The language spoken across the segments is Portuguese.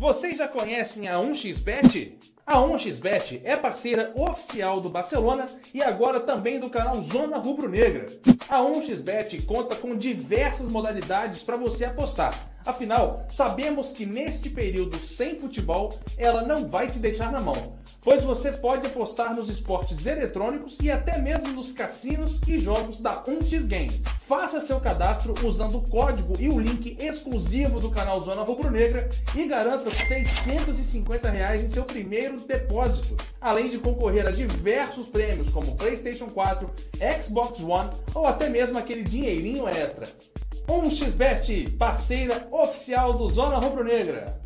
Vocês já conhecem a 1xBet? A 1xBet é parceira oficial do Barcelona e agora também do canal Zona Rubro Negra. A 1xBet conta com diversas modalidades para você apostar. Afinal, sabemos que neste período sem futebol, ela não vai te deixar na mão pois você pode apostar nos esportes eletrônicos e até mesmo nos cassinos e jogos da 1x Games. Faça seu cadastro usando o código e o link exclusivo do canal Zona Rubro Negra e garanta 650 reais em seu primeiro depósito, além de concorrer a diversos prêmios como PlayStation 4, Xbox One ou até mesmo aquele dinheirinho extra. 1xBet, parceira oficial do Zona Rubro Negra.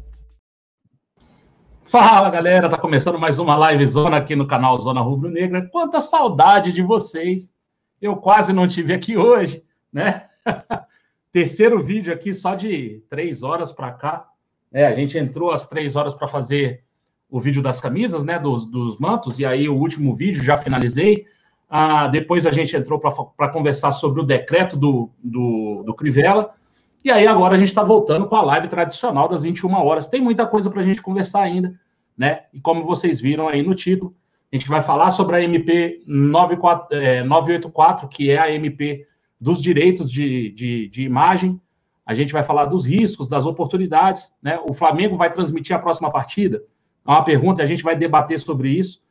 Fala galera, tá começando mais uma live zona aqui no canal Zona Rubro Negra. Quanta saudade de vocês! Eu quase não tive aqui hoje, né? Terceiro vídeo aqui só de três horas para cá. É, a gente entrou às três horas para fazer o vídeo das camisas, né? Dos, dos mantos, e aí o último vídeo já finalizei. Ah, depois a gente entrou para conversar sobre o decreto do, do, do Crivella. E aí agora a gente está voltando com a live tradicional das 21 horas. Tem muita coisa para a gente conversar ainda, né? E como vocês viram aí no título, a gente vai falar sobre a MP 94, é, 984, que é a MP dos direitos de, de, de imagem. A gente vai falar dos riscos, das oportunidades, né? O Flamengo vai transmitir a próxima partida? É uma pergunta, a gente vai debater sobre isso.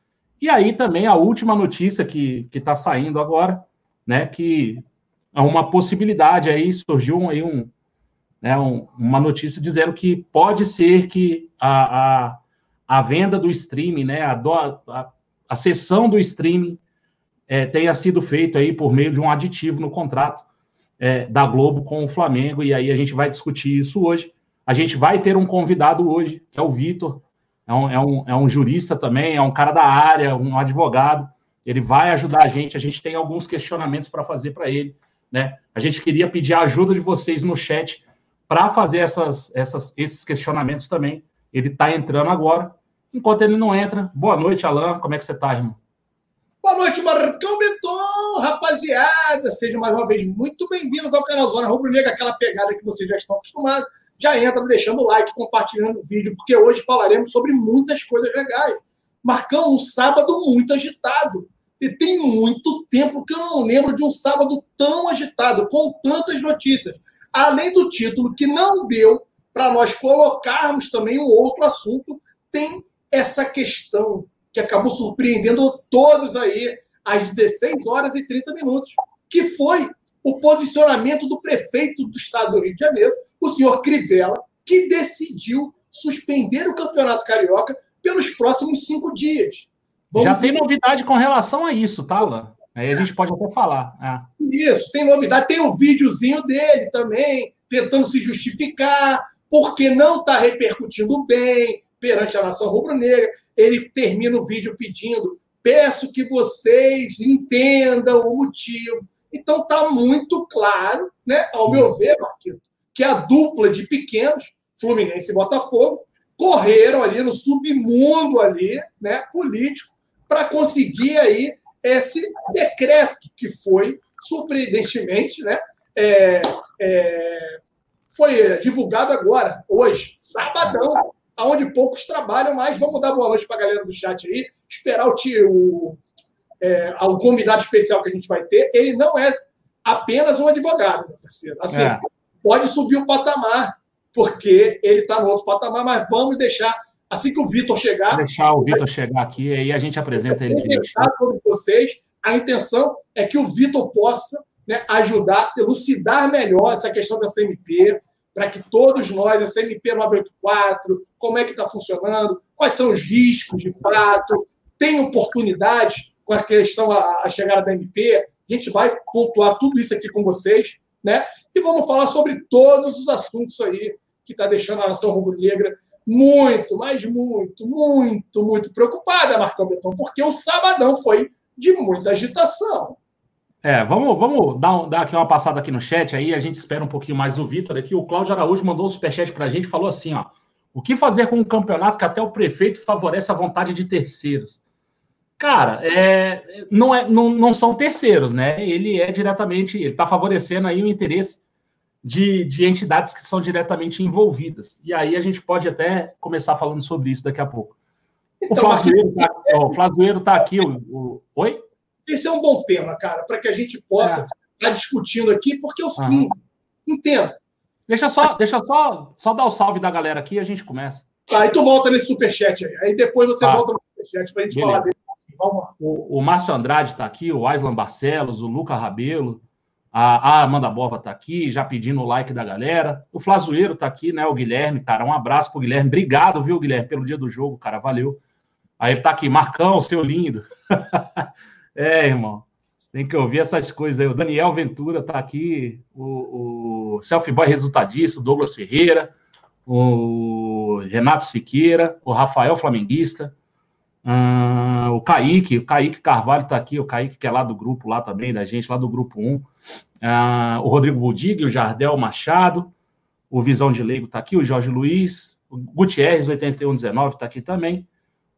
E aí também a última notícia que está saindo agora, né? Que é uma possibilidade aí, surgiu aí um, né, um, uma notícia dizendo que pode ser que a, a, a venda do streaming, né, a, a, a cessão do streaming é, tenha sido feita aí por meio de um aditivo no contrato é, da Globo com o Flamengo, e aí a gente vai discutir isso hoje. A gente vai ter um convidado hoje, que é o Vitor, é um, é, um, é um jurista também, é um cara da área, um advogado. Ele vai ajudar a gente. A gente tem alguns questionamentos para fazer para ele. Né? A gente queria pedir a ajuda de vocês no chat para fazer essas, essas, esses questionamentos também. Ele está entrando agora. Enquanto ele não entra, boa noite, Alan. Como é que você está, irmão? Boa noite, Marcão Beton, rapaziada. Sejam mais uma vez muito bem-vindos ao canal Zona Rubro Negra, aquela pegada que vocês já estão acostumados. Já entra deixando o like, compartilhando o vídeo, porque hoje falaremos sobre muitas coisas legais. Marcão, um sábado muito agitado. E tem muito tempo que eu não lembro de um sábado tão agitado, com tantas notícias além do título, que não deu para nós colocarmos também um outro assunto, tem essa questão que acabou surpreendendo todos aí às 16 horas e 30 minutos, que foi o posicionamento do prefeito do estado do Rio de Janeiro, o senhor Crivella, que decidiu suspender o Campeonato Carioca pelos próximos cinco dias. Vamos Já tem novidade com relação a isso, tá, Alain? Aí a gente pode até falar. É. Isso, tem novidade. Tem o videozinho dele também, tentando se justificar, porque não está repercutindo bem perante a nação rubro-negra. Ele termina o vídeo pedindo: peço que vocês entendam o motivo. Então está muito claro, né, ao meu uhum. ver, Marquinhos, que a dupla de pequenos, Fluminense e Botafogo, correram ali no submundo ali, né, político, para conseguir aí esse decreto que foi, surpreendentemente, né, é, é, foi divulgado agora, hoje, sabadão, aonde poucos trabalham, mas vamos dar boa noite para a galera do chat aí, esperar o, tio, o, é, o convidado especial que a gente vai ter. Ele não é apenas um advogado, meu parceiro. Assim, é. pode subir o patamar, porque ele está no outro patamar, mas vamos deixar Assim que o Vitor chegar. Vou deixar o Vitor chegar aqui, aí a gente apresenta ele todos vocês. A intenção é que o Vitor possa né, ajudar, elucidar melhor essa questão da CMP, para que todos nós, a CMP 984, como é que está funcionando, quais são os riscos de fato, tem oportunidades com a questão a, chegada da MP. A gente vai pontuar tudo isso aqui com vocês, né? E vamos falar sobre todos os assuntos aí que está deixando a nação rubro-negra muito, mas muito, muito, muito preocupada, Marcão Betão, porque o sabadão foi de muita agitação. É, vamos, vamos dar, dar aqui uma passada aqui no chat, aí a gente espera um pouquinho mais o Vitor aqui. O Cláudio Araújo mandou um superchat para a gente falou assim: ó, o que fazer com um campeonato que até o prefeito favorece a vontade de terceiros? Cara, é, não, é, não, não são terceiros, né? Ele é diretamente, ele está favorecendo aí o interesse de, de entidades que são diretamente envolvidas. E aí a gente pode até começar falando sobre isso daqui a pouco. Então, o Flazoeiro está tá aqui. O, o, Oi? Esse é um bom tema, cara, para que a gente possa estar é. tá discutindo aqui, porque é o seguinte, entenda. Deixa só, deixa só, só dar o salve da galera aqui e a gente começa. Tá, aí tu volta nesse superchat aí. Aí depois você tá. volta no superchat para a gente Beleza. falar dele. Vamos lá. O, o Márcio Andrade está aqui, o Aislan Barcelos, o Luca Rabelo, a, a Amanda Bova está aqui, já pedindo o like da galera. O Flazoeiro está aqui, né? O Guilherme, cara. Um abraço pro Guilherme. Obrigado, viu, Guilherme, pelo dia do jogo, cara. Valeu. Aí ele tá aqui, Marcão, seu lindo. é, irmão. Tem que ouvir essas coisas aí. O Daniel Ventura está aqui, o, o Selfie Boy resultadista, o Douglas Ferreira, o Renato Siqueira, o Rafael Flamenguista, uh, o Kaique, o Kaique Carvalho está aqui, o Kaique que é lá do grupo lá também, da gente, lá do grupo 1. Uh, ah, o Rodrigo Budig, o Jardel Machado, o Visão de Leigo está aqui, o Jorge Luiz, o Gutierrez 8119 está aqui também.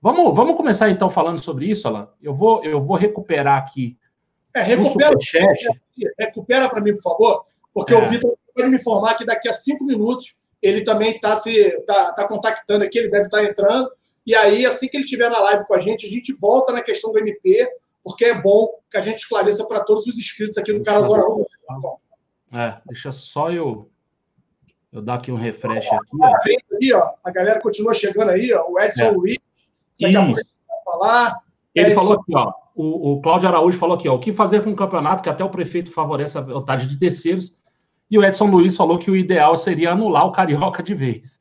Vamos, vamos começar então falando sobre isso, Alan. Eu vou, eu vou recuperar aqui. É, recupera, recupera para mim, por favor, porque é. o Vitor pode me informar que daqui a cinco minutos ele também está se tá, tá contactando aqui, ele deve estar tá entrando. E aí, assim que ele estiver na live com a gente, a gente volta na questão do MP, porque é bom que a gente esclareça para todos os inscritos aqui no canal Zona É, deixa só eu, eu dar aqui um refresh aqui. Ó. Aí, ó, a galera continua chegando aí, ó, o Edson é. Luiz, daqui a pouco vai falar. Ele Edson... falou aqui, ó, o, o Cláudio Araújo falou aqui, ó, o que fazer com um campeonato que até o prefeito favorece a vantagem de terceiros e o Edson Luiz falou que o ideal seria anular o Carioca de vez.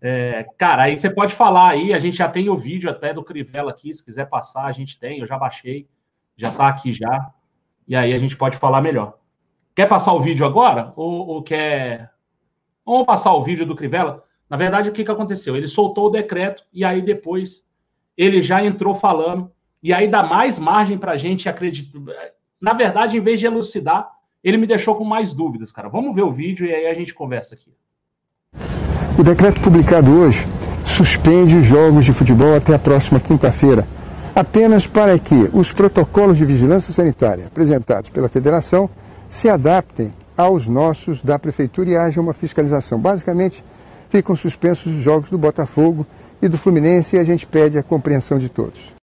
É, cara, aí você pode falar aí, a gente já tem o vídeo até do Crivella aqui, se quiser passar, a gente tem, eu já baixei, já tá aqui já. E aí a gente pode falar melhor. Quer passar o vídeo agora? Ou, ou quer. Vamos passar o vídeo do Crivella? Na verdade, o que, que aconteceu? Ele soltou o decreto e aí depois ele já entrou falando, e aí dá mais margem para a gente acreditar. Na verdade, em vez de elucidar, ele me deixou com mais dúvidas, cara. Vamos ver o vídeo e aí a gente conversa aqui. O decreto publicado hoje suspende os jogos de futebol até a próxima quinta-feira, apenas para que os protocolos de vigilância sanitária apresentados pela federação se adaptem aos nossos da prefeitura e haja uma fiscalização. Basicamente, ficam suspensos os jogos do Botafogo e do Fluminense e a gente pede a compreensão de todos.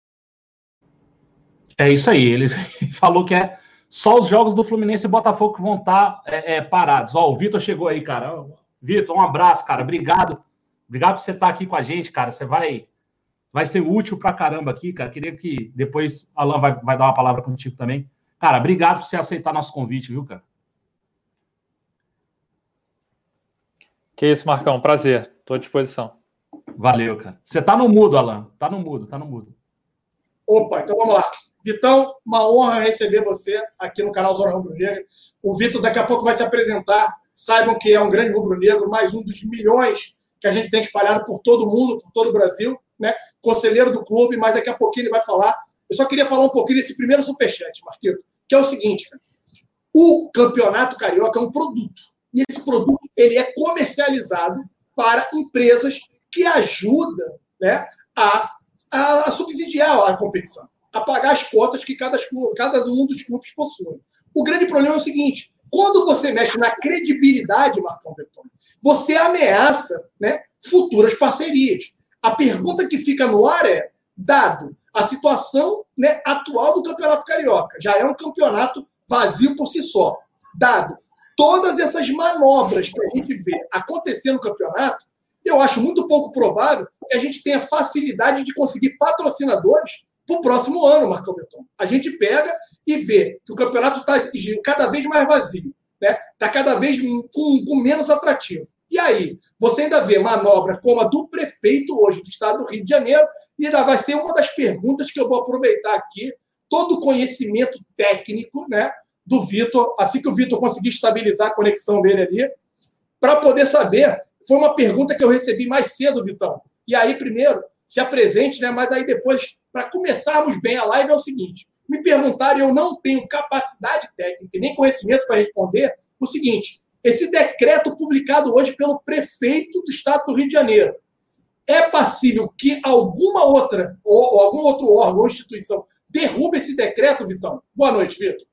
É isso aí, ele falou que é só os jogos do Fluminense e Botafogo que vão estar tá, é, é, parados. Ó, o Vitor chegou aí, cara. Vitor, um abraço, cara. Obrigado. Obrigado por você estar tá aqui com a gente, cara. Você vai vai ser útil pra caramba aqui, cara. Queria que depois a Alan vai, vai dar uma palavra contigo também. Cara, obrigado por você aceitar nosso convite, viu, cara? Que isso, Marcão. Prazer. Estou à disposição. Valeu, cara. Você tá no mudo, Alan. Tá no mudo, tá no mudo. Opa, então vamos lá. Vitão, uma honra receber você aqui no canal Zona Rubro Negra. O Vitor daqui a pouco vai se apresentar. Saibam que é um grande rubro-negro, mais um dos milhões que a gente tem espalhado por todo mundo, por todo o Brasil, né? Conselheiro do clube, mas daqui a pouquinho ele vai falar. Eu só queria falar um pouquinho desse primeiro superchat, Marquito, que é o seguinte, cara. O campeonato carioca é um produto. E esse produto ele é comercializado para empresas que ajudam né, a, a, subsidiar a competição a pagar as cotas que cada, cada um dos clubes possui. O grande problema é o seguinte: quando você mexe na credibilidade, Marcão Betão, você ameaça né, futuras parcerias. A pergunta que fica no ar é: dado a situação né, atual do Campeonato Carioca, já é um campeonato vazio por si só, dado todas essas manobras que a gente vê acontecer no campeonato, eu acho muito pouco provável que a gente tenha facilidade de conseguir patrocinadores para o próximo ano, Marcão Beton. A gente pega e vê que o campeonato está cada vez mais vazio, né? Está cada vez com, com, menos atrativo. E aí, você ainda vê manobra como a do prefeito hoje do estado do Rio de Janeiro, e ainda vai ser uma das perguntas que eu vou aproveitar aqui, todo o conhecimento técnico, né? Do Vitor, assim que o Vitor conseguir estabilizar a conexão dele ali, para poder saber. Foi uma pergunta que eu recebi mais cedo, Vitão. E aí, primeiro, se apresente, né? Mas aí depois, para começarmos bem a live, é o seguinte: me perguntaram, eu não tenho capacidade técnica nem conhecimento para responder o seguinte: esse decreto publicado hoje pelo prefeito do estado do Rio de Janeiro. É passível que alguma outra, ou, ou algum outro órgão ou instituição derrube esse decreto, Vitão? Boa noite, Vitor.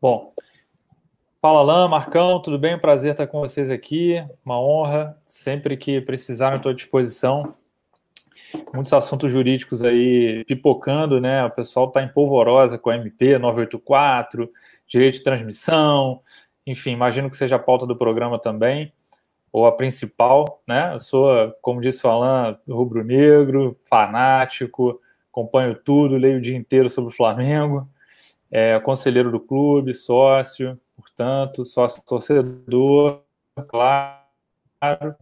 Bom, Fala, Alain, Marcão, tudo bem? Prazer estar com vocês aqui. Uma honra. Sempre que precisarem, estou à disposição. Muitos assuntos jurídicos aí pipocando, né? O pessoal está em polvorosa com a MP 984, direito de transmissão, enfim, imagino que seja a pauta do programa também, ou a principal, né? Eu sou, como disse o Alain, rubro-negro, fanático, acompanho tudo, leio o dia inteiro sobre o Flamengo, é, conselheiro do clube, sócio, portanto, sócio torcedor, claro.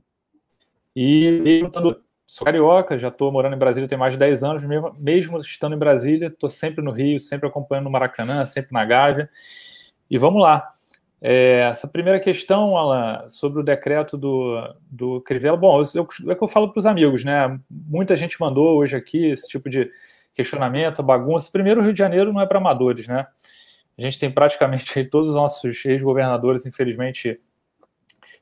E sou carioca, já estou morando em Brasília tem mais de 10 anos, mesmo, estando em Brasília, estou sempre no Rio, sempre acompanhando o Maracanã, sempre na Gávea. E vamos lá. É, essa primeira questão, Alan, sobre o decreto do, do Crivella, bom, eu, é que eu falo para os amigos, né? Muita gente mandou hoje aqui esse tipo de questionamento, bagunça. Primeiro, o Rio de Janeiro não é para amadores, né? A gente tem praticamente todos os nossos ex-governadores, infelizmente,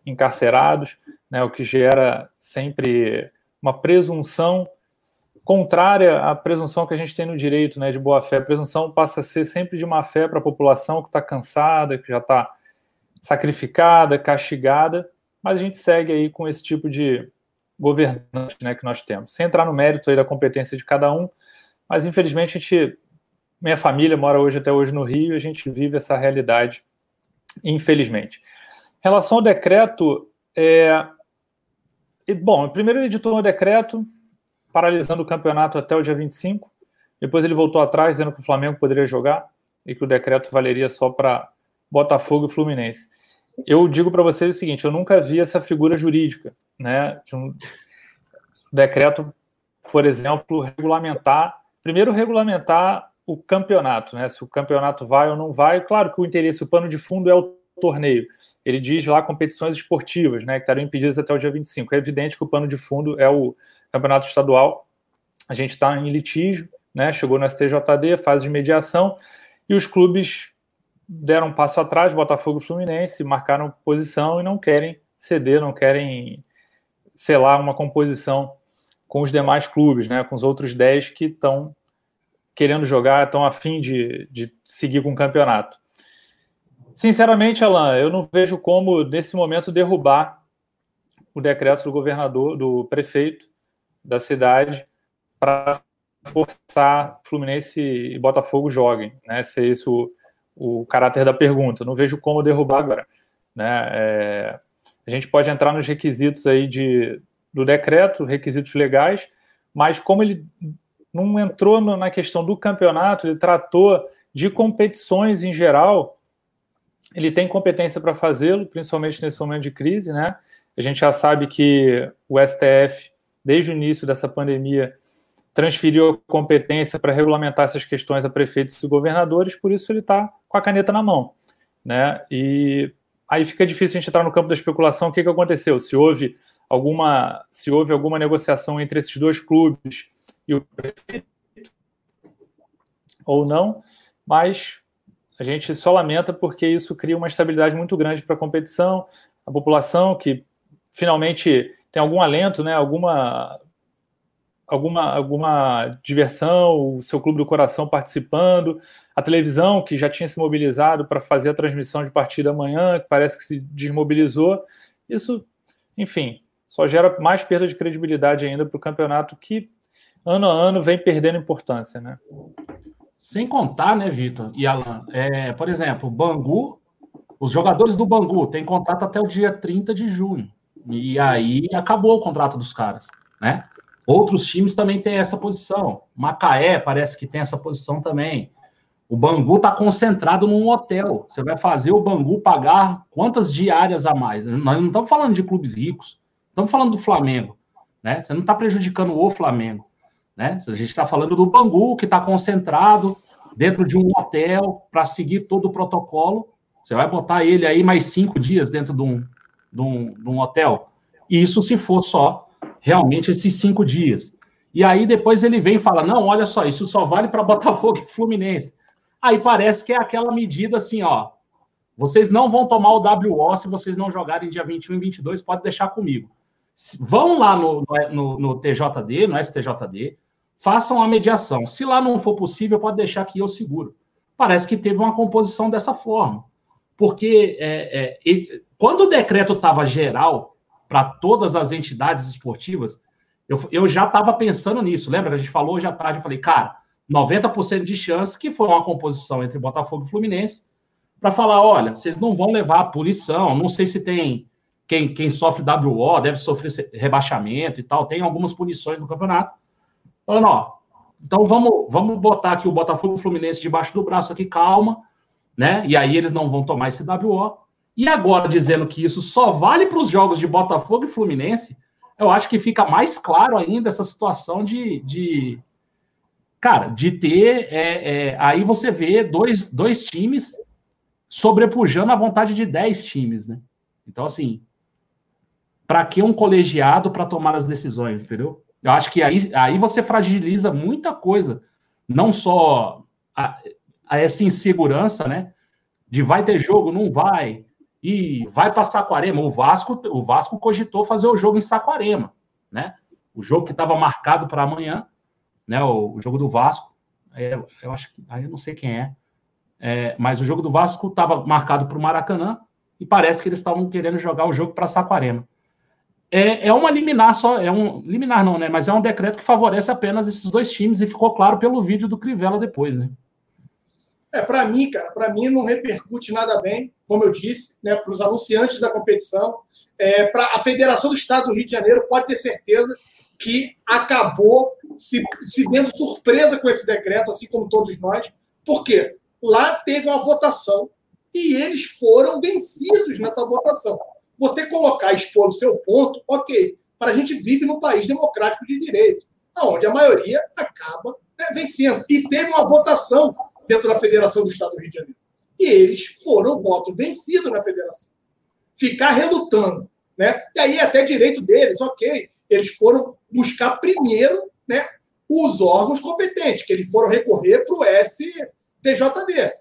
encarcerados, né? O que gera sempre uma presunção contrária à presunção que a gente tem no direito, né? De boa fé. A presunção passa a ser sempre de má fé para a população que está cansada, que já está sacrificada, castigada, mas a gente segue aí com esse tipo de governante né, que nós temos. Sem entrar no mérito aí da competência de cada um, mas infelizmente a gente, minha família mora hoje até hoje no Rio e a gente vive essa realidade, infelizmente. Em relação ao decreto, é... bom, primeiro ele editou um decreto paralisando o campeonato até o dia 25, depois ele voltou atrás dizendo que o Flamengo poderia jogar e que o decreto valeria só para Botafogo e Fluminense. Eu digo para vocês o seguinte: eu nunca vi essa figura jurídica, né? De um decreto, por exemplo, regulamentar. Primeiro, regulamentar o campeonato, né? Se o campeonato vai ou não vai. Claro que o interesse, o pano de fundo é o torneio. Ele diz lá competições esportivas, né? Que estariam impedidas até o dia 25. É evidente que o pano de fundo é o campeonato estadual. A gente está em litígio, né? Chegou no STJD, fase de mediação, e os clubes deram um passo atrás, Botafogo e Fluminense, marcaram posição e não querem ceder, não querem selar uma composição com os demais clubes, né, com os outros 10 que estão querendo jogar, estão afim de, de seguir com o campeonato. Sinceramente, Alan, eu não vejo como, nesse momento, derrubar o decreto do governador, do prefeito da cidade, para forçar Fluminense e Botafogo joguem, né? Se isso o caráter da pergunta. Não vejo como derrubar agora. Né? É, a gente pode entrar nos requisitos aí de, do decreto, requisitos legais, mas como ele não entrou no, na questão do campeonato, ele tratou de competições em geral, ele tem competência para fazê-lo, principalmente nesse momento de crise, né? A gente já sabe que o STF, desde o início dessa pandemia, transferiu a competência para regulamentar essas questões a prefeitos e governadores, por isso ele está com a caneta na mão. Né? E aí fica difícil a gente entrar no campo da especulação o que, que aconteceu, se houve alguma, se houve alguma negociação entre esses dois clubes e o prefeito ou não, mas a gente só lamenta porque isso cria uma estabilidade muito grande para a competição, a população que finalmente tem algum alento, né, alguma alguma, alguma diversão, o seu clube do coração participando, a televisão que já tinha se mobilizado para fazer a transmissão de partida amanhã, que parece que se desmobilizou. Isso, enfim, só gera mais perda de credibilidade ainda para o campeonato que ano a ano vem perdendo importância, né? Sem contar, né, Vitor e Alan, é, por exemplo, Bangu, os jogadores do Bangu têm contrato até o dia 30 de junho. E aí acabou o contrato dos caras, né? Outros times também têm essa posição. Macaé parece que tem essa posição também. O Bangu está concentrado num hotel. Você vai fazer o Bangu pagar quantas diárias a mais? Nós não estamos falando de clubes ricos, estamos falando do Flamengo. Né? Você não está prejudicando o Flamengo. Né? A gente está falando do Bangu, que está concentrado dentro de um hotel para seguir todo o protocolo. Você vai botar ele aí mais cinco dias dentro de um, de um, de um hotel. Isso se for só realmente esses cinco dias. E aí depois ele vem e fala: não, olha só, isso só vale para Botafogo e Fluminense. Aí parece que é aquela medida assim, ó. Vocês não vão tomar o WO se vocês não jogarem dia 21 e 22, pode deixar comigo. Vão lá no, no, no TJD, no STJD, façam a mediação. Se lá não for possível, pode deixar que eu seguro. Parece que teve uma composição dessa forma. porque é, é, ele, quando o decreto estava geral para todas as entidades esportivas, eu, eu já estava pensando nisso. Lembra a gente falou hoje tarde? Eu falei, cara, 90% de chance que foi uma composição entre Botafogo e Fluminense para falar: olha, vocês não vão levar a punição, não sei se tem quem, quem sofre WO, deve sofrer rebaixamento e tal, tem algumas punições no campeonato. Falando, ó, então vamos, vamos botar aqui o Botafogo Fluminense debaixo do braço aqui, calma, né? E aí eles não vão tomar esse WO. E agora dizendo que isso só vale para os jogos de Botafogo e Fluminense, eu acho que fica mais claro ainda essa situação de, de cara, de ter. É, é, aí você vê dois, dois times sobrepujando a vontade de dez times, né? Então, assim, para que um colegiado para tomar as decisões, entendeu? Eu acho que aí, aí você fragiliza muita coisa, não só a, a essa insegurança, né? De vai ter jogo, não vai, e vai para Saquarema. O Vasco, o Vasco cogitou fazer o jogo em Saquarema, né? O jogo que estava marcado para amanhã, né? O, o, jogo do Vasco, é, eu acho que aí eu não sei quem é, é mas o jogo do Vasco estava marcado para o Maracanã e parece que eles estavam querendo jogar o jogo para Saquarema é, é uma liminar só, é um liminar não, né? Mas é um decreto que favorece apenas esses dois times e ficou claro pelo vídeo do Crivella depois, né? É, para mim, cara, para mim não repercute nada bem, como eu disse, né, para os anunciantes da competição. É, para a Federação do Estado do Rio de Janeiro, pode ter certeza que acabou se, se vendo surpresa com esse decreto, assim como todos nós. Por quê? Lá teve uma votação e eles foram vencidos nessa votação. Você colocar, expor o seu ponto, ok. Para a gente vive num país democrático de direito, onde a maioria acaba né, vencendo. E teve uma votação dentro da Federação do Estado do Rio de Janeiro. E eles foram voto vencido na federação. Ficar relutando. Né? E aí, até direito deles, ok. Eles foram buscar primeiro né, os órgãos competentes, que eles foram recorrer para o STJD.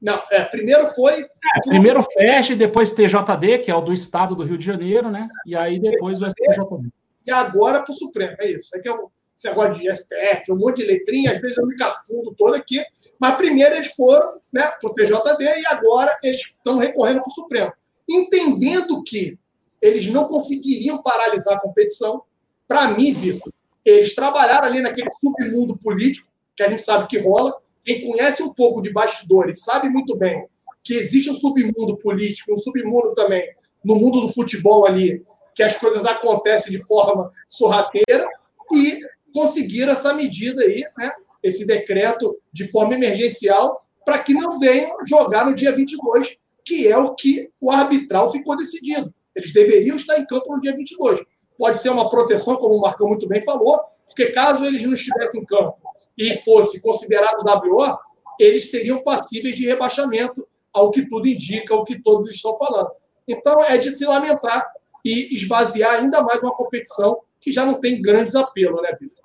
Não, é, primeiro foi. É, primeiro FEST, depois TJD, que é o do estado do Rio de Janeiro, né? E aí depois o STJD. E agora para o Supremo, é isso. É que é esse negócio de STF, um monte de letrinha, às vezes eu me cafundo todo aqui. Mas primeiro eles foram né, para o TJD e agora eles estão recorrendo para o Supremo. Entendendo que eles não conseguiriam paralisar a competição, para mim, Vitor, eles trabalharam ali naquele submundo político, que a gente sabe que rola, quem conhece um pouco de bastidores sabe muito bem que existe um submundo político, um submundo também no mundo do futebol ali, que as coisas acontecem de forma sorrateira e conseguiram essa medida aí, né, esse decreto de forma emergencial, para que não venham jogar no dia 22, que é o que o arbitral ficou decidido. Eles deveriam estar em campo no dia 22. Pode ser uma proteção, como o Marcão muito bem falou, porque caso eles não estivessem em campo e fosse considerado WO, eles seriam passíveis de rebaixamento, ao que tudo indica, o que todos estão falando. Então, é de se lamentar e esvaziar ainda mais uma competição que já não tem grandes apelos, né, Vitor?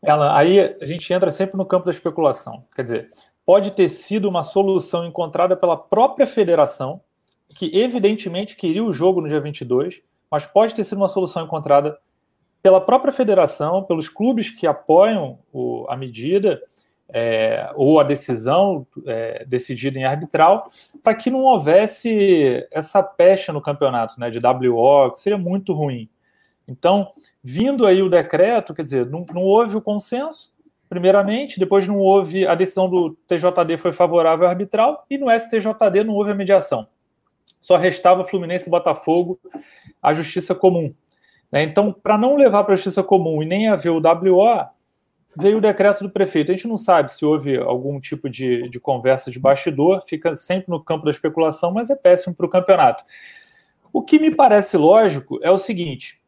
Ela, aí a gente entra sempre no campo da especulação. Quer dizer, pode ter sido uma solução encontrada pela própria federação, que evidentemente queria o jogo no dia 22, mas pode ter sido uma solução encontrada pela própria federação, pelos clubes que apoiam o, a medida é, ou a decisão é, decidida em arbitral, para que não houvesse essa pecha no campeonato né, de WO, que seria muito ruim. Então, vindo aí o decreto, quer dizer, não, não houve o consenso, primeiramente, depois não houve, a decisão do TJD foi favorável ao arbitral, e no STJD não houve a mediação. Só restava Fluminense e Botafogo a justiça comum. Né? Então, para não levar para a justiça comum e nem haver o WO, veio o decreto do prefeito. A gente não sabe se houve algum tipo de, de conversa de bastidor, fica sempre no campo da especulação, mas é péssimo para o campeonato. O que me parece lógico é o seguinte: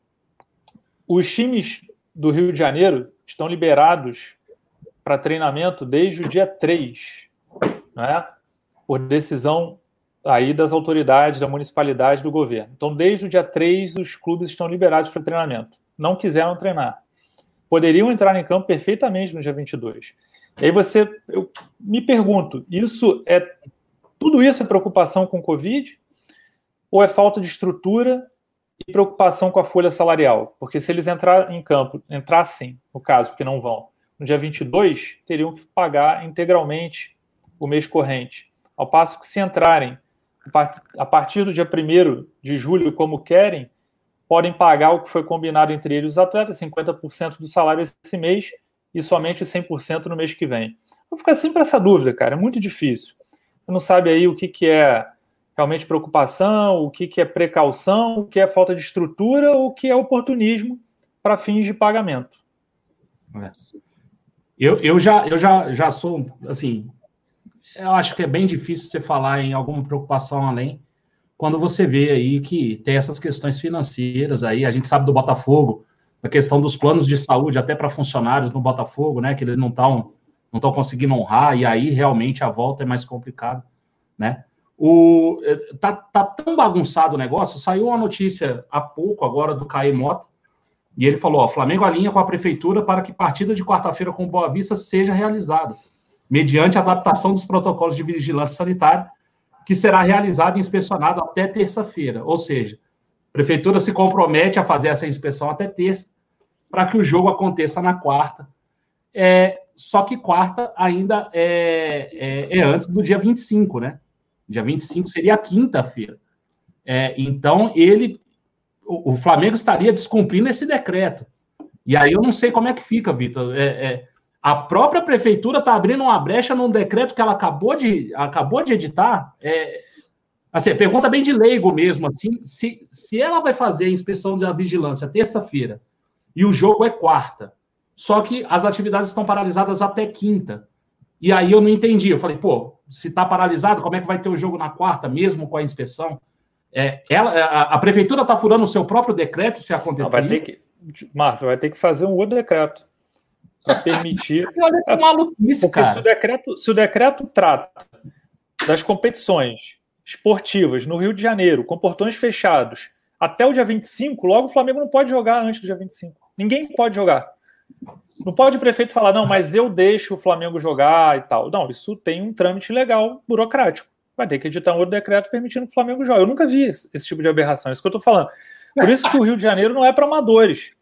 os times do Rio de Janeiro estão liberados para treinamento desde o dia 3, né? por decisão aí das autoridades, da municipalidade, do governo. Então, desde o dia 3, os clubes estão liberados para treinamento. Não quiseram treinar. Poderiam entrar em campo perfeitamente no dia 22. E aí você, eu me pergunto, isso é tudo isso é preocupação com o Covid ou é falta de estrutura e preocupação com a folha salarial? Porque se eles entrar em campo, entrassem, no caso, porque não vão, no dia 22, teriam que pagar integralmente o mês corrente Ao passo que se entrarem a partir do dia 1 de julho, como querem, podem pagar o que foi combinado entre eles os atletas, 50% do salário esse mês e somente 100% no mês que vem. Vou ficar sempre essa dúvida, cara, é muito difícil. Você não sabe aí o que, que é realmente preocupação, o que, que é precaução, o que é falta de estrutura, o que é oportunismo para fins de pagamento. É. Eu, eu, já, eu já, já sou, assim, eu acho que é bem difícil você falar em alguma preocupação além quando você vê aí que tem essas questões financeiras aí, a gente sabe do Botafogo, a questão dos planos de saúde até para funcionários no Botafogo, né, que eles não estão não estão conseguindo honrar e aí realmente a volta é mais complicada, né? O é, tá, tá tão bagunçado o negócio, saiu uma notícia há pouco agora do Caê Mota, e ele falou: ó, Flamengo alinha com a prefeitura para que partida de quarta-feira com Boa Vista seja realizada mediante adaptação dos protocolos de vigilância sanitária, que será realizado e inspecionado até terça-feira. Ou seja, a prefeitura se compromete a fazer essa inspeção até terça, para que o jogo aconteça na quarta. É, só que quarta ainda é, é, é, antes do dia 25, né? Dia 25 seria quinta-feira. É, então, ele, o, o, Flamengo estaria descumprindo esse decreto. E aí eu não sei como é que fica, Vitor. É, é a própria prefeitura está abrindo uma brecha num decreto que ela acabou de, acabou de editar. É, assim, pergunta bem de leigo mesmo, assim, se, se ela vai fazer a inspeção da vigilância terça-feira e o jogo é quarta, só que as atividades estão paralisadas até quinta. E aí eu não entendi. Eu falei, pô, se está paralisado, como é que vai ter o jogo na quarta, mesmo com a inspeção? É, ela, a, a prefeitura está furando o seu próprio decreto se acontecer não, vai Ter que, Marco, vai ter que fazer um outro decreto para permitir. Olha que maluquice, cara. Se o, decreto, se o decreto trata das competições esportivas no Rio de Janeiro, com portões fechados, até o dia 25, logo o Flamengo não pode jogar antes do dia 25. Ninguém pode jogar. Não pode o prefeito falar, não, mas eu deixo o Flamengo jogar e tal. Não, isso tem um trâmite legal, burocrático. Vai ter que editar um outro decreto permitindo que o Flamengo jogue. Eu nunca vi esse, esse tipo de aberração, é isso que eu estou falando. Por isso que o Rio de Janeiro não é para amadores.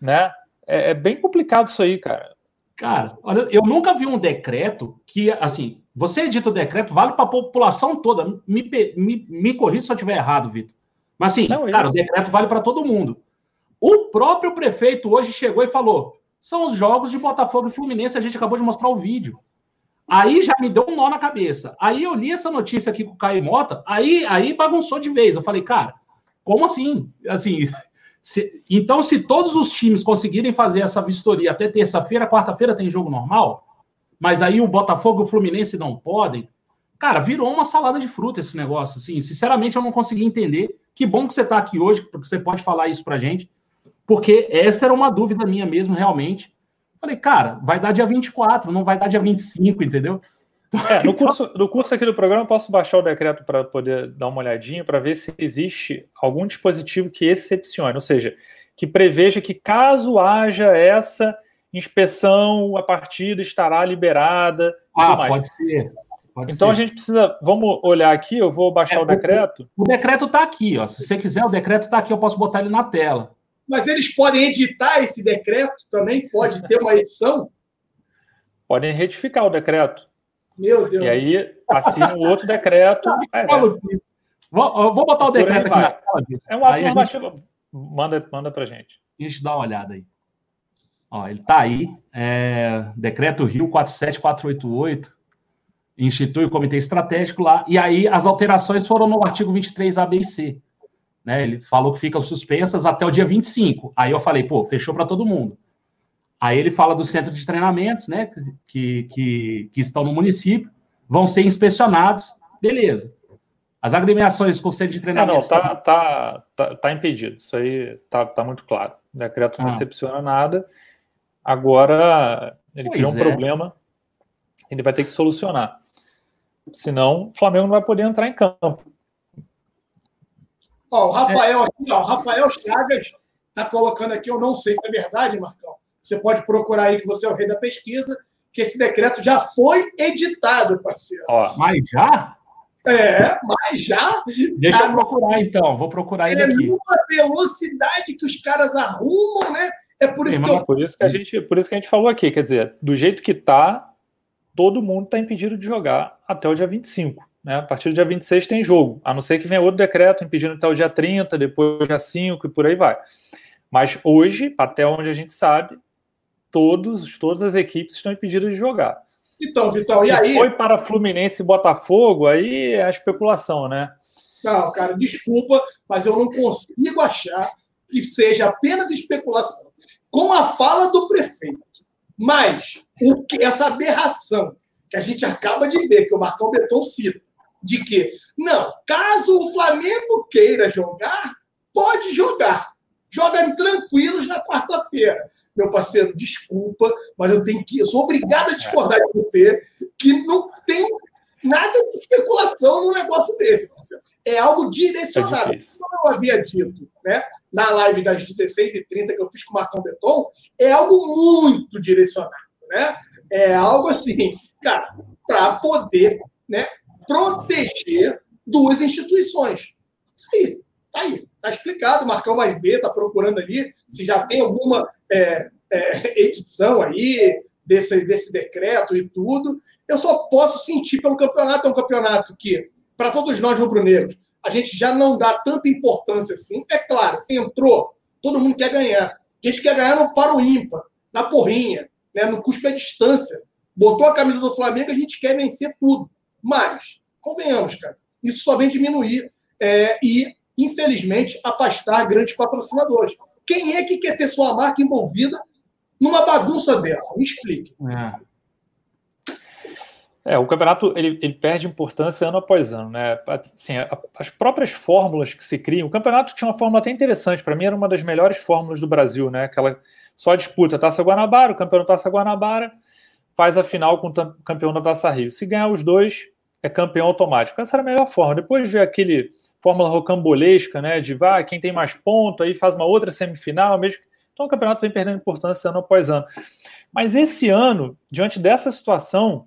Né? É, é bem complicado isso aí, cara. Cara, olha, eu nunca vi um decreto que, assim, você edita o decreto, vale para a população toda. Me, me, me corrija se eu estiver errado, Vitor. Mas, assim, Não, cara, o decreto vale para todo mundo. O próprio prefeito hoje chegou e falou: são os jogos de Botafogo e Fluminense, a gente acabou de mostrar o vídeo. Aí já me deu um nó na cabeça. Aí eu li essa notícia aqui com o Caio Mota, aí, aí bagunçou de vez. Eu falei, cara, como assim? Assim, se, então, se todos os times conseguirem fazer essa vistoria até terça-feira, quarta-feira tem jogo normal, mas aí o Botafogo e o Fluminense não podem, cara, virou uma salada de fruta esse negócio. Assim, sinceramente, eu não consegui entender. Que bom que você está aqui hoje, porque você pode falar isso para gente, porque essa era uma dúvida minha mesmo, realmente. Falei, cara, vai dar dia 24, não vai dar dia 25, entendeu? É, no, curso, no curso aqui do programa, eu posso baixar o decreto para poder dar uma olhadinha para ver se existe algum dispositivo que excepcione, ou seja, que preveja que caso haja essa inspeção, a partida estará liberada. Ah, pode ser. Pode então ser. a gente precisa. Vamos olhar aqui, eu vou baixar é, o decreto. O, o decreto está aqui, ó. Se você quiser, o decreto está aqui, eu posso botar ele na tela. Mas eles podem editar esse decreto também? Pode ter uma edição? Podem retificar o decreto. Meu Deus. E aí assina um outro decreto. é, vou, vou botar o decreto aqui na. É um ato normativo. Gente... Manda, manda pra gente. Deixa eu dar uma olhada aí. Ó, ele está aí. É, decreto Rio 47488 institui o comitê estratégico lá. E aí as alterações foram no artigo 23 A, B e C. Né? Ele falou que ficam suspensas até o dia 25. Aí eu falei, pô, fechou para todo mundo. Aí ele fala do centro de treinamentos, né, que, que, que estão no município, vão ser inspecionados, beleza. As agremiações com centro de treinamento... É, não, tá, tá, tá, tá, impedido, isso aí tá, tá muito claro. O decreto não ah. decepciona nada, agora ele pois criou um é. problema, ele vai ter que solucionar. Senão, o Flamengo não vai poder entrar em campo. Ó, o Rafael é. aqui, ó, o Rafael Chagas está colocando aqui, eu não sei se é verdade, Marcão, você pode procurar aí que você é o rei da pesquisa, que esse decreto já foi editado, parceiro. Ó, mas já? É, mas já. Deixa eu procurar então, vou procurar ele é aqui. Uma velocidade que os caras arrumam, né? É por isso Sim, que eu... por isso que a gente, por isso que a gente falou aqui, quer dizer, do jeito que tá, todo mundo está impedido de jogar até o dia 25. Né? A partir do dia 26 tem jogo, a não ser que venha outro decreto impedindo até o dia 30, depois dia 5 e por aí vai. Mas hoje, até onde a gente sabe, todos, todas as equipes estão impedidas de jogar. Então, Vitão, e aí? foi para Fluminense e Botafogo, aí é a especulação, né? Não, cara, desculpa, mas eu não consigo achar que seja apenas especulação. Com a fala do prefeito. Mas o que, essa aberração que a gente acaba de ver, que o Marcão Beton cita, de que, não, caso o Flamengo queira jogar, pode jogar. Joga tranquilos na quarta-feira. Meu parceiro, desculpa, mas eu tenho que. Eu sou obrigado a discordar de você, que não tem nada de especulação num negócio desse, parceiro. É algo direcionado. É. Como eu havia dito, né, na live das 16h30 que eu fiz com o Marcão Beton, é algo muito direcionado. Né? É algo assim, cara, para poder né, proteger duas instituições. Tá aí, tá aí. Tá explicado, o Marcão vai ver, tá procurando ali se já tem alguma é, é, edição aí desse, desse decreto e tudo. Eu só posso sentir pelo campeonato, é um campeonato que, para todos nós rubro-negros, a gente já não dá tanta importância assim. É claro, entrou, todo mundo quer ganhar. A gente quer ganhar no para o ímpar, na porrinha, né, no custo à distância. Botou a camisa do Flamengo, a gente quer vencer tudo. Mas, convenhamos, cara, isso só vem diminuir é, e, infelizmente, afastar grandes patrocinadores. Quem é que quer ter sua marca envolvida numa bagunça dessa? Me explique. É. É, o campeonato ele, ele perde importância ano após ano, né? Assim, as próprias fórmulas que se criam, o campeonato tinha uma fórmula até interessante, para mim era uma das melhores fórmulas do Brasil, né? Aquela só disputa Taça Guanabara, o campeão da Taça Guanabara faz a final com o campeão da Taça Rio. Se ganhar os dois, é campeão automático. Essa era a melhor forma. Depois veio aquele fórmula rocambolesca, né? De vai, quem tem mais ponto, aí faz uma outra semifinal, mesmo. Então o campeonato vem perdendo importância ano após ano. Mas esse ano, diante dessa situação,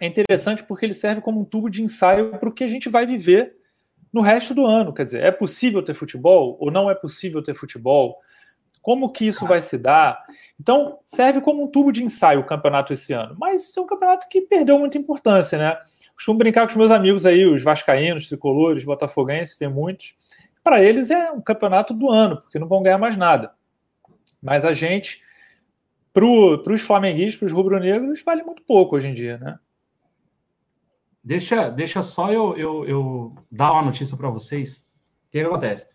é interessante porque ele serve como um tubo de ensaio para o que a gente vai viver no resto do ano. Quer dizer, é possível ter futebol ou não é possível ter futebol? Como que isso vai se dar? Então, serve como um tubo de ensaio o campeonato esse ano. Mas é um campeonato que perdeu muita importância, né? Costumo brincar com os meus amigos aí, os vascaínos, tricolores, botafoguenses, tem muitos. Para eles é um campeonato do ano, porque não vão ganhar mais nada. Mas a gente, para os flamenguistas, para os rubro-negros, vale muito pouco hoje em dia, né? Deixa, deixa só eu, eu, eu dar uma notícia para vocês. O que, que, acontece?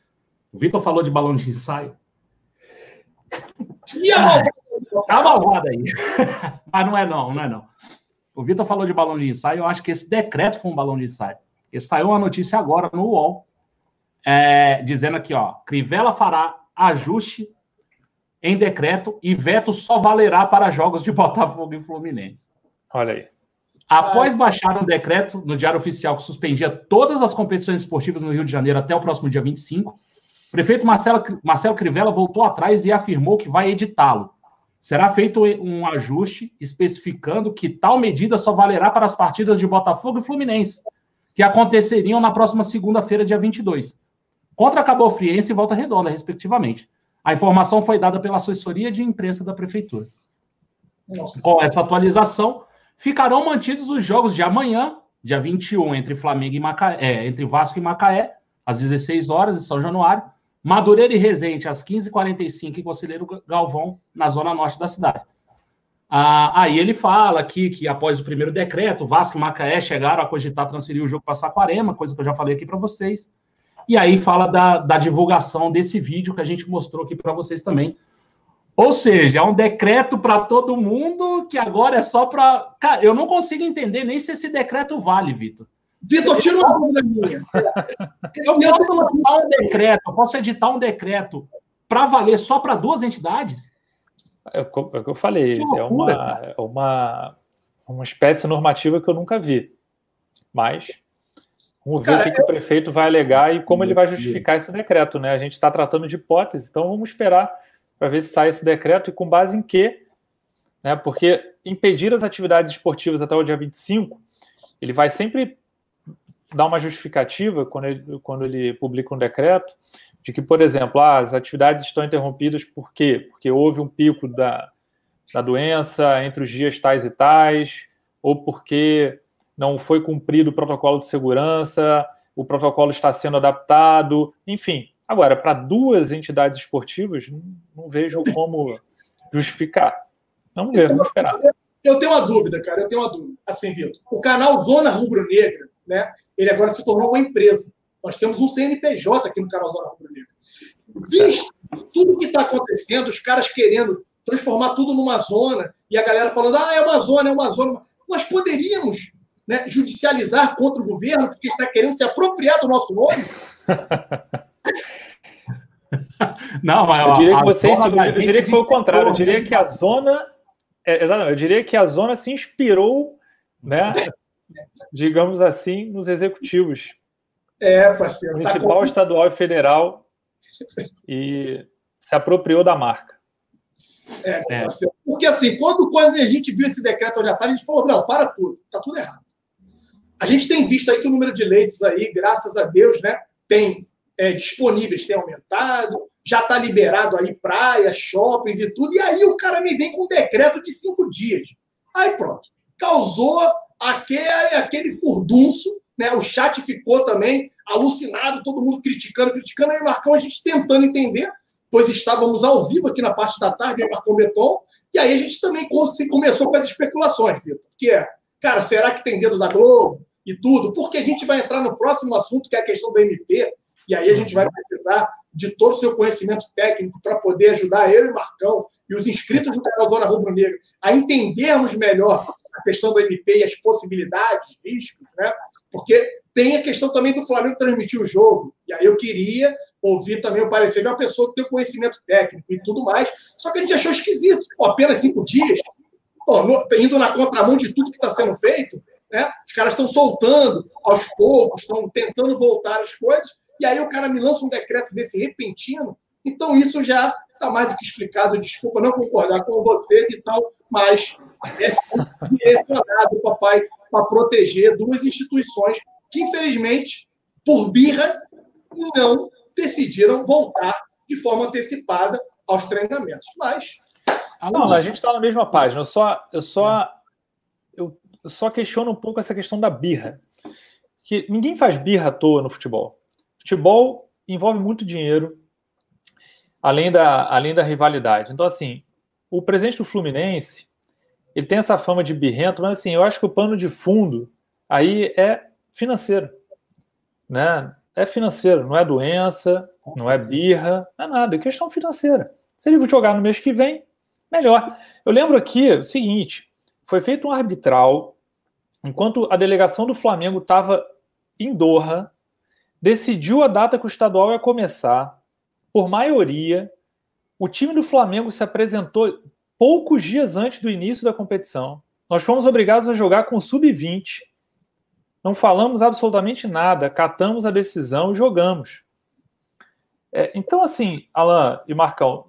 O Vitor falou de balão de ensaio. E a malvada? Tá malvada aí. Mas não é não, não é não. O Vitor falou de balão de ensaio, eu acho que esse decreto foi um balão de ensaio. Porque saiu uma notícia agora no UOL, é, dizendo aqui, ó, Crivella fará ajuste em decreto e veto só valerá para jogos de Botafogo e Fluminense. Olha aí. Após baixar um decreto no Diário Oficial que suspendia todas as competições esportivas no Rio de Janeiro até o próximo dia 25, o prefeito Marcelo, Marcelo Crivella voltou atrás e afirmou que vai editá-lo. Será feito um ajuste especificando que tal medida só valerá para as partidas de Botafogo e Fluminense, que aconteceriam na próxima segunda-feira, dia 22, contra Cabo Friense e Volta Redonda, respectivamente. A informação foi dada pela assessoria de imprensa da prefeitura. Nossa. Com essa atualização, ficarão mantidos os jogos de amanhã, dia 21, entre Flamengo e Macaé, é, entre Vasco e Macaé, às 16 horas, em São Januário, Madureira e Resende, às 15h45, em Conselheiro Galvão, na zona norte da cidade. Ah, aí ele fala aqui que após o primeiro decreto, Vasco e Macaé chegaram a cogitar transferir o jogo para Saquarema, coisa que eu já falei aqui para vocês. E aí fala da, da divulgação desse vídeo que a gente mostrou aqui para vocês também, ou seja, é um decreto para todo mundo que agora é só para. Cara, eu não consigo entender nem se esse decreto vale, Vitor. Vitor, tira uma dúvida minha. Eu posso lançar um decreto, eu posso editar um decreto para valer só para duas entidades? É o que eu falei, é uma, é uma, uma espécie normativa que eu nunca vi. Mas vamos ver cara, o que, eu... que, o prefeito vai alegar e como ele vai justificar esse decreto. Né? A gente está tratando de hipótese, então vamos esperar para ver se sai esse decreto e com base em quê. Né? Porque impedir as atividades esportivas até o dia 25, ele vai sempre dar uma justificativa quando ele, quando ele publica um decreto de que, por exemplo, ah, as atividades estão interrompidas por quê? Porque houve um pico da, da doença entre os dias tais e tais, ou porque não foi cumprido o protocolo de segurança, o protocolo está sendo adaptado, enfim. Agora, para duas entidades esportivas, não, vejo como justificar. Vamos ver, vamos esperar. Eu tenho uma dúvida, cara, eu tenho uma dúvida. Assim, Vitor, o canal Zona Rubro Negra, né, ele agora se tornou uma empresa. Nós temos um CNPJ aqui no canal Zona Rubro Negra. Visto tudo que está acontecendo, os caras querendo transformar tudo numa zona, e a galera falando, ah, é uma zona, é uma zona. Nós poderíamos né, judicializar contra o governo porque está querendo se apropriar do nosso nome? Não, mas eu diria que vocês, eu diria que foi o contrário. Eu diria que a zona, é, exatamente, eu diria que a zona se inspirou, né, digamos assim, nos executivos. É, parceiro. Tá Municipal, tá estadual e federal e se apropriou da marca. É, é. Porque assim, quando, quando a gente viu esse decreto onde a gente falou, não, para tudo, tá tudo errado. A gente tem visto aí que o número de leitos aí, graças a Deus, né, tem é, disponíveis tem aumentado, já está liberado aí praias, shoppings e tudo, e aí o cara me vem com um decreto de cinco dias. Aí pronto, causou aquele, aquele furdunço, né? O chat ficou também alucinado, todo mundo criticando, criticando, aí Marcão, a gente tentando entender, pois estávamos ao vivo aqui na parte da tarde, Marcão Beton, e aí a gente também começou com as especulações, Vitor, que é, cara, será que tem dedo da Globo e tudo? Porque a gente vai entrar no próximo assunto, que é a questão do MP, e aí a gente vai precisar de todo o seu conhecimento técnico para poder ajudar eu e Marcão e os inscritos do canal Zona Rubro Negro a entendermos melhor a questão do MP e as possibilidades, riscos, né? Porque tem a questão também do Flamengo transmitir o jogo. E aí eu queria ouvir também o parecer de uma pessoa que tem conhecimento técnico e tudo mais. Só que a gente achou esquisito. Pô, apenas cinco dias, pô, no, indo na contramão de tudo que está sendo feito, né? Os caras estão soltando aos poucos, estão tentando voltar as coisas e aí o cara me lança um decreto desse repentino. Então, isso já está mais do que explicado. Desculpa não concordar com vocês e tal, mas é direcionado, papai, para proteger duas instituições que, infelizmente, por birra, não decidiram voltar de forma antecipada aos treinamentos. Mas. Não, a gente está na mesma página. Eu só, eu só, eu só questiono um pouco essa questão da birra. Que ninguém faz birra à toa no futebol. Futebol envolve muito dinheiro, além da, além da rivalidade. Então, assim, o presidente do Fluminense, ele tem essa fama de birrento, mas assim, eu acho que o pano de fundo aí é financeiro, né? É financeiro, não é doença, não é birra, não é nada, é questão financeira. Se ele jogar no mês que vem, melhor. Eu lembro aqui o seguinte: foi feito um arbitral enquanto a delegação do Flamengo estava em Doha, decidiu a data que o estadual ia começar. Por maioria, o time do Flamengo se apresentou poucos dias antes do início da competição. Nós fomos obrigados a jogar com sub-20. Não falamos absolutamente nada, catamos a decisão e jogamos. É, então, assim, Alan e Marcão,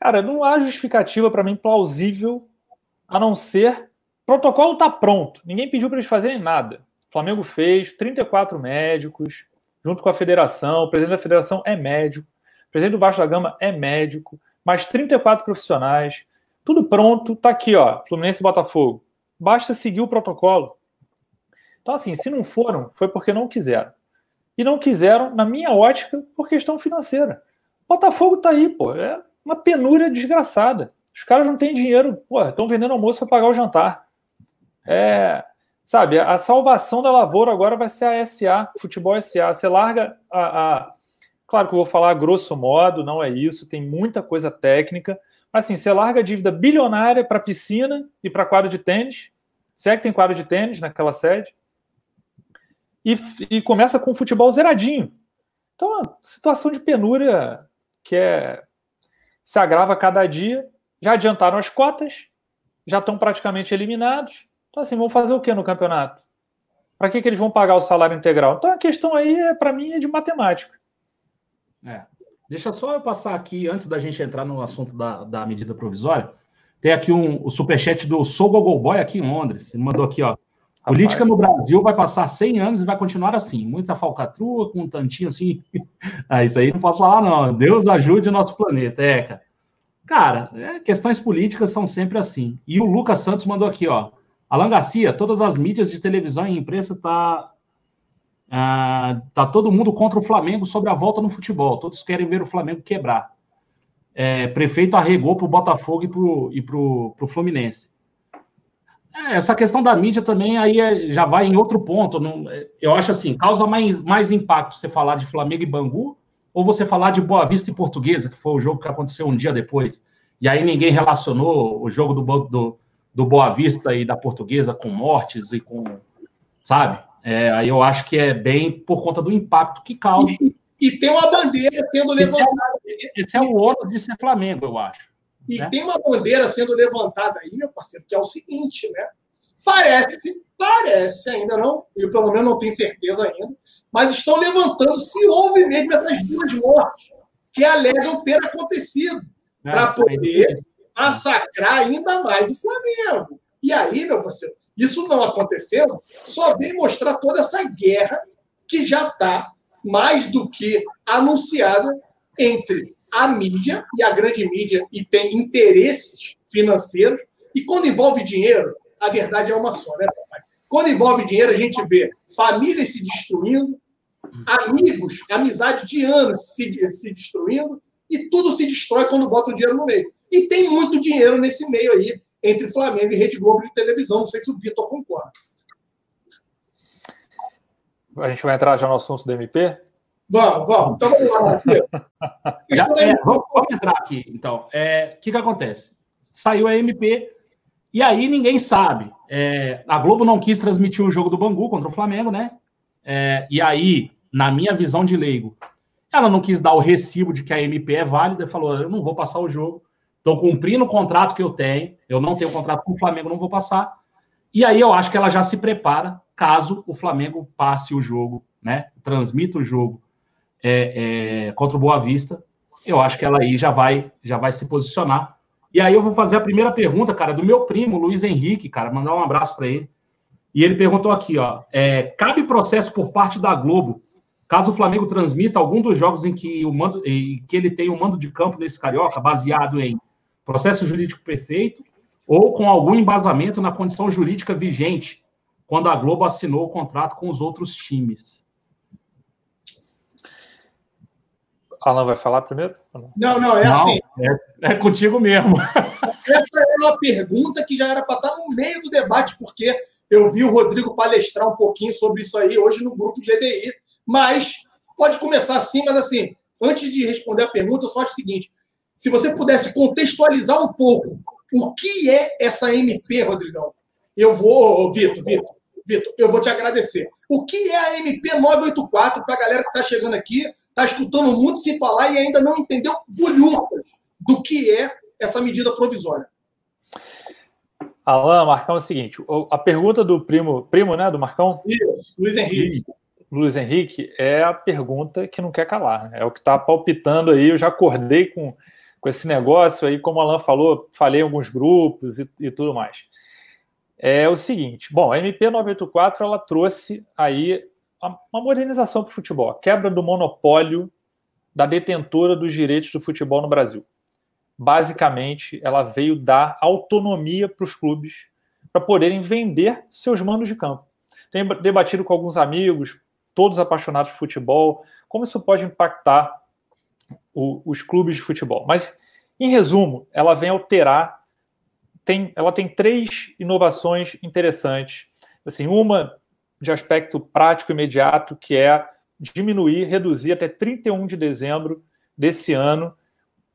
cara, não há justificativa para mim plausível a não ser. Protocolo está pronto, ninguém pediu para eles fazerem nada. O Flamengo fez 34 médicos, junto com a federação. O presidente da federação é médico, o presidente do Baixo da Gama é médico, mais 34 profissionais, tudo pronto, tá aqui, ó, Fluminense e Botafogo. Basta seguir o protocolo. Então, assim, se não foram, foi porque não quiseram. E não quiseram, na minha ótica, por questão financeira. Botafogo tá aí, pô, é uma penúria desgraçada. Os caras não têm dinheiro, pô, estão vendendo almoço para pagar o jantar. É, Sabe, a salvação da lavoura agora vai ser a SA, futebol SA. Você larga a, a, Claro que eu vou falar grosso modo, não é isso, tem muita coisa técnica. Mas assim, você larga a dívida bilionária para piscina e para quadro de tênis. Se é que tem quadro de tênis naquela sede. E, e começa com o futebol zeradinho. Então, a situação de penúria que é, se agrava cada dia. Já adiantaram as cotas, já estão praticamente eliminados. Então, assim, vão fazer o que no campeonato? Para que, que eles vão pagar o salário integral? Então, a questão aí, é, para mim, é de matemática. É. Deixa só eu passar aqui, antes da gente entrar no assunto da, da medida provisória. Tem aqui um, o superchat do Sou Gogol Boy aqui em Londres. Ele mandou aqui, ó. Política no Brasil vai passar 100 anos e vai continuar assim. Muita falcatrua, com um tantinho assim. ah, isso aí não posso falar, não. Deus ajude o nosso planeta. É, cara. Cara, é, questões políticas são sempre assim. E o Lucas Santos mandou aqui, ó. Alan Garcia, todas as mídias de televisão e imprensa tá ah, tá todo mundo contra o Flamengo sobre a volta no futebol. Todos querem ver o Flamengo quebrar. É, prefeito arregou para o Botafogo e para e pro, pro Fluminense. É, essa questão da mídia também aí é, já vai em outro ponto. Não, é, eu acho assim, causa mais, mais impacto você falar de Flamengo e Bangu ou você falar de Boa Vista e Portuguesa, que foi o jogo que aconteceu um dia depois. E aí ninguém relacionou o jogo do, do, do Boa Vista e da Portuguesa com mortes e com. Sabe? É, aí eu acho que é bem por conta do impacto que causa. E, e tem uma bandeira sendo levantada. Esse é, esse é o ônus de ser Flamengo, eu acho. E né? tem uma bandeira sendo levantada aí, meu parceiro, que é o seguinte, né? Parece, parece, ainda não, eu pelo menos não tenho certeza ainda, mas estão levantando se houve mesmo essas duas mortes que alegam ter acontecido, é, para poder massacrar ainda mais o Flamengo. E aí, meu parceiro, isso não aconteceu, só vem mostrar toda essa guerra que já está mais do que anunciada entre a mídia e a grande mídia e tem interesses financeiros. E quando envolve dinheiro, a verdade é uma só, né, papai? Quando envolve dinheiro, a gente vê famílias se destruindo, amigos, amizade de anos se, se destruindo, e tudo se destrói quando bota o dinheiro no meio. E tem muito dinheiro nesse meio aí, entre Flamengo e Rede Globo de televisão. Não sei se o Vitor concorda. A gente vai entrar já no assunto do MP? Vamos, vamos. Então vamos lá, Já, é, vamos, vamos, entrar aqui, então. O é, que, que acontece? Saiu a MP e aí ninguém sabe. É, a Globo não quis transmitir o jogo do Bangu contra o Flamengo, né? É, e aí, na minha visão de leigo, ela não quis dar o recibo de que a MP é válida e falou: eu não vou passar o jogo, estou cumprindo o contrato que eu tenho, eu não tenho contrato com o Flamengo, não vou passar. E aí eu acho que ela já se prepara caso o Flamengo passe o jogo, né? Transmita o jogo é, é, contra o Boa Vista. Eu acho que ela aí já vai, já vai se posicionar. E aí eu vou fazer a primeira pergunta, cara, do meu primo, Luiz Henrique, cara, mandar um abraço para ele. E ele perguntou aqui, ó, é, cabe processo por parte da Globo Caso o Flamengo transmita algum dos jogos em que, o mando, em que ele tem o um mando de campo nesse Carioca, baseado em processo jurídico perfeito ou com algum embasamento na condição jurídica vigente, quando a Globo assinou o contrato com os outros times. Alan vai falar primeiro? Não, não, é não, assim. É, é, contigo mesmo. Essa é uma pergunta que já era para estar no meio do debate, porque eu vi o Rodrigo palestrar um pouquinho sobre isso aí hoje no grupo GDI mas pode começar assim, mas assim, antes de responder a pergunta, só acho o seguinte: se você pudesse contextualizar um pouco o que é essa MP, Rodrigão, eu vou, Vitor, Vitor, Vitor, eu vou te agradecer. O que é a MP 984 para a galera que está chegando aqui, está escutando muito se falar e ainda não entendeu bolhurcas do que é essa medida provisória? Alan, Marcão, é o seguinte: a pergunta do primo, primo, né, do Marcão? Isso, Luiz Henrique. Luiz Henrique, é a pergunta que não quer calar. Né? É o que está palpitando aí. Eu já acordei com, com esse negócio aí, como o Alan falou, falei em alguns grupos e, e tudo mais. É o seguinte: bom, a MP 984 ela trouxe aí uma modernização para o futebol, a quebra do monopólio da detentora dos direitos do futebol no Brasil. Basicamente, ela veio dar autonomia para os clubes para poderem vender seus manos de campo. Tenho debatido com alguns amigos, todos apaixonados por futebol, como isso pode impactar o, os clubes de futebol. Mas, em resumo, ela vem alterar, tem, ela tem três inovações interessantes. Assim, uma de aspecto prático imediato, que é diminuir, reduzir até 31 de dezembro desse ano.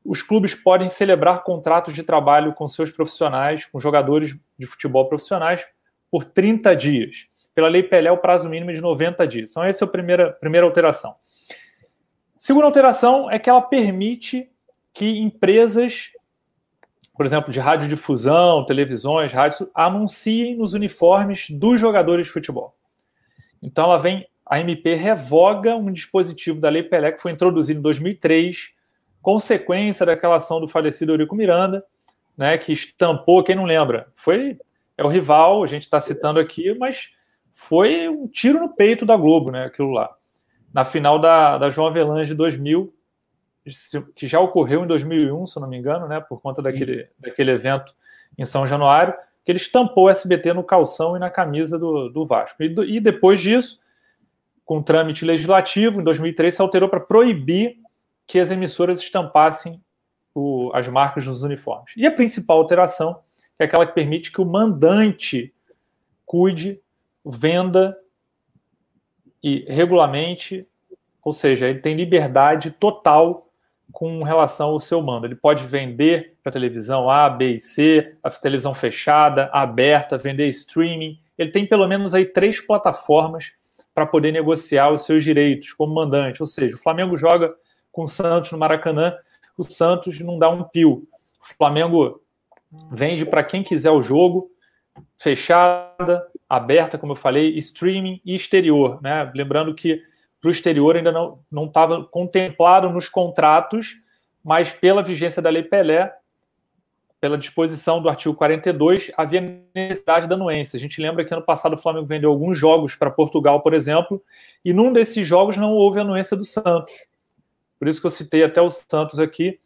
Os clubes podem celebrar contratos de trabalho com seus profissionais, com jogadores de futebol profissionais, por 30 dias. Pela Lei Pelé, o prazo mínimo é de 90 dias. Então, essa é a primeira, primeira alteração. Segunda alteração é que ela permite que empresas, por exemplo, de radiodifusão, televisões, rádios, anunciem nos uniformes dos jogadores de futebol. Então, ela vem, a MP revoga um dispositivo da Lei Pelé que foi introduzido em 2003, consequência daquela ação do falecido Eurico Miranda, né, que estampou, quem não lembra, foi é o rival, a gente está citando aqui, mas foi um tiro no peito da Globo, né? Aquilo lá. Na final da, da João Avelange de 2000, que já ocorreu em 2001, se não me engano, né? Por conta daquele, daquele evento em São Januário. que ele estampou o SBT no calção e na camisa do, do Vasco. E, do, e depois disso, com trâmite legislativo, em 2003, se alterou para proibir que as emissoras estampassem o, as marcas nos uniformes. E a principal alteração é aquela que permite que o mandante cuide, venda e regulamente, ou seja, ele tem liberdade total com relação ao seu mando. Ele pode vender para televisão A, B e C, a televisão fechada, aberta, vender streaming. Ele tem pelo menos aí três plataformas para poder negociar os seus direitos como mandante. Ou seja, o Flamengo joga com o Santos no Maracanã, o Santos não dá um pio. O Flamengo vende para quem quiser o jogo, fechada, aberta, como eu falei, streaming e exterior. Né? Lembrando que para o exterior ainda não estava contemplado nos contratos, mas pela vigência da Lei Pelé, pela disposição do artigo 42, havia necessidade da anuência. A gente lembra que ano passado o Flamengo vendeu alguns jogos para Portugal, por exemplo, e num desses jogos não houve anuência do Santos. Por isso que eu citei até o Santos aqui,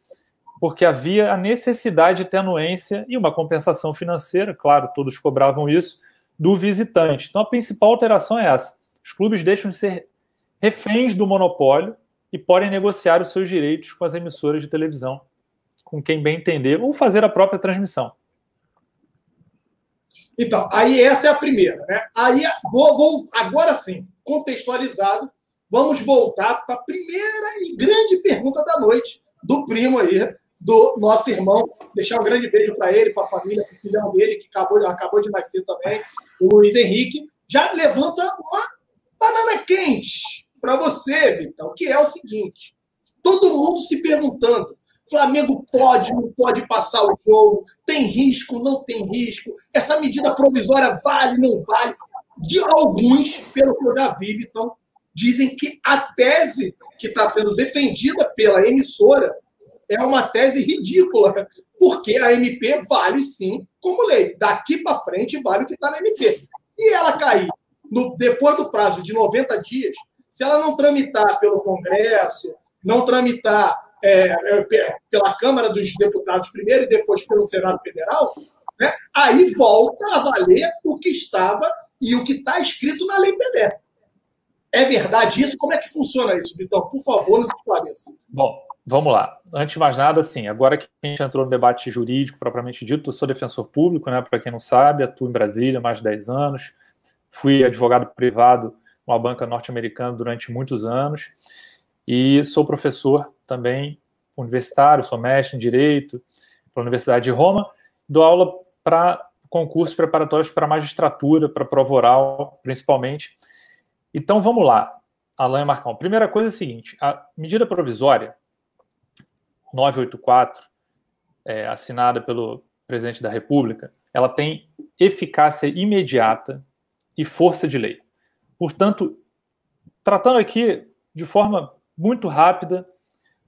porque havia a necessidade de ter anuência e uma compensação financeira, claro, todos cobravam isso, do visitante. Então a principal alteração é essa. Os clubes deixam de ser reféns do monopólio e podem negociar os seus direitos com as emissoras de televisão, com quem bem entender, ou fazer a própria transmissão. Então, aí essa é a primeira, né? Aí vou, vou agora sim, contextualizado, vamos voltar para a primeira e grande pergunta da noite do primo aí, do nosso irmão. Deixar um grande beijo para ele, para a família, para o filhão dele, que acabou, acabou de nascer também, o Luiz Henrique. Já levanta uma banana quente para você, Vitão, que é o seguinte: todo mundo se perguntando. Flamengo pode, não pode passar o jogo? Tem risco, não tem risco? Essa medida provisória vale, não vale? De alguns, pelo que eu já vi, Vitão, dizem que a tese que está sendo defendida pela emissora é uma tese ridícula, porque a MP vale sim como lei. Daqui para frente vale o que está na MP. E ela cair no, depois do prazo de 90 dias, se ela não tramitar pelo Congresso, não tramitar é, é, pela Câmara dos Deputados primeiro e depois pelo Senado Federal, né, aí volta a valer o que estava e o que está escrito na Lei Pelé. É verdade isso? Como é que funciona isso, Vitão? Por favor, nos esclareça. Bom, vamos lá. Antes de mais nada, assim, agora que a gente entrou no debate jurídico propriamente dito, eu sou defensor público, né? Para quem não sabe, atuo em Brasília há mais de 10 anos, fui advogado privado uma banca norte-americana durante muitos anos e sou professor também universitário, sou mestre em Direito pela Universidade de Roma, dou aula para concursos preparatórios para magistratura, para prova oral, principalmente. Então, vamos lá, Alain Marcão. Primeira coisa é a seguinte, a medida provisória 984, é, assinada pelo presidente da República, ela tem eficácia imediata e força de lei. Portanto, tratando aqui de forma muito rápida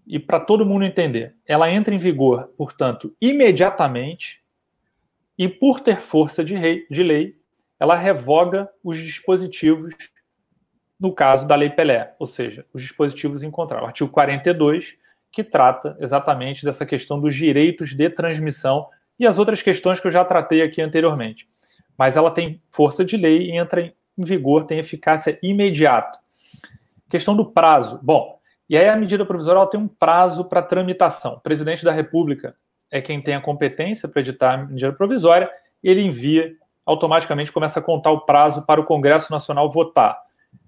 e para todo mundo entender, ela entra em vigor, portanto, imediatamente e por ter força de, rei, de lei, ela revoga os dispositivos no caso da Lei Pelé, ou seja, os dispositivos em contrato. O artigo 42, que trata exatamente dessa questão dos direitos de transmissão e as outras questões que eu já tratei aqui anteriormente. Mas ela tem força de lei e entra em vigor, tem eficácia imediata. Questão do prazo. Bom, e aí a medida provisória tem um prazo para tramitação. O presidente da República é quem tem a competência para editar a medida provisória, ele envia, automaticamente começa a contar o prazo para o Congresso Nacional votar.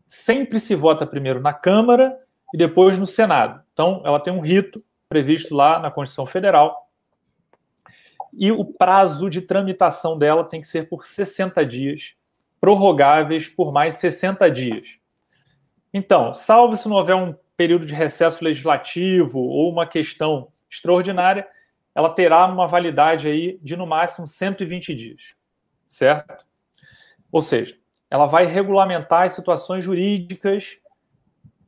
Sempre se vota primeiro na Câmara e depois no Senado. Então, ela tem um rito previsto lá na Constituição Federal. E o prazo de tramitação dela tem que ser por 60 dias prorrogáveis por mais 60 dias. Então, salvo se não houver um período de recesso legislativo ou uma questão extraordinária, ela terá uma validade aí de no máximo 120 dias, certo? Ou seja, ela vai regulamentar as situações jurídicas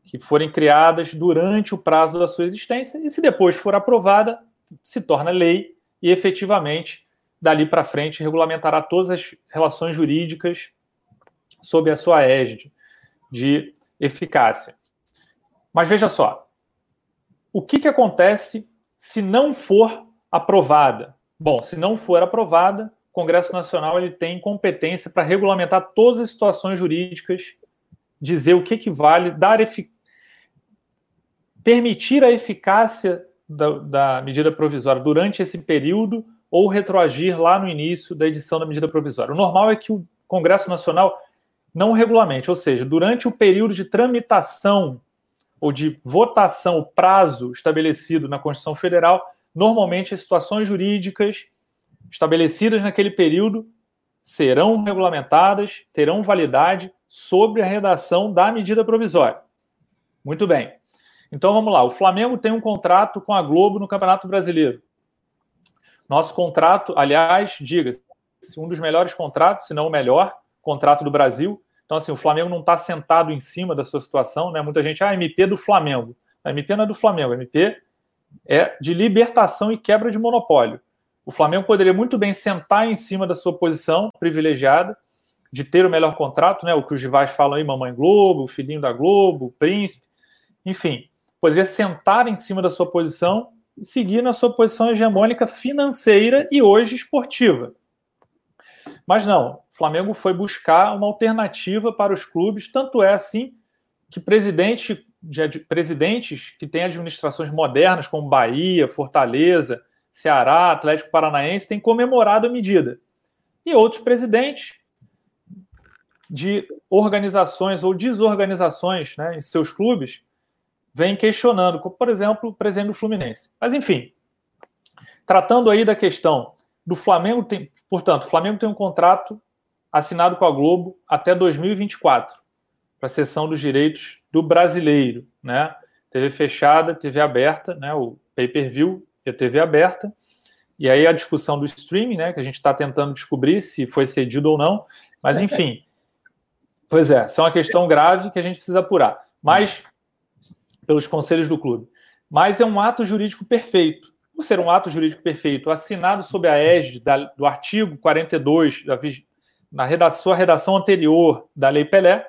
que forem criadas durante o prazo da sua existência e se depois for aprovada, se torna lei e efetivamente dali para frente regulamentará todas as relações jurídicas sob a sua égide de eficácia. Mas veja só, o que, que acontece se não for aprovada? Bom, se não for aprovada, Congresso Nacional ele tem competência para regulamentar todas as situações jurídicas, dizer o que, que vale, dar efic... permitir a eficácia da, da medida provisória durante esse período ou retroagir lá no início da edição da medida provisória. O normal é que o Congresso Nacional não regulamente, ou seja, durante o período de tramitação ou de votação, o prazo estabelecido na Constituição Federal, normalmente as situações jurídicas estabelecidas naquele período serão regulamentadas, terão validade sobre a redação da medida provisória. Muito bem. Então vamos lá. O Flamengo tem um contrato com a Globo no Campeonato Brasileiro. Nosso contrato, aliás, diga-se, um dos melhores contratos, se não o melhor contrato do Brasil. Então, assim, o Flamengo não está sentado em cima da sua situação, né? Muita gente, ah, MP do Flamengo. A MP não é do Flamengo, a MP é de libertação e quebra de monopólio. O Flamengo poderia muito bem sentar em cima da sua posição privilegiada de ter o melhor contrato, né? O que os rivais falam aí, Mamãe Globo, o filhinho da Globo, o príncipe, enfim, poderia sentar em cima da sua posição e seguir na sua posição hegemônica financeira e hoje esportiva. Mas não, o Flamengo foi buscar uma alternativa para os clubes, tanto é assim que presidente, de, presidentes que têm administrações modernas, como Bahia, Fortaleza, Ceará, Atlético Paranaense, têm comemorado a medida. E outros presidentes de organizações ou desorganizações né, em seus clubes vêm questionando, como, por exemplo, o presidente do Fluminense. Mas, enfim, tratando aí da questão do Flamengo, tem, portanto, o Flamengo tem um contrato assinado com a Globo até 2024 para a cessão dos direitos do brasileiro, né? TV fechada, TV aberta, né? O pay-per-view e a TV aberta. E aí a discussão do streaming, né, que a gente está tentando descobrir se foi cedido ou não. Mas, enfim, pois é, isso é uma questão grave que a gente precisa apurar. Mas, pelos conselhos do clube. Mas é um ato jurídico perfeito. Por ser um ato jurídico perfeito, assinado sob a égide da, do artigo 42, da, na sua redação anterior da Lei Pelé,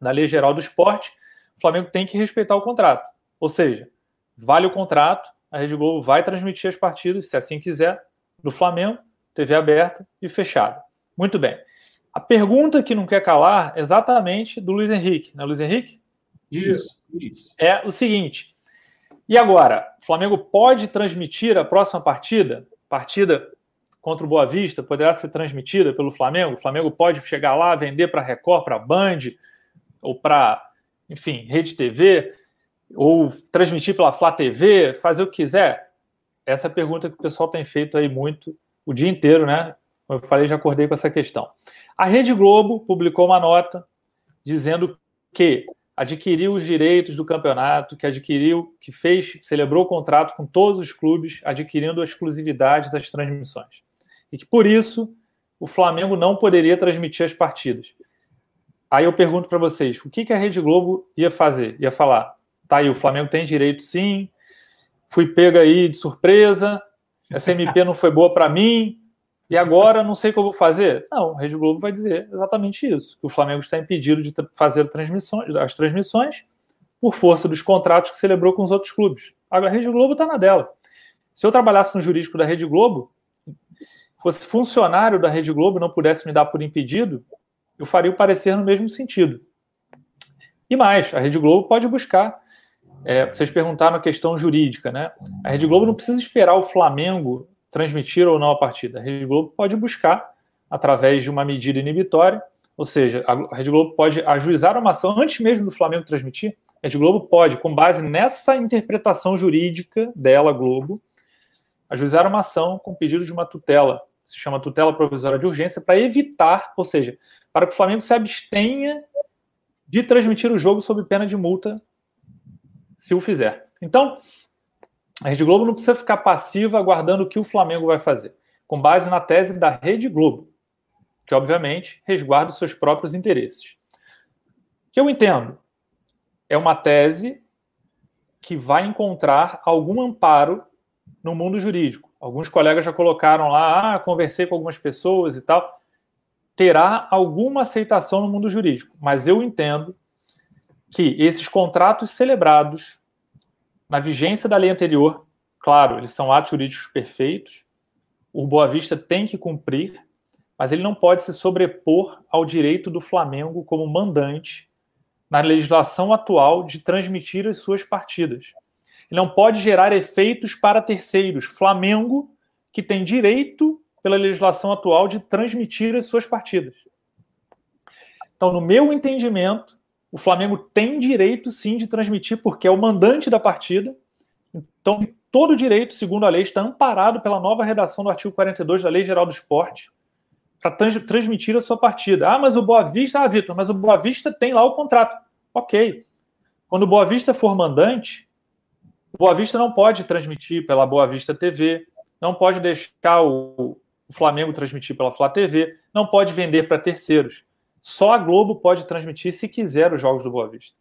da Lei Geral do Esporte, o Flamengo tem que respeitar o contrato. Ou seja, vale o contrato, a Rede Globo vai transmitir as partidas, se assim quiser, do Flamengo, TV aberta e fechada. Muito bem. A pergunta que não quer calar é exatamente do Luiz Henrique, né, Luiz Henrique? Isso, É o seguinte. E agora, o Flamengo pode transmitir a próxima partida? Partida contra o Boa Vista poderá ser transmitida pelo Flamengo? O Flamengo pode chegar lá, vender para Record, para Band, ou para, enfim, Rede TV? ou transmitir pela Flá TV, fazer o que quiser? Essa é pergunta que o pessoal tem feito aí muito o dia inteiro, né? Como eu falei, já acordei com essa questão. A Rede Globo publicou uma nota dizendo que adquiriu os direitos do campeonato, que adquiriu, que fez, celebrou o contrato com todos os clubes, adquirindo a exclusividade das transmissões. E que por isso o Flamengo não poderia transmitir as partidas. Aí eu pergunto para vocês, o que, que a Rede Globo ia fazer? Ia falar, tá aí, o Flamengo tem direito sim, fui pego aí de surpresa, essa MP não foi boa para mim, e agora não sei o que eu vou fazer. Não, a Rede Globo vai dizer exatamente isso, que o Flamengo está impedido de fazer transmissões, as transmissões por força dos contratos que celebrou com os outros clubes. Agora a Rede Globo está na dela. Se eu trabalhasse no jurídico da Rede Globo, fosse funcionário da Rede Globo não pudesse me dar por impedido, eu faria o parecer no mesmo sentido. E mais, a Rede Globo pode buscar é, vocês perguntaram a questão jurídica, né? A Rede Globo não precisa esperar o Flamengo transmitir ou não a partida. A Rede Globo pode buscar através de uma medida inibitória, ou seja, a Rede Globo pode ajuizar uma ação antes mesmo do Flamengo transmitir. A Rede Globo pode, com base nessa interpretação jurídica dela, Globo, ajuizar uma ação com pedido de uma tutela, se chama tutela provisória de urgência, para evitar, ou seja, para que o Flamengo se abstenha de transmitir o jogo sob pena de multa se o fizer. Então, a Rede Globo não precisa ficar passiva aguardando o que o Flamengo vai fazer, com base na tese da Rede Globo, que obviamente resguarda os seus próprios interesses. Que eu entendo é uma tese que vai encontrar algum amparo no mundo jurídico. Alguns colegas já colocaram lá, ah, conversei com algumas pessoas e tal. Terá alguma aceitação no mundo jurídico, mas eu entendo que esses contratos celebrados na vigência da lei anterior, claro, eles são atos jurídicos perfeitos, o Boa Vista tem que cumprir, mas ele não pode se sobrepor ao direito do Flamengo como mandante na legislação atual de transmitir as suas partidas. Ele não pode gerar efeitos para terceiros. Flamengo, que tem direito, pela legislação atual, de transmitir as suas partidas. Então, no meu entendimento, o Flamengo tem direito sim de transmitir, porque é o mandante da partida. Então, todo direito, segundo a lei, está amparado pela nova redação do artigo 42 da Lei Geral do Esporte para trans transmitir a sua partida. Ah, mas o Boa Vista, ah, Vitor, mas o Boa Vista tem lá o contrato. Ok. Quando o Boa Vista for mandante, o Boa Vista não pode transmitir pela Boa Vista TV, não pode deixar o, o Flamengo transmitir pela Flá TV, não pode vender para terceiros. Só a Globo pode transmitir se quiser os jogos do Boa Vista.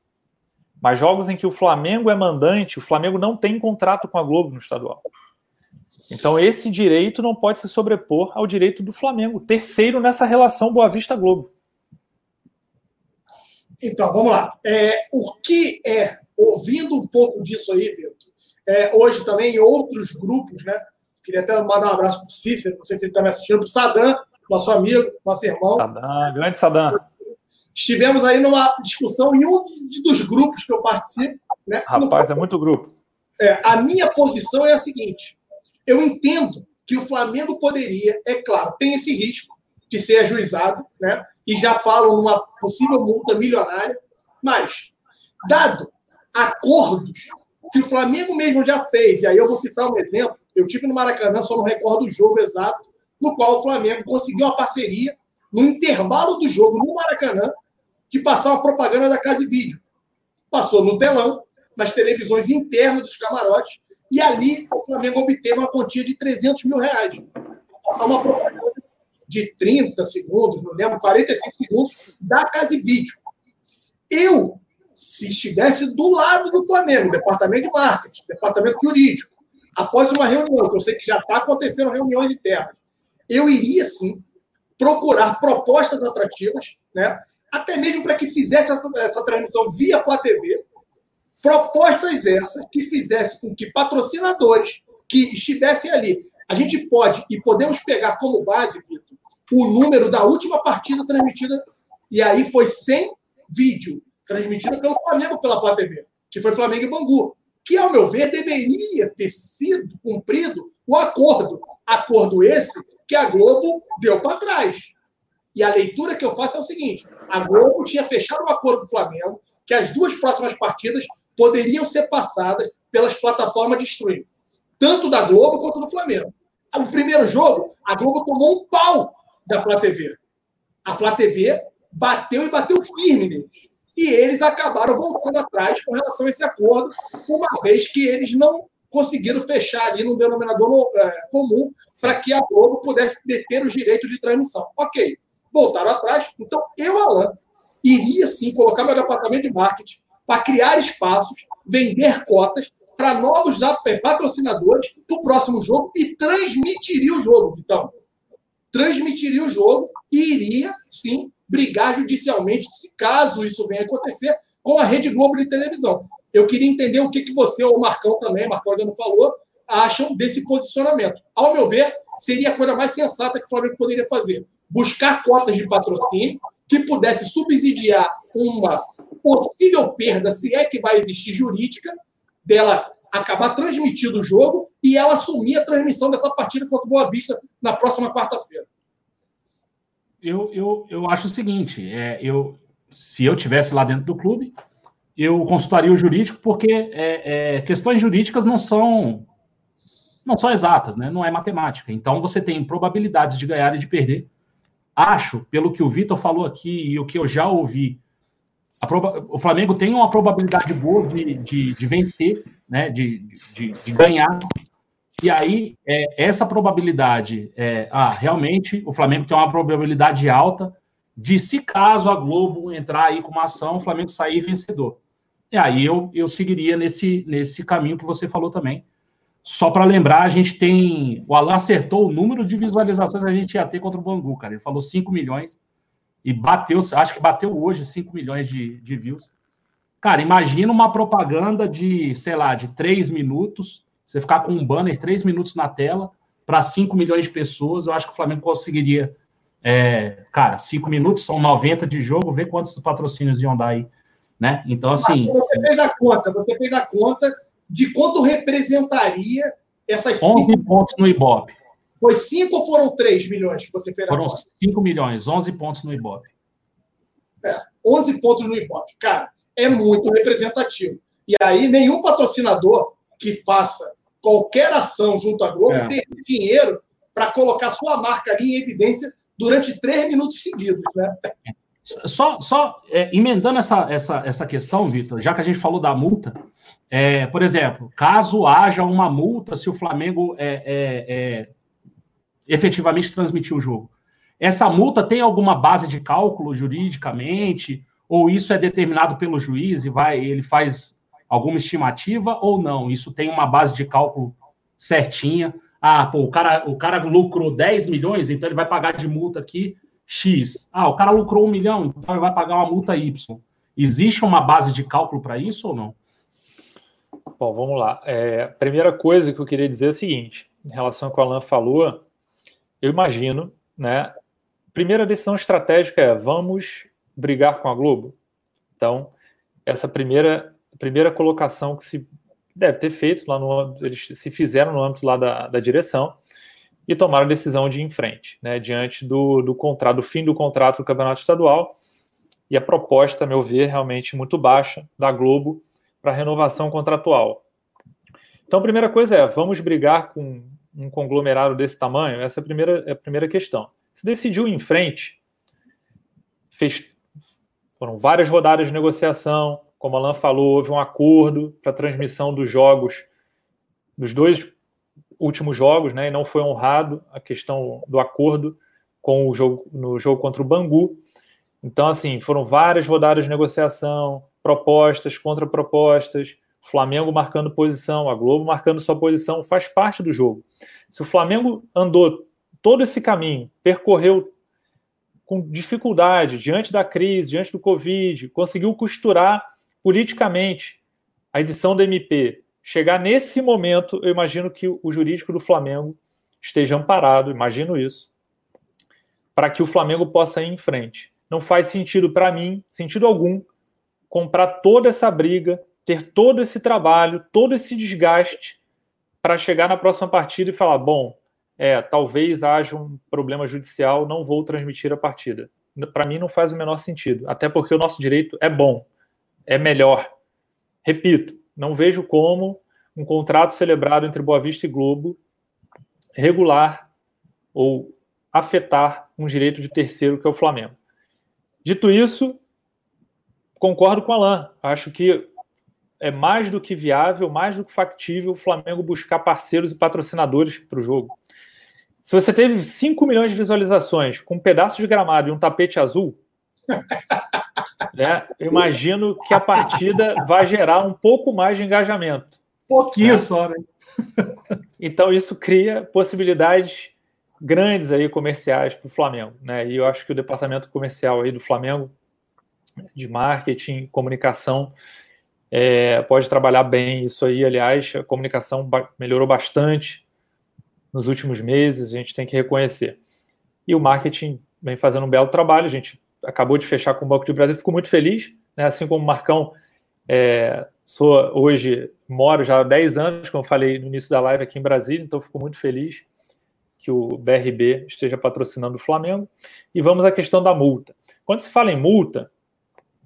Mas jogos em que o Flamengo é mandante, o Flamengo não tem contrato com a Globo no estadual. Então, esse direito não pode se sobrepor ao direito do Flamengo, terceiro nessa relação Boa Vista-Globo. Então, vamos lá. É, o que é, ouvindo um pouco disso aí, Vitor, é, hoje também em outros grupos, né? Queria até mandar um abraço para o Cícero, não sei se ele está me assistindo, para o Sadam, nosso amigo, nosso irmão. Sadam, grande Sadam. Estivemos aí numa discussão em um dos grupos que eu participo. Né? Rapaz, no... é muito grupo. É, a minha posição é a seguinte: eu entendo que o Flamengo poderia, é claro, tem esse risco de ser ajuizado, né? E já falam numa possível multa milionária, mas, dado acordos que o Flamengo mesmo já fez, e aí eu vou citar um exemplo, eu tive no Maracanã, só não recordo o jogo exato, no qual o Flamengo conseguiu uma parceria no intervalo do jogo no Maracanã de passar uma propaganda da Casa e Vídeo. Passou no telão, nas televisões internas dos camarotes, e ali o Flamengo obteve uma quantia de 300 mil reais. Passar uma propaganda de 30 segundos, não lembro, 45 segundos, da Casa e Vídeo. Eu, se estivesse do lado do Flamengo, departamento de marketing, departamento jurídico, após uma reunião, que eu sei que já está acontecendo reuniões internas, eu iria sim procurar propostas atrativas, né? até mesmo para que fizesse essa, essa transmissão via Flá TV, Propostas essas que fizessem com que patrocinadores que estivessem ali, a gente pode e podemos pegar como base, o número da última partida transmitida, e aí foi sem vídeo, transmitida pelo Flamengo pela Flá TV, que foi Flamengo e Bangu, que, ao meu ver, deveria ter sido cumprido o acordo. Acordo esse que a Globo deu para trás. E a leitura que eu faço é o seguinte: a Globo tinha fechado um acordo com o Flamengo, que as duas próximas partidas poderiam ser passadas pelas plataformas de streaming, tanto da Globo quanto do Flamengo. O primeiro jogo, a Globo tomou um pau da Flá TV. A Flá TV bateu e bateu firme neles. E eles acabaram voltando atrás com relação a esse acordo, uma vez que eles não conseguiram fechar ali num denominador é, comum para que a Globo pudesse deter os direitos de transmissão. Ok, voltaram atrás. Então, eu, Alan, iria sim colocar meu departamento de marketing para criar espaços, vender cotas para novos patrocinadores para o próximo jogo e transmitiria o jogo, então. Transmitiria o jogo e iria, sim, brigar judicialmente, caso isso venha acontecer, com a Rede Globo de televisão. Eu queria entender o que, que você, ou o Marcão também, Marcão ainda não falou, acham desse posicionamento. Ao meu ver, seria a coisa mais sensata que o Flamengo poderia fazer. Buscar cotas de patrocínio que pudesse subsidiar uma possível perda, se é que vai existir jurídica, dela acabar transmitindo o jogo e ela assumir a transmissão dessa partida contra o Boa Vista na próxima quarta-feira. Eu, eu, eu acho o seguinte: é, eu, se eu tivesse lá dentro do clube, eu consultaria o jurídico, porque é, é, questões jurídicas não são não são exatas, né? não é matemática. Então você tem probabilidades de ganhar e de perder. Acho, pelo que o Vitor falou aqui e o que eu já ouvi Proba... o Flamengo tem uma probabilidade boa de, de, de vencer, né, de, de, de, ganhar. E aí, é, essa probabilidade, é, ah, realmente, o Flamengo tem uma probabilidade alta de, se caso a Globo entrar aí com uma ação, o Flamengo sair vencedor. E aí eu, eu seguiria nesse, nesse caminho que você falou também. Só para lembrar, a gente tem. O Alan acertou o número de visualizações que a gente ia ter contra o Bangu, cara. Ele falou 5 milhões e bateu, acho que bateu hoje 5 milhões de, de views. Cara, imagina uma propaganda de, sei lá, de 3 minutos, você ficar com um banner 3 minutos na tela para 5 milhões de pessoas, eu acho que o Flamengo conseguiria É, cara, cinco minutos são 90 de jogo, vê quantos patrocínios iam dar aí. Né? Então, assim. Você fez a conta, você fez a conta de quanto representaria essas 11 cinco... pontos no Ibope. Foi 5 ou foram 3 milhões que você fez Foram 5 milhões, 11 pontos no Ibope. É, 11 pontos no Ibope. Cara, é muito representativo. E aí, nenhum patrocinador que faça qualquer ação junto à Globo é. tem dinheiro para colocar sua marca ali em evidência durante três minutos seguidos. Né? Só, só é, emendando essa, essa, essa questão, Vitor, já que a gente falou da multa, é, por exemplo, caso haja uma multa se o Flamengo é, é, é efetivamente transmitir o jogo, essa multa tem alguma base de cálculo juridicamente? Ou isso é determinado pelo juiz e vai, ele faz alguma estimativa ou não? Isso tem uma base de cálculo certinha. Ah, pô, o cara, o cara lucrou 10 milhões, então ele vai pagar de multa aqui X. Ah, o cara lucrou um milhão, então ele vai pagar uma multa Y. Existe uma base de cálculo para isso ou não? Bom, vamos lá. É, primeira coisa que eu queria dizer é a seguinte: em relação ao que o Alan falou, eu imagino, né? Primeira decisão estratégica é vamos brigar com a Globo. Então, essa primeira primeira colocação que se deve ter feito lá no eles se fizeram no âmbito lá da, da direção e tomaram a decisão de ir em frente, né, diante do, do contrato, do fim do contrato do campeonato estadual e a proposta, a meu ver, realmente muito baixa da Globo para renovação contratual. Então, a primeira coisa é, vamos brigar com um conglomerado desse tamanho? Essa é a primeira, é a primeira questão. Se decidiu ir em frente, fez, foram várias rodadas de negociação, como Alan falou, houve um acordo para transmissão dos jogos, dos dois últimos jogos, né, e não foi honrado a questão do acordo com o jogo no jogo contra o Bangu. Então, assim, foram várias rodadas de negociação, propostas, contrapropostas, Flamengo marcando posição, a Globo marcando sua posição, faz parte do jogo. Se o Flamengo andou todo esse caminho, percorreu com dificuldade diante da crise, diante do Covid, conseguiu costurar politicamente a edição do MP, chegar nesse momento, eu imagino que o jurídico do Flamengo esteja amparado, imagino isso, para que o Flamengo possa ir em frente. Não faz sentido para mim, sentido algum, comprar toda essa briga, ter todo esse trabalho, todo esse desgaste para chegar na próxima partida e falar: bom, é, talvez haja um problema judicial, não vou transmitir a partida. Para mim não faz o menor sentido, até porque o nosso direito é bom, é melhor. Repito, não vejo como um contrato celebrado entre Boa Vista e Globo regular ou afetar um direito de terceiro que é o Flamengo. Dito isso, concordo com Alain. Acho que é mais do que viável, mais do que factível o Flamengo buscar parceiros e patrocinadores para o jogo. Se você teve 5 milhões de visualizações com um pedaço de gramado e um tapete azul, né, eu imagino que a partida vai gerar um pouco mais de engajamento. Pouquinho né? só, né? Então isso cria possibilidades grandes aí comerciais para o Flamengo, né? E eu acho que o departamento comercial aí do Flamengo de marketing, comunicação, é, pode trabalhar bem isso aí. Aliás, a comunicação melhorou bastante nos últimos meses, a gente tem que reconhecer. E o marketing vem fazendo um belo trabalho, a gente acabou de fechar com o Banco de Brasil, fico muito feliz, né? assim como o Marcão, é, sou hoje, moro já há 10 anos, como eu falei no início da live aqui em Brasília, então fico muito feliz que o BRB esteja patrocinando o Flamengo. E vamos à questão da multa. Quando se fala em multa,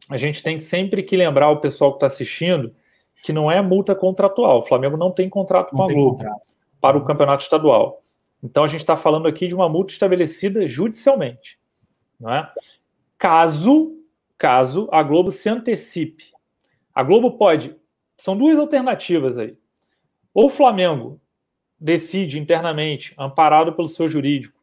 a gente tem sempre que lembrar o pessoal que está assistindo que não é multa contratual. O Flamengo não tem contrato não com a Globo contrato. para o campeonato estadual. Então a gente está falando aqui de uma multa estabelecida judicialmente. Não é? Caso, caso a Globo se antecipe. A Globo pode. São duas alternativas aí. Ou o Flamengo decide internamente, amparado pelo seu jurídico,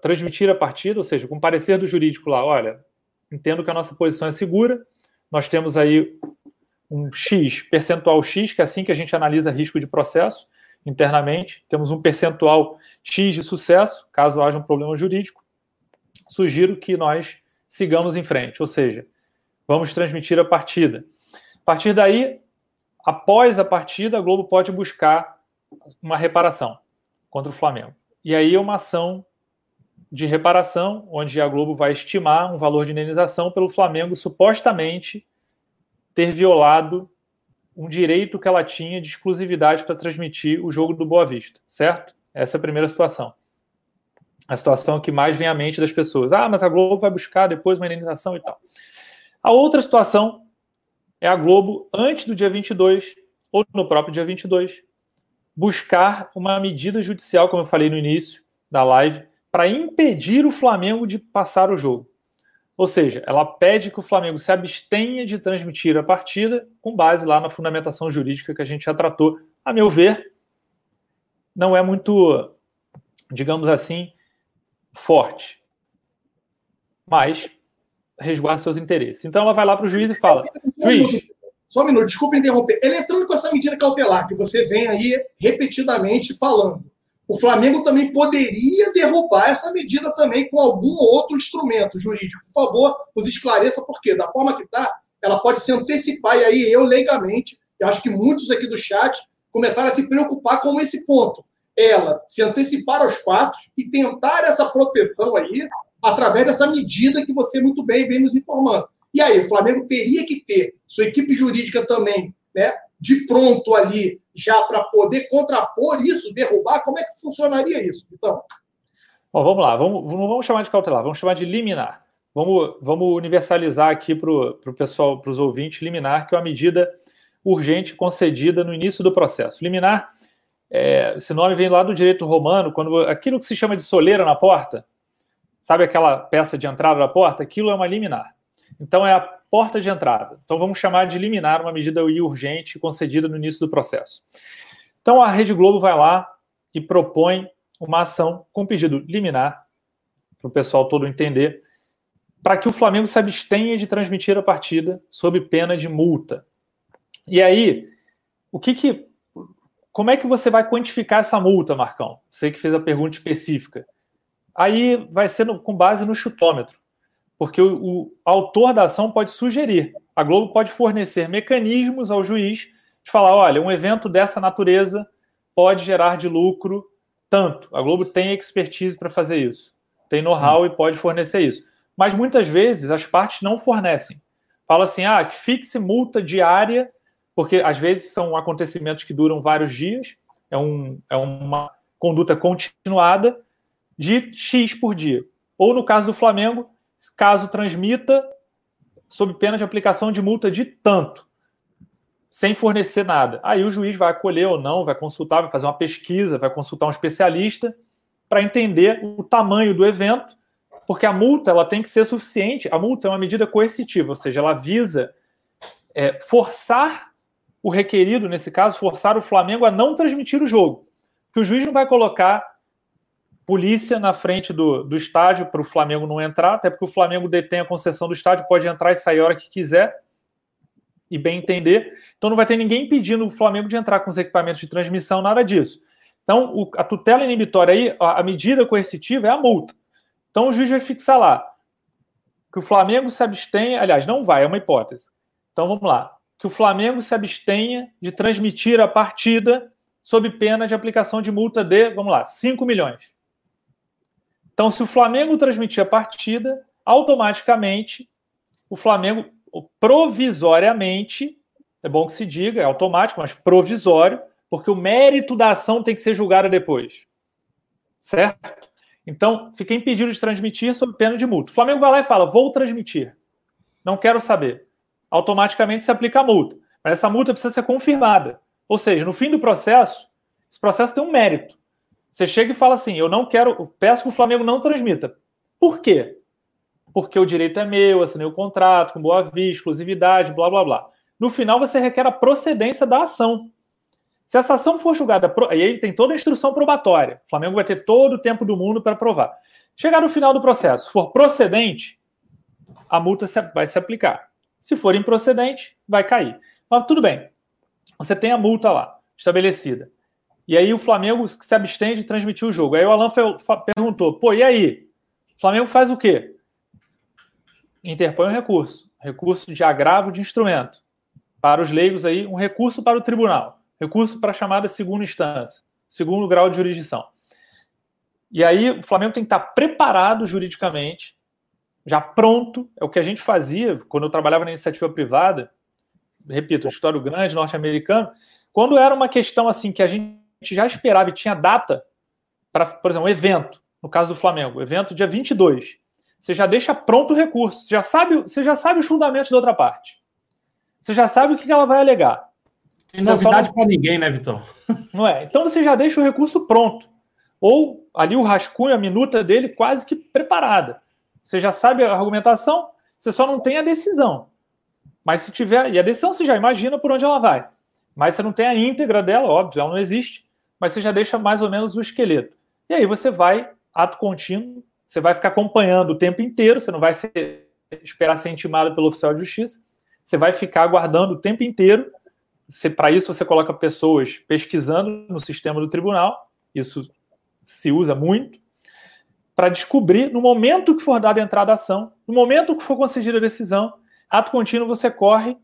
transmitir a partida, ou seja, com parecer do jurídico lá, olha, entendo que a nossa posição é segura. Nós temos aí um X, percentual X, que é assim que a gente analisa risco de processo internamente. Temos um percentual X de sucesso, caso haja um problema jurídico. Sugiro que nós sigamos em frente, ou seja, vamos transmitir a partida. A partir daí, após a partida, a Globo pode buscar uma reparação contra o Flamengo. E aí é uma ação de reparação, onde a Globo vai estimar um valor de indenização pelo Flamengo supostamente ter violado um direito que ela tinha de exclusividade para transmitir o jogo do Boa Vista, certo? Essa é a primeira situação. A situação que mais vem à mente das pessoas. Ah, mas a Globo vai buscar depois uma indenização e tal. A outra situação é a Globo, antes do dia 22, ou no próprio dia 22, buscar uma medida judicial, como eu falei no início da live, para impedir o Flamengo de passar o jogo. Ou seja, ela pede que o Flamengo se abstenha de transmitir a partida com base lá na fundamentação jurídica que a gente já tratou. A meu ver, não é muito, digamos assim, forte. Mas resguarda seus interesses. Então ela vai lá para o juiz e fala: Juiz. Só um minuto, desculpa interromper. Ele entrando com essa medida cautelar que você vem aí repetidamente falando o Flamengo também poderia derrubar essa medida também com algum outro instrumento jurídico. Por favor, nos esclareça por quê. Da forma que está, ela pode se antecipar, e aí eu, leigamente, eu acho que muitos aqui do chat começaram a se preocupar com esse ponto. Ela se antecipar aos fatos e tentar essa proteção aí através dessa medida que você muito bem vem nos informando. E aí, o Flamengo teria que ter sua equipe jurídica também, né, de pronto ali já para poder contrapor isso, derrubar? Como é que funcionaria isso, então? Bom, vamos lá, vamos, não vamos chamar de cautelar, vamos chamar de liminar. Vamos, vamos universalizar aqui para o pessoal, para os ouvintes, liminar, que é uma medida urgente concedida no início do processo. Liminar, é, esse nome vem lá do direito romano, quando aquilo que se chama de soleira na porta, sabe aquela peça de entrada da porta? Aquilo é uma liminar. Então é a porta de entrada. Então vamos chamar de liminar uma medida urgente concedida no início do processo. Então a Rede Globo vai lá e propõe uma ação com pedido liminar, para o pessoal todo entender, para que o Flamengo se abstenha de transmitir a partida sob pena de multa. E aí, o que que como é que você vai quantificar essa multa, Marcão? Você que fez a pergunta específica. Aí vai ser no, com base no chutômetro porque o, o, autor da ação pode sugerir. A Globo pode fornecer mecanismos ao juiz de falar: olha, um evento dessa natureza pode gerar de lucro tanto. A Globo tem expertise para fazer isso, tem know-how e pode fornecer isso. Mas muitas vezes as partes não fornecem. Fala assim: ah, que fixe multa diária, porque às vezes são acontecimentos que duram vários dias, é, um, é uma conduta continuada de X por dia. Ou no caso do Flamengo, caso transmita, sob pena de aplicação de multa de tanto, sem fornecer nada. Aí o juiz vai acolher ou não, vai consultar, vai fazer uma pesquisa, vai consultar um especialista para entender o tamanho do evento, porque a multa ela tem que ser suficiente. A multa é uma medida coercitiva, ou seja, ela visa é, forçar o requerido, nesse caso, forçar o Flamengo a não transmitir o jogo. Que o juiz não vai colocar polícia na frente do, do estádio para o Flamengo não entrar, até porque o Flamengo detém a concessão do estádio, pode entrar e sair a hora que quiser, e bem entender. Então não vai ter ninguém impedindo o Flamengo de entrar com os equipamentos de transmissão, nada disso. Então o, a tutela inibitória aí, a, a medida coercitiva é a multa. Então o juiz vai fixar lá que o Flamengo se abstenha, aliás, não vai, é uma hipótese. Então vamos lá. Que o Flamengo se abstenha de transmitir a partida sob pena de aplicação de multa de, vamos lá, 5 milhões. Então, se o Flamengo transmitir a partida, automaticamente o Flamengo, provisoriamente, é bom que se diga, é automático, mas provisório, porque o mérito da ação tem que ser julgado depois. Certo? Então, fica impedido de transmitir sob pena de multa. O Flamengo vai lá e fala: vou transmitir. Não quero saber. Automaticamente se aplica a multa. Mas essa multa precisa ser confirmada. Ou seja, no fim do processo, esse processo tem um mérito. Você chega e fala assim: eu não quero, peço que o Flamengo não transmita. Por quê? Porque o direito é meu, assinei o contrato com boa vista, exclusividade, blá blá blá. No final, você requer a procedência da ação. Se essa ação for julgada, e aí tem toda a instrução probatória, o Flamengo vai ter todo o tempo do mundo para provar. Chegar no final do processo, for procedente, a multa vai se aplicar. Se for improcedente, vai cair. Mas tudo bem. Você tem a multa lá, estabelecida. E aí o Flamengo se abstém de transmitir o jogo. Aí o Alan perguntou: pô, e aí? O Flamengo faz o quê? Interpõe um recurso. Recurso de agravo de instrumento. Para os leigos aí, um recurso para o tribunal. Recurso para a chamada segunda instância. Segundo grau de jurisdição. E aí o Flamengo tem que estar preparado juridicamente, já pronto. É o que a gente fazia quando eu trabalhava na iniciativa privada. Repito, história grande, norte-americano. Quando era uma questão assim que a gente já esperava e tinha data para, por exemplo, um evento, no caso do Flamengo, evento dia 22. Você já deixa pronto o recurso, você já sabe, você já sabe os fundamentos da outra parte. Você já sabe o que ela vai alegar. Tem novidade não... para ninguém, né, Vitão? Não é? Então você já deixa o recurso pronto. Ou ali o rascunho, a minuta dele quase que preparada. Você já sabe a argumentação, você só não tem a decisão. Mas se tiver. E a decisão você já imagina por onde ela vai. Mas você não tem a íntegra dela, óbvio, ela não existe. Mas você já deixa mais ou menos o esqueleto. E aí você vai, ato contínuo, você vai ficar acompanhando o tempo inteiro, você não vai ser, esperar ser intimado pelo oficial de justiça, você vai ficar aguardando o tempo inteiro. Para isso, você coloca pessoas pesquisando no sistema do tribunal, isso se usa muito, para descobrir, no momento que for dada a entrada da ação, no momento que for concedida a decisão, ato contínuo você corre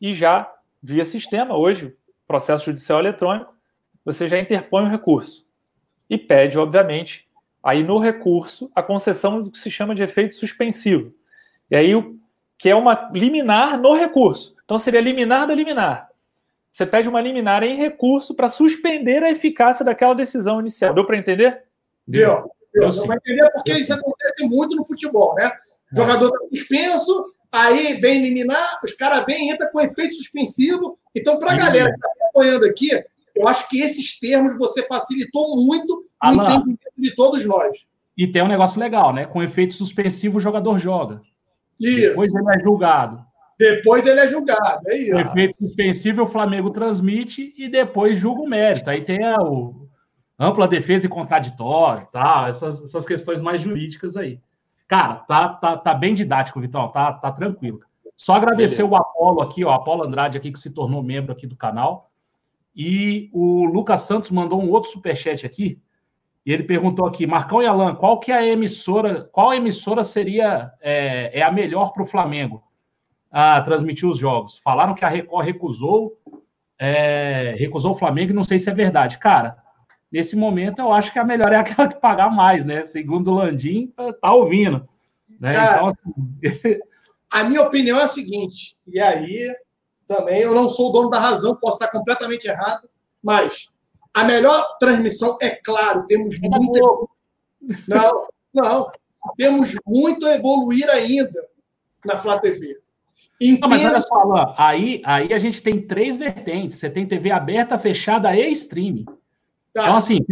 e já, via sistema, hoje, processo judicial eletrônico, você já interpõe o recurso. E pede, obviamente, aí no recurso, a concessão do que se chama de efeito suspensivo. E aí, que é uma liminar no recurso. Então, seria liminar do liminar. Você pede uma liminar em recurso para suspender a eficácia daquela decisão inicial. Deu para entender? Deu. Deu para entender porque isso acontece muito no futebol, né? O jogador está suspenso, aí vem liminar, os caras vêm e entram com efeito suspensivo. Então, para a galera que está acompanhando aqui, eu acho que esses termos você facilitou muito o entendimento de todos nós. E tem um negócio legal, né? Com efeito suspensivo, o jogador joga. Isso. Depois ele é julgado. Depois ele é julgado, é isso. O efeito suspensivo o Flamengo transmite e depois julga o mérito. Aí tem a o, ampla defesa e contraditório, tá? essas, essas questões mais jurídicas aí. Cara, tá, tá, tá bem didático, Vitão, tá, tá tranquilo. Só agradecer Beleza. o Apolo aqui, ó, Apolo Andrade aqui, que se tornou membro aqui do canal. E o Lucas Santos mandou um outro superchat aqui. E ele perguntou aqui, Marcão e Alan, qual que é a emissora, qual emissora seria é, é a melhor para o Flamengo a transmitir os jogos? Falaram que a Record recusou, é, recusou o Flamengo, e não sei se é verdade. Cara, nesse momento eu acho que a melhor é aquela que pagar mais, né? Segundo o Landim, tá ouvindo. Né? Cara, então, assim... a minha opinião é a seguinte, e aí também eu não sou o dono da razão, posso estar completamente errado, mas a melhor transmissão, é claro, temos é muito. Não, não. Temos muito a evoluir ainda na Flá TV. Entendo... Não, mas olha só, Alain, aí, aí a gente tem três vertentes. Você tem TV aberta, fechada e streaming. Tá. Então, assim,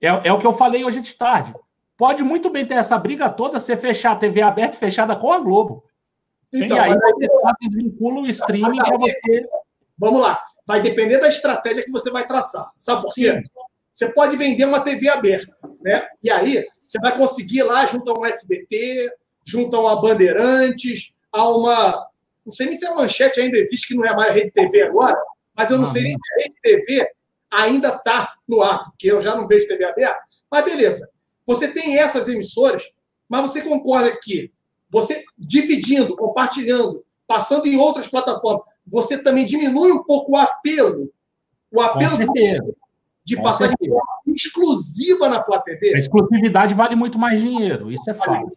é, é o que eu falei hoje de tarde. Pode muito bem ter essa briga toda, você fechar a TV aberta e fechada com a Globo. Então, e aí você desvincula o streaming para você. Vamos lá vai depender da estratégia que você vai traçar. Sabe por quê? Você pode vender uma TV aberta, né? E aí você vai conseguir lá junto a um SBT, junto a uma Bandeirantes, a uma. Não sei nem se a manchete ainda existe, que não é mais a Rede TV agora, mas eu não, não sei nem se a Rede TV ainda está no ar, porque eu já não vejo TV aberta. Mas beleza. Você tem essas emissoras, mas você concorda que você dividindo, compartilhando, passando em outras plataformas, você também diminui um pouco o apelo. O apelo de, de passar de forma exclusiva na Flá TV. A exclusividade vale muito mais dinheiro, isso é fato.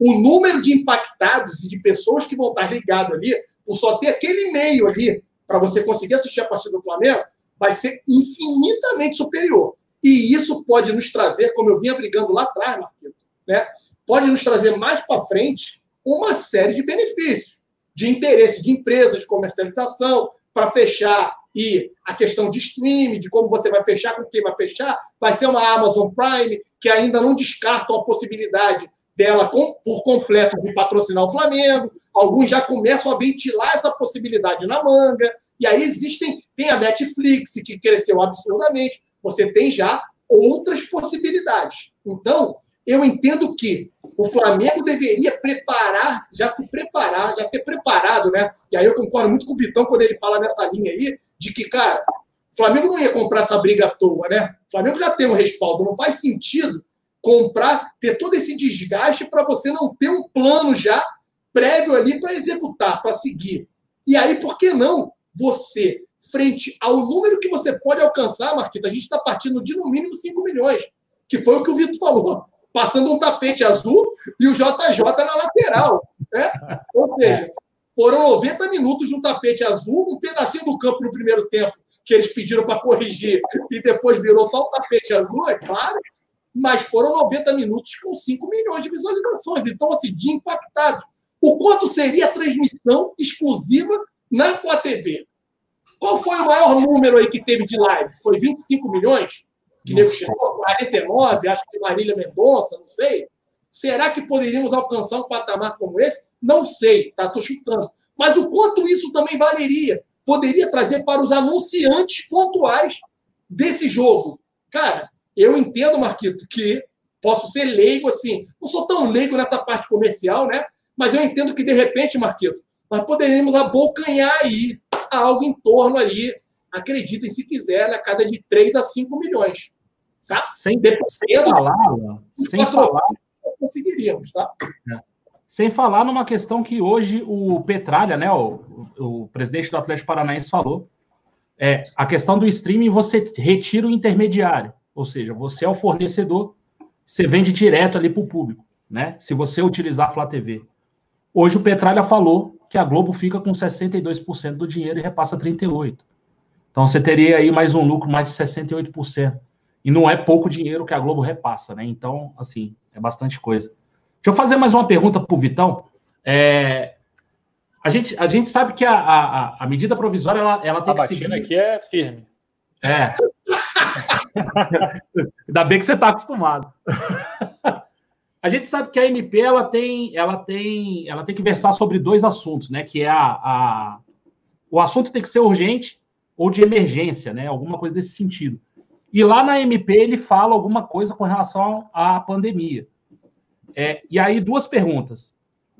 O número de impactados e de pessoas que vão estar ligadas ali, por só ter aquele e-mail ali, para você conseguir assistir a partida do Flamengo, vai ser infinitamente superior. E isso pode nos trazer, como eu vinha brigando lá atrás, Marquinhos, né? pode nos trazer mais para frente uma série de benefícios de interesse de empresa, de comercialização, para fechar e a questão de streaming, de como você vai fechar, com quem vai fechar, vai ser uma Amazon Prime, que ainda não descartam a possibilidade dela com, por completo de patrocinar o Flamengo. Alguns já começam a ventilar essa possibilidade na manga. E aí existem, tem a Netflix, que cresceu absurdamente. Você tem já outras possibilidades. Então, eu entendo que o Flamengo deveria preparar, já se preparar, já ter preparado, né? E aí eu concordo muito com o Vitão quando ele fala nessa linha aí, de que, cara, o Flamengo não ia comprar essa briga à toa, né? O Flamengo já tem um respaldo, não faz sentido comprar, ter todo esse desgaste para você não ter um plano já prévio ali para executar, para seguir. E aí, por que não você, frente ao número que você pode alcançar, Marquito, a gente está partindo de no mínimo 5 milhões. que foi o que o Vitor falou, passando um tapete azul e o JJ na lateral. Né? Ou seja, foram 90 minutos de um tapete azul, um pedacinho do campo no primeiro tempo que eles pediram para corrigir e depois virou só o tapete azul, é claro, mas foram 90 minutos com 5 milhões de visualizações. Então, assim, de impactados. O quanto seria a transmissão exclusiva na Flá TV? Qual foi o maior número aí que teve de live? Foi 25 milhões? Que nego chegou? 49, acho que Marília Mendonça, não sei. Será que poderíamos alcançar um patamar como esse? Não sei, tá? Estou chutando. Mas o quanto isso também valeria? Poderia trazer para os anunciantes pontuais desse jogo. Cara, eu entendo, Marquito, que posso ser leigo assim. Não sou tão leigo nessa parte comercial, né? Mas eu entendo que, de repente, Marquito, nós poderíamos abocanhar aí algo em torno ali, acreditem se quiser, na casa de 3 a 5 milhões. Tá? Sem, sem falar, sem falar. Conseguiríamos, tá? É. Sem falar numa questão que hoje o Petralha, né, o, o presidente do Atlético Paranaense falou, é a questão do streaming, você retira o intermediário, ou seja, você é o fornecedor, você vende direto ali para o público, né? Se você utilizar a Flá TV. Hoje o Petralha falou que a Globo fica com 62% do dinheiro e repassa 38%. Então você teria aí mais um lucro mais de 68%. E não é pouco dinheiro que a Globo repassa, né? Então, assim, é bastante coisa. Deixa eu fazer mais uma pergunta para o Vitão. É, a, gente, a gente sabe que a, a, a medida provisória ela, ela tem a que seguir. aqui é firme. É. Ainda bem que você está acostumado. A gente sabe que a MP ela tem, ela tem, ela tem que versar sobre dois assuntos, né? Que é a, a o assunto tem que ser urgente ou de emergência, né? Alguma coisa desse sentido. E lá na MP ele fala alguma coisa com relação à pandemia. É, e aí duas perguntas.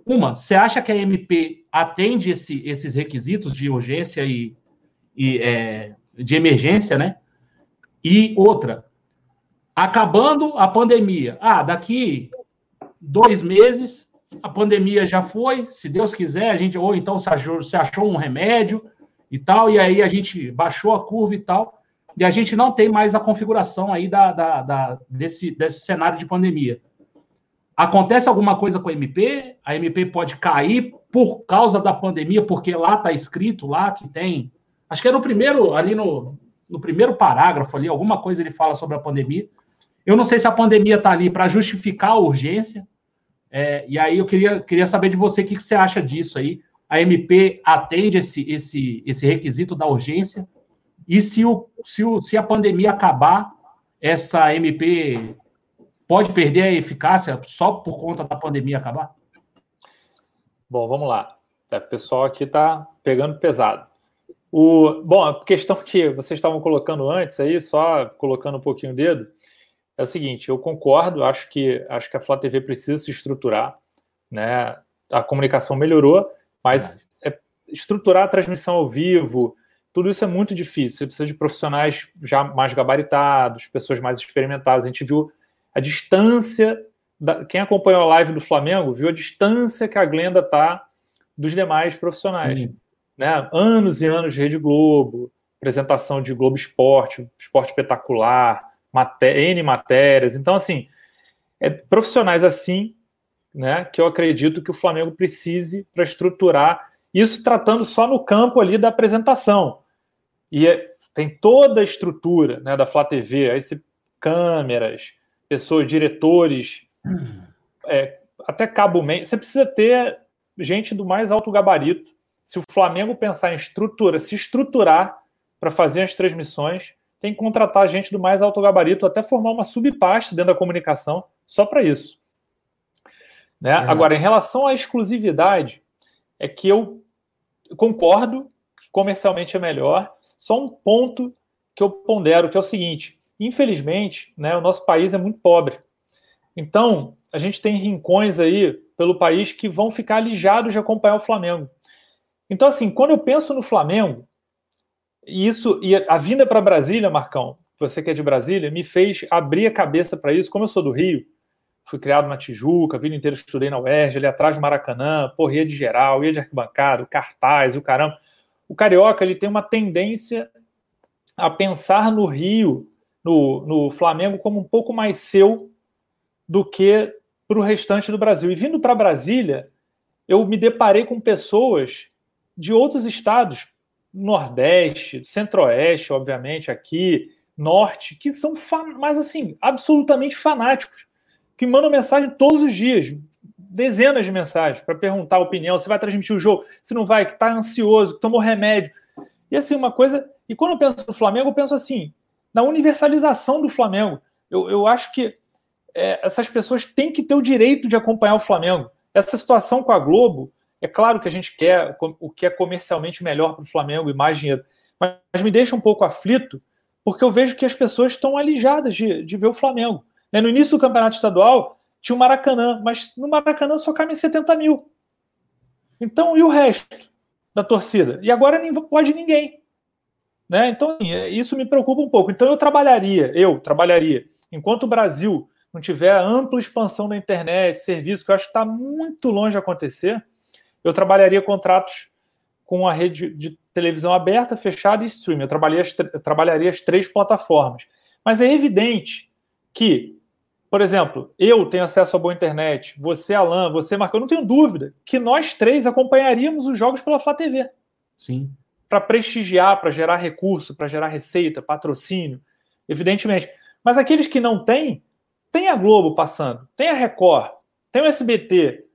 Uma, você acha que a MP atende esse, esses requisitos de urgência e, e é, de emergência, né? E outra, acabando a pandemia, ah, daqui dois meses, a pandemia já foi, se Deus quiser, a gente, ou então se achou, se achou um remédio e tal, e aí a gente baixou a curva e tal, e a gente não tem mais a configuração aí da, da, da desse, desse cenário de pandemia. Acontece alguma coisa com a MP? A MP pode cair por causa da pandemia, porque lá está escrito lá que tem. Acho que é no primeiro, ali no, no primeiro parágrafo ali, alguma coisa ele fala sobre a pandemia. Eu não sei se a pandemia está ali para justificar a urgência, é, e aí eu queria, queria saber de você o que, que você acha disso aí. A MP atende esse, esse, esse requisito da urgência? E se, o, se, o, se a pandemia acabar, essa MP pode perder a eficácia só por conta da pandemia acabar? Bom, vamos lá. O pessoal aqui está pegando pesado. O, bom, a questão que vocês estavam colocando antes aí, só colocando um pouquinho o dedo, é o seguinte, eu concordo, acho que acho que a Flá TV precisa se estruturar, né? A comunicação melhorou, mas é, estruturar a transmissão ao vivo, tudo isso é muito difícil. Você precisa de profissionais já mais gabaritados, pessoas mais experimentadas. A gente viu a distância. Da, quem acompanhou a live do Flamengo viu a distância que a Glenda tá dos demais profissionais. Uhum. Né? Anos e anos de Rede Globo, apresentação de Globo Esporte, Esporte Espetacular, maté N matérias. Então, assim, é profissionais assim, né, que eu acredito que o Flamengo precise para estruturar isso tratando só no campo ali da apresentação. E é, tem toda a estrutura né, da Flá TV, aí se, câmeras, pessoas, diretores, é, até cabo meio. Você precisa ter gente do mais alto gabarito. Se o Flamengo pensar em estrutura, se estruturar para fazer as transmissões, tem que contratar gente do mais alto gabarito, até formar uma subpasta dentro da comunicação só para isso. Né? É. Agora, em relação à exclusividade, é que eu concordo que comercialmente é melhor, só um ponto que eu pondero, que é o seguinte: infelizmente, né, o nosso país é muito pobre. Então, a gente tem rincões aí pelo país que vão ficar alijados de acompanhar o Flamengo. Então, assim, quando eu penso no Flamengo, isso, e a vinda para Brasília, Marcão, você que é de Brasília, me fez abrir a cabeça para isso. Como eu sou do Rio, fui criado na Tijuca, a vida inteira estudei na UERJ, ali atrás do Maracanã, porria de geral, ia de arquibancada, cartaz, o caramba. O carioca ele tem uma tendência a pensar no Rio no, no Flamengo como um pouco mais seu do que para o restante do Brasil. E vindo para Brasília, eu me deparei com pessoas de outros estados, Nordeste, Centro-Oeste, obviamente, aqui, Norte, que são, mais assim, absolutamente fanáticos, que mandam mensagem todos os dias, dezenas de mensagens, para perguntar a opinião, se vai transmitir o jogo, se não vai, que está ansioso, que tomou remédio. E assim, uma coisa. E quando eu penso no Flamengo, eu penso assim, na universalização do Flamengo. Eu, eu acho que é, essas pessoas têm que ter o direito de acompanhar o Flamengo. Essa situação com a Globo, é claro que a gente quer o que é comercialmente melhor para o Flamengo e mais dinheiro, mas me deixa um pouco aflito, porque eu vejo que as pessoas estão alijadas de, de ver o Flamengo. Né, no início do campeonato estadual, tinha o Maracanã, mas no Maracanã só cabem 70 mil. Então, e o resto da torcida? E agora nem pode ninguém. Né? Então, assim, é, isso me preocupa um pouco. Então, eu trabalharia, eu trabalharia, enquanto o Brasil não tiver ampla expansão da internet, serviço, que eu acho que está muito longe de acontecer, eu trabalharia contratos com a rede de televisão aberta, fechada e streaming. Eu, trabalharia as, eu trabalharia as três plataformas. Mas é evidente que, por exemplo, eu tenho acesso a boa internet, você, Alan, você, Marco, eu não tenho dúvida que nós três acompanharíamos os jogos pela Flá TV. Sim. Para prestigiar, para gerar recurso, para gerar receita, patrocínio, evidentemente. Mas aqueles que não têm, tem a Globo passando, tem a Record, tem o SBT,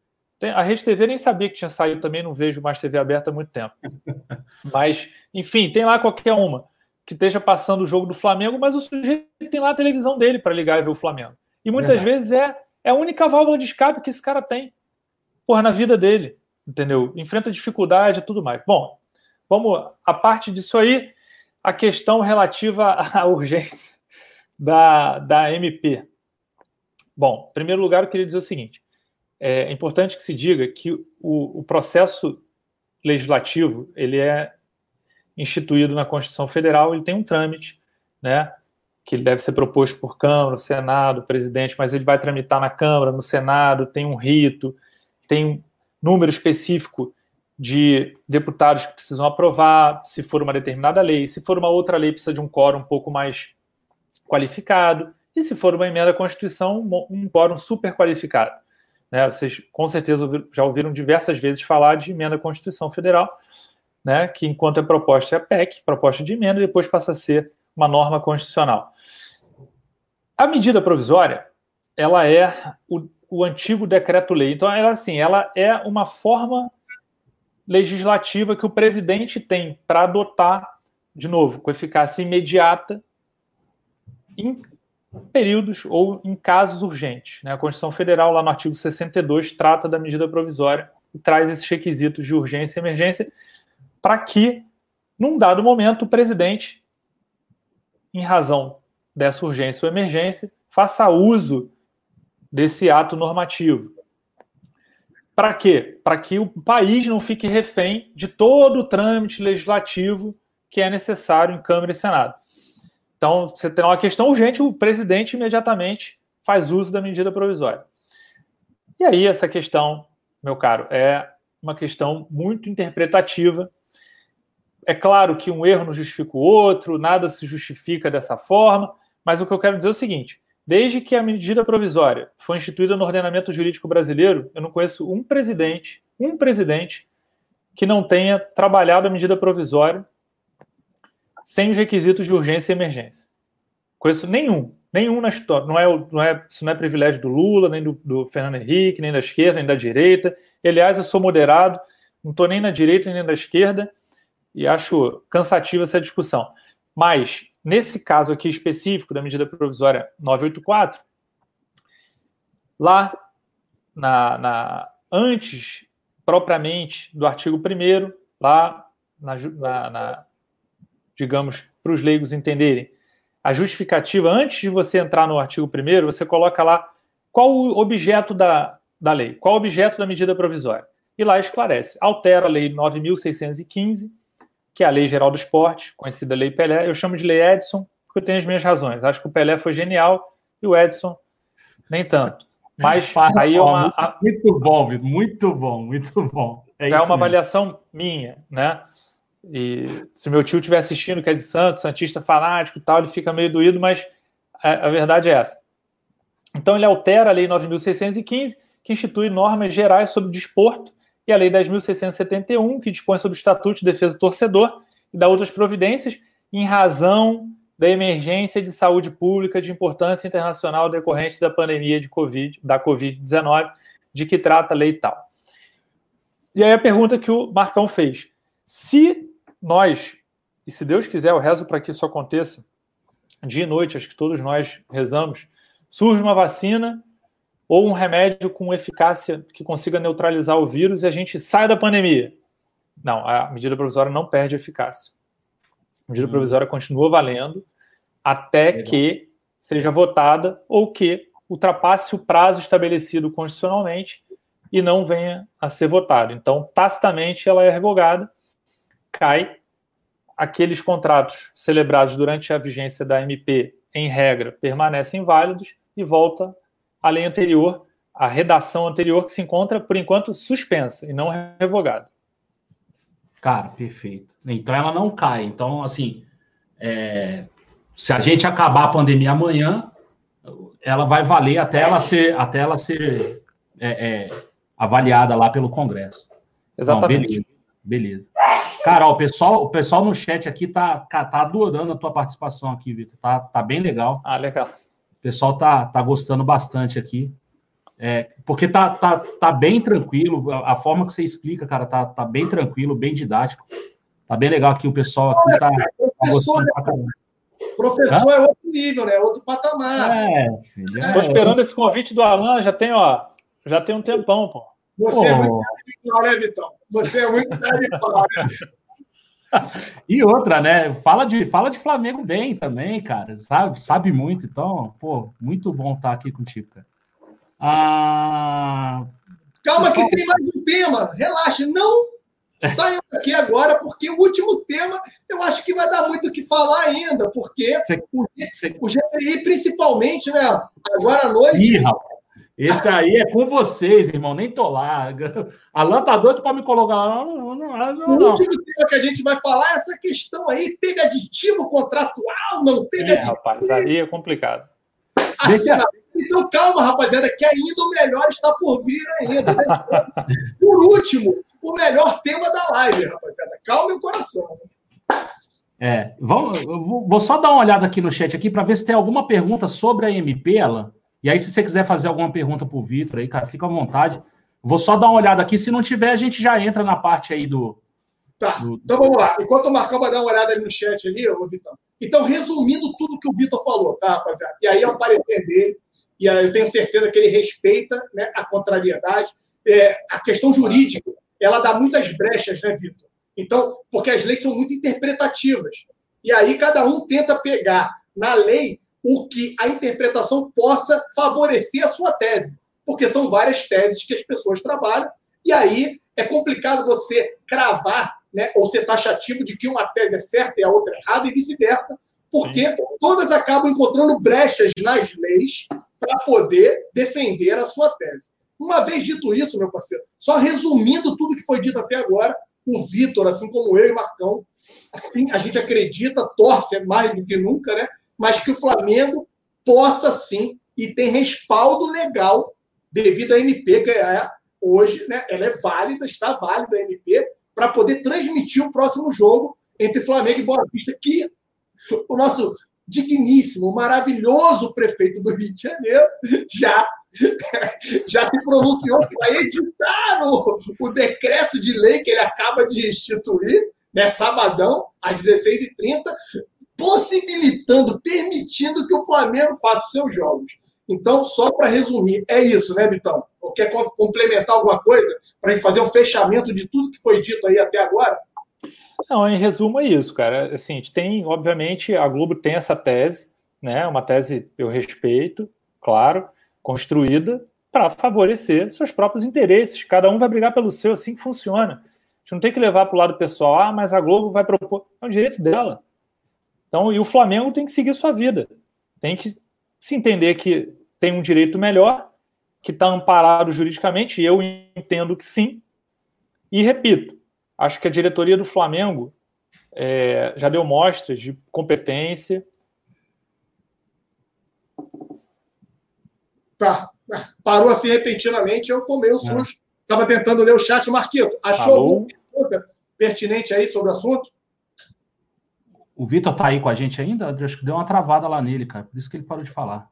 a Rede TV nem sabia que tinha saído também, não vejo mais TV aberta há muito tempo. Mas, enfim, tem lá qualquer uma que esteja passando o jogo do Flamengo, mas o sujeito tem lá a televisão dele para ligar e ver o Flamengo. E muitas vezes é, é a única válvula de escape que esse cara tem, porra, na vida dele, entendeu? Enfrenta dificuldade e tudo mais. Bom, vamos, a parte disso aí, a questão relativa à urgência da, da MP. Bom, em primeiro lugar, eu queria dizer o seguinte: é importante que se diga que o, o processo legislativo ele é instituído na Constituição Federal, ele tem um trâmite, né, que ele deve ser proposto por Câmara, Senado, presidente, mas ele vai tramitar na Câmara, no Senado, tem um rito, tem um número específico de deputados que precisam aprovar, se for uma determinada lei, se for uma outra lei precisa de um quórum um pouco mais qualificado, e se for uma emenda à Constituição, um quórum super qualificado. Né? Vocês com certeza já ouviram diversas vezes falar de emenda à Constituição Federal, né? que enquanto é proposta é a PEC, proposta de emenda, depois passa a ser uma norma constitucional. A medida provisória, ela é o, o antigo decreto-lei. Então, ela, assim, ela é uma forma legislativa que o presidente tem para adotar, de novo, com eficácia imediata, em períodos ou em casos urgentes. Né? A Constituição Federal, lá no artigo 62, trata da medida provisória e traz esses requisitos de urgência e emergência para que, num dado momento, o presidente, em razão dessa urgência ou emergência, faça uso desse ato normativo. Para quê? Para que o país não fique refém de todo o trâmite legislativo que é necessário em Câmara e Senado. Então, você tem uma questão urgente, o presidente imediatamente faz uso da medida provisória. E aí, essa questão, meu caro, é uma questão muito interpretativa. É claro que um erro não justifica o outro, nada se justifica dessa forma, mas o que eu quero dizer é o seguinte: desde que a medida provisória foi instituída no ordenamento jurídico brasileiro, eu não conheço um presidente, um presidente, que não tenha trabalhado a medida provisória sem os requisitos de urgência e emergência. Conheço nenhum, nenhum na história. Não é, não é, isso não é privilégio do Lula, nem do, do Fernando Henrique, nem da esquerda, nem da direita. Aliás, eu sou moderado, não estou nem na direita nem na esquerda, e acho cansativa essa discussão. Mas, nesse caso aqui específico da medida provisória 984, lá na, na antes propriamente do artigo 1 lá na, na digamos, para os leigos entenderem. A justificativa, antes de você entrar no artigo 1, você coloca lá qual o objeto da, da lei, qual o objeto da medida provisória. E lá esclarece. Altera a lei 9.615, que é a Lei Geral do Esporte, conhecida Lei Pelé. Eu chamo de Lei Edson, porque eu tenho as minhas razões. Acho que o Pelé foi genial e o Edson nem tanto. Mas aí é uma. Muito bom, muito bom, muito bom. É, é uma mesmo. avaliação minha, né? E se meu tio estiver assistindo, que é de Santos, Santista fanático e tal, ele fica meio doído, mas a, a verdade é essa. Então, ele altera a Lei 9.615, que institui normas gerais sobre desporto, e a Lei 10.671, que dispõe sobre o Estatuto de Defesa do Torcedor, e dá outras providências, em razão da emergência de saúde pública de importância internacional decorrente da pandemia de COVID, da Covid-19, de que trata a lei tal. E aí a pergunta que o Marcão fez: se nós, e se Deus quiser, eu rezo para que isso aconteça, dia e noite, acho que todos nós rezamos, surge uma vacina ou um remédio com eficácia que consiga neutralizar o vírus e a gente sai da pandemia. Não, a medida provisória não perde eficácia. A medida hum. provisória continua valendo até Legal. que seja votada ou que ultrapasse o prazo estabelecido constitucionalmente e não venha a ser votado. Então, tacitamente, ela é revogada, cai. Aqueles contratos celebrados durante a vigência da MP, em regra, permanecem válidos e volta à lei anterior, à redação anterior, que se encontra, por enquanto, suspensa e não revogada. Cara, perfeito. Então ela não cai. Então, assim, é, se a gente acabar a pandemia amanhã, ela vai valer até ela ser, até ela ser é, é, avaliada lá pelo Congresso. Exatamente. beleza, beleza. Cara, ó, o pessoal, o pessoal no chat aqui tá, tá adorando a tua participação aqui, Vitor. Tá, tá bem legal. Ah, legal. O pessoal tá, tá gostando bastante aqui. É, porque tá, tá, tá bem tranquilo, a, a, forma que você explica, cara, tá, tá bem tranquilo, bem didático. Tá bem legal aqui, o pessoal aqui tá, tá gostando pra caramba. Professor é outro nível, né? Outro patamar. É, filho. É. Tô esperando esse convite do Alan, já tem, ó, já tem um tempão, pô. Você é muito pau, né, Vitão? Você é muito? E outra, né? Fala de, fala de Flamengo bem também, cara. Sabe, sabe muito. Então, pô, muito bom estar aqui contigo, cara. Ah... Calma que tem mais um tema. Relaxa, não saiam aqui agora, porque o último tema eu acho que vai dar muito o que falar ainda, porque o, o GTI, principalmente, né? Agora à noite. Ih, esse aí é com vocês, irmão. Nem tô lá. Alan tá doido para me colocar lá. Não, não, não, não. O último tema que a gente vai falar é essa questão aí. Teve aditivo contratual? Não teve é, aditivo? Rapaz, aí é complicado. Assina... Então, calma, rapaziada, que ainda o melhor está por vir ainda. Né? Por último, o melhor tema da live, rapaziada. Calma o coração. É, vamos, vou só dar uma olhada aqui no chat aqui para ver se tem alguma pergunta sobre a MP, Alan. E aí, se você quiser fazer alguma pergunta para o Vitor aí, cara, fica à vontade. Vou só dar uma olhada aqui. Se não tiver, a gente já entra na parte aí do. Tá. Do... Então vamos lá. Enquanto o Marcão vai dar uma olhada ali no chat ali, ô Vitor. Então, resumindo tudo que o Vitor falou, tá, rapaziada? E aí é um parecer dele. E aí eu tenho certeza que ele respeita né, a contrariedade. É, a questão jurídica ela dá muitas brechas, né, Vitor? Então, porque as leis são muito interpretativas. E aí cada um tenta pegar na lei o que a interpretação possa favorecer a sua tese. Porque são várias teses que as pessoas trabalham, e aí é complicado você cravar né, ou ser taxativo de que uma tese é certa e a outra é errada, e vice-versa, porque Sim. todas acabam encontrando brechas nas leis para poder defender a sua tese. Uma vez dito isso, meu parceiro, só resumindo tudo que foi dito até agora, o Vitor, assim como eu e Marcão, assim, a gente acredita, torce mais do que nunca, né? Mas que o Flamengo possa sim e tem respaldo legal devido à MP, que é hoje, né? Ela é válida, está válida a MP, para poder transmitir o próximo jogo entre Flamengo e Boa Vista, que o nosso digníssimo, maravilhoso prefeito do Rio de Janeiro já já se pronunciou para editar o, o decreto de lei que ele acaba de instituir, né, sabadão, às 16h30, possibilitando, permitindo que o Flamengo faça seus jogos. Então, só para resumir, é isso, né, Vitão? Ou quer complementar alguma coisa para a gente fazer um fechamento de tudo que foi dito aí até agora? Não, em resumo é isso, cara. Assim, a gente tem, obviamente, a Globo tem essa tese, né? Uma tese eu respeito, claro construída para favorecer seus próprios interesses. Cada um vai brigar pelo seu, assim que funciona. A gente não tem que levar para o lado pessoal, ah, mas a Globo vai propor. É um direito dela. Então, e o Flamengo tem que seguir sua vida. Tem que se entender que tem um direito melhor, que está amparado juridicamente, e eu entendo que sim. E repito, acho que a diretoria do Flamengo é, já deu mostras de competência, Tá. Parou assim repentinamente, eu tomei o susto. Estava tentando ler o chat. Marquito, achou alguma pergunta pertinente aí sobre o assunto? O Vitor tá aí com a gente ainda? Eu Acho que deu uma travada lá nele, cara. Por isso que ele parou de falar.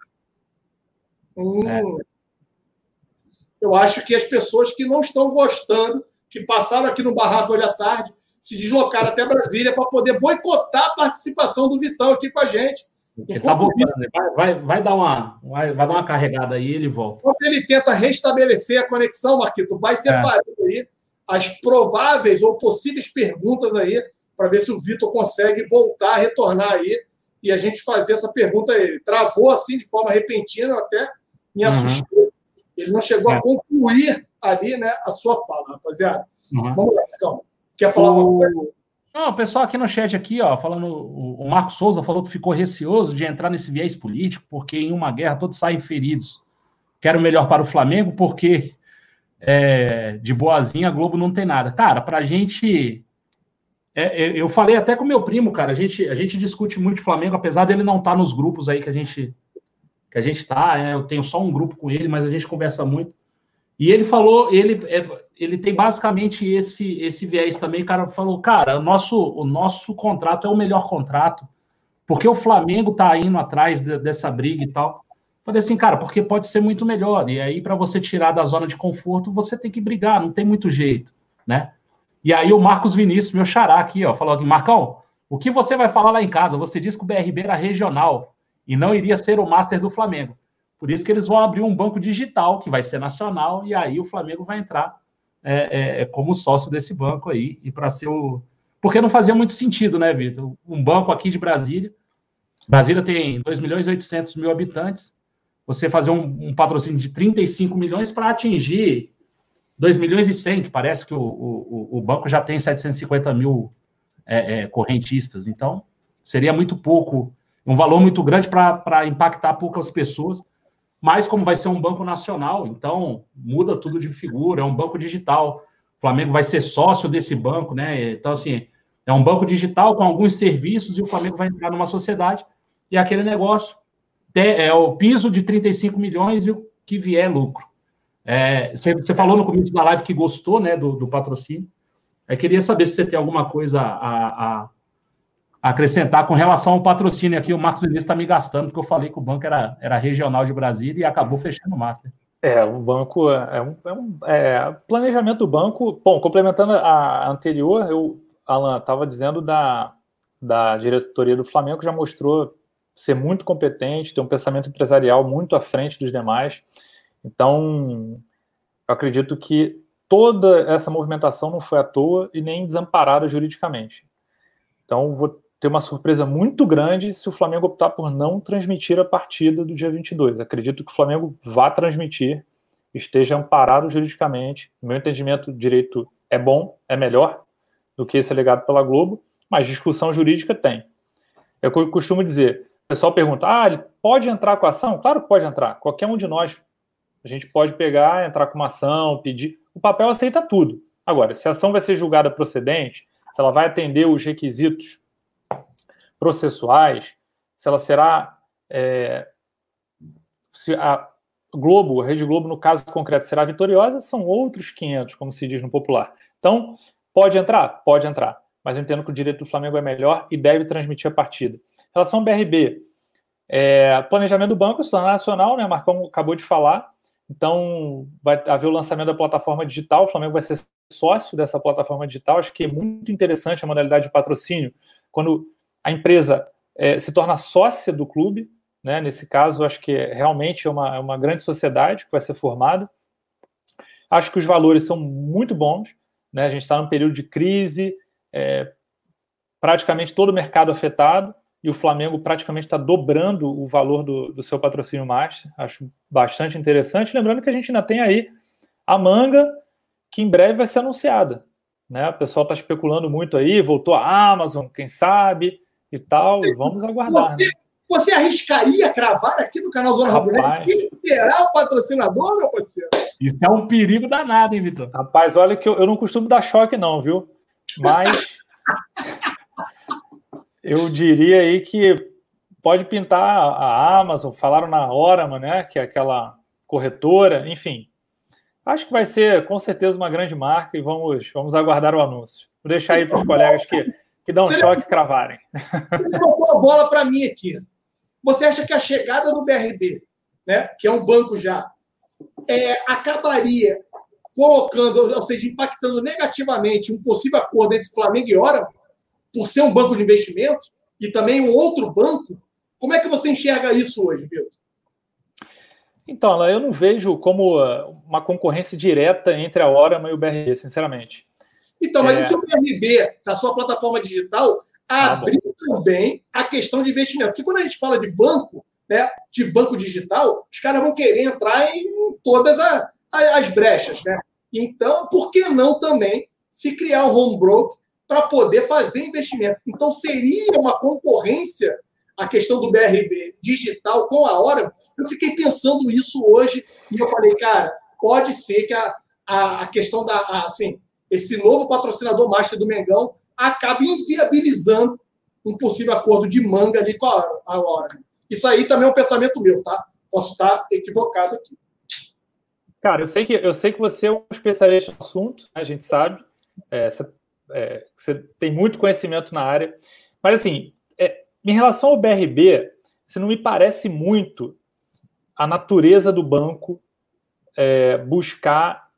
Hum. Eu acho que as pessoas que não estão gostando, que passaram aqui no Barraco hoje à tarde, se deslocaram até Brasília para poder boicotar a participação do Vitão aqui com a gente. Ele tá voltando. né? Vai, vai, vai dar uma, vai, vai dar uma carregada aí e ele volta. Enquanto ele tenta restabelecer a conexão, Marquito, vai separando aí as prováveis ou possíveis perguntas aí, para ver se o Vitor consegue voltar, retornar aí, e a gente fazer essa pergunta a ele. Travou assim de forma repentina, até me Uhum. assustei. Ele não chegou É. a concluir ali né, a sua fala, rapaziada. Uhum. Vamos lá, então. Quer falar uma coisa? O... Não, o pessoal aqui no chat aqui, ó, falando, o o Marco Souza falou que ficou receoso de entrar nesse viés político, porque em uma guerra todos saem feridos. Quero o melhor para o Flamengo, porque é, de boazinha a Globo não tem nada. Cara, pra gente. É, é, eu falei até com meu primo, cara. A gente, a gente discute muito Flamengo, apesar dele não estar nos grupos aí que a gente que a gente tá. é, eu tenho só um grupo com ele, mas a gente conversa muito. E ele falou, ele, é, ele tem basicamente esse esse viés também, cara, falou, cara, o nosso, o nosso contrato é o melhor contrato, porque o Flamengo tá indo atrás de- dessa briga e tal. Falei assim, cara, porque pode ser muito melhor. E aí, para você tirar da zona de conforto, você tem que brigar, não tem muito jeito, né? E aí o Marcos Vinícius, meu xará aqui, ó, falou aqui, Marcão, o que você vai falar lá em casa? Você disse que o BRB era regional e não iria ser o Master do Flamengo. Por isso que eles vão abrir um banco digital, que vai ser nacional, e aí o Flamengo vai entrar é, é, como sócio desse banco aí, e para ser o. Porque não fazia muito sentido, né, Vitor? Um banco aqui de Brasília. Brasília tem 2 milhões e 800 mil habitantes. Você fazer um, um patrocínio de 35 milhões para atingir 2 milhões e 100, que parece que o, o, o banco já tem 750 mil é, é, correntistas. Então, seria muito pouco, um valor muito grande para impactar poucas pessoas. Mas, como vai ser um banco nacional, então muda tudo de figura, é um banco digital. O Flamengo vai ser sócio desse banco, né? Então, assim, é um banco digital com alguns serviços e o Flamengo vai entrar numa sociedade e aquele negócio é o piso de 35 milhões e o que vier é lucro. É, você, você, falou no começo da live que gostou né, do, do patrocínio. Eu queria saber se você tem alguma coisa a, a, acrescentar com relação ao patrocínio aqui. O Marcos Vinícius está me gastando, porque eu falei que o banco era, era regional de Brasília e acabou fechando o Master. É, o banco é um, é um é, planejamento do banco. Bom, complementando a anterior, eu, Alan, estava dizendo da, da diretoria do Flamengo, já mostrou ser muito competente, ter um pensamento empresarial muito à frente dos demais. Então, eu acredito que toda essa movimentação não foi à toa e nem desamparada juridicamente. Então, vou ter uma surpresa muito grande se o Flamengo optar por não transmitir a partida do dia 22. Acredito que o Flamengo vá transmitir, esteja amparado juridicamente. No meu entendimento, o direito é bom, é melhor do que esse legado pela Globo, mas discussão jurídica tem. Eu costumo dizer, o pessoal pergunta, ah, ele pode entrar com a ação? Claro que pode entrar. Qualquer um de nós, a gente pode pegar, entrar com uma ação, pedir. O papel aceita tudo. Agora, se a ação vai ser julgada procedente, se ela vai atender os requisitos processuais, se ela será. É, se a Globo, a Rede Globo, no caso concreto, será vitoriosa, são outros 500, como se diz no popular. Então, pode entrar? Pode entrar. Mas eu entendo que o direito do Flamengo é melhor e deve transmitir a partida. Em relação ao BRB, é, planejamento do banco, isso é nacional, né? Marcão acabou de falar. Então, vai haver o lançamento da plataforma digital. O Flamengo vai ser sócio dessa plataforma digital. Acho que é muito interessante a modalidade de patrocínio quando a empresa é, se torna sócia do clube. Né? Nesse caso, acho que é, realmente é uma, é uma grande sociedade que vai ser formada. Acho que os valores são muito bons. Né? A gente está num período de crise, é, praticamente todo o mercado afetado e o Flamengo praticamente está dobrando o valor do, do, seu patrocínio master. Acho bastante interessante. Lembrando que a gente ainda tem aí a manga, que em breve vai ser anunciada. Né? O pessoal está especulando muito aí, voltou a Amazon, quem sabe, e tal. E vamos aguardar. Você, né? você arriscaria cravar aqui no canal Zona Rubro Quem será o patrocinador, meu parceiro? Isso é um perigo danado, hein, Vitor? Rapaz, olha que eu, eu não costumo dar choque, não, viu? Mas eu diria aí que pode pintar a Amazon, falaram na Orama, né? Que é aquela corretora, enfim. Acho que vai ser com certeza uma grande marca e vamos, vamos aguardar o anúncio. Vou deixar aí para os colegas que, que dão um choque cravarem. Você colocou a bola para mim aqui. Você acha que a chegada do BRB, né, que é um banco já, é, acabaria colocando, ou seja, impactando negativamente um possível acordo entre Flamengo e Hora, por ser um banco de investimento, e também um outro banco? Como é que você enxerga isso hoje, Vitor? Então, eu não vejo como uh, uma concorrência direta entre a Orama e o BRB, sinceramente. Então, mas é... e se o BRB, na sua plataforma digital, ah, abrir também a questão de investimento? Porque quando a gente fala de banco, né, de banco digital, os caras vão querer entrar em todas a, a, as brechas. Né? Então, por que não também se criar um home broker para poder fazer investimento? Então, seria uma concorrência a questão do BRB digital com a hora? Eu fiquei pensando isso hoje e eu falei, cara, pode ser que a, a, a questão da, a, assim, esse novo patrocinador master do Mengão acabe inviabilizando um possível acordo de manga ali com a, hora. Isso aí também é um pensamento meu, tá? Posso estar equivocado aqui. Cara, eu sei que, eu sei que você é um especialista no assunto, né? a gente sabe. É, você, é, você, tem muito conhecimento na área. Mas, assim, é, em relação ao BRB, você não me parece muito a natureza do banco é, buscar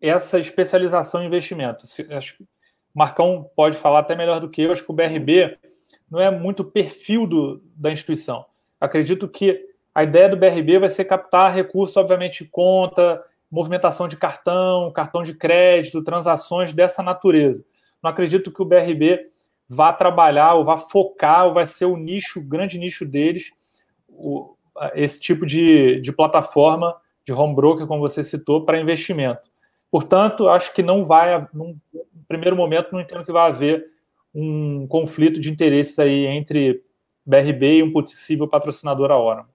essa especialização em investimento. Acho que o Marcão pode falar até melhor do que eu. Acho que o BRB não é muito o perfil do, da instituição. Acredito que a ideia do BRB vai ser captar recursos, obviamente, de conta, movimentação de cartão, cartão de crédito, transações dessa natureza. Não acredito que o BRB vá trabalhar ou vá focar ou vai ser o nicho, o grande nicho deles, o, esse tipo de, de plataforma de home broker, como você citou, para investimento. Portanto, acho que não vai, num primeiro momento, não entendo que vai haver um conflito de interesses aí entre BRB e um possível patrocinador a hora.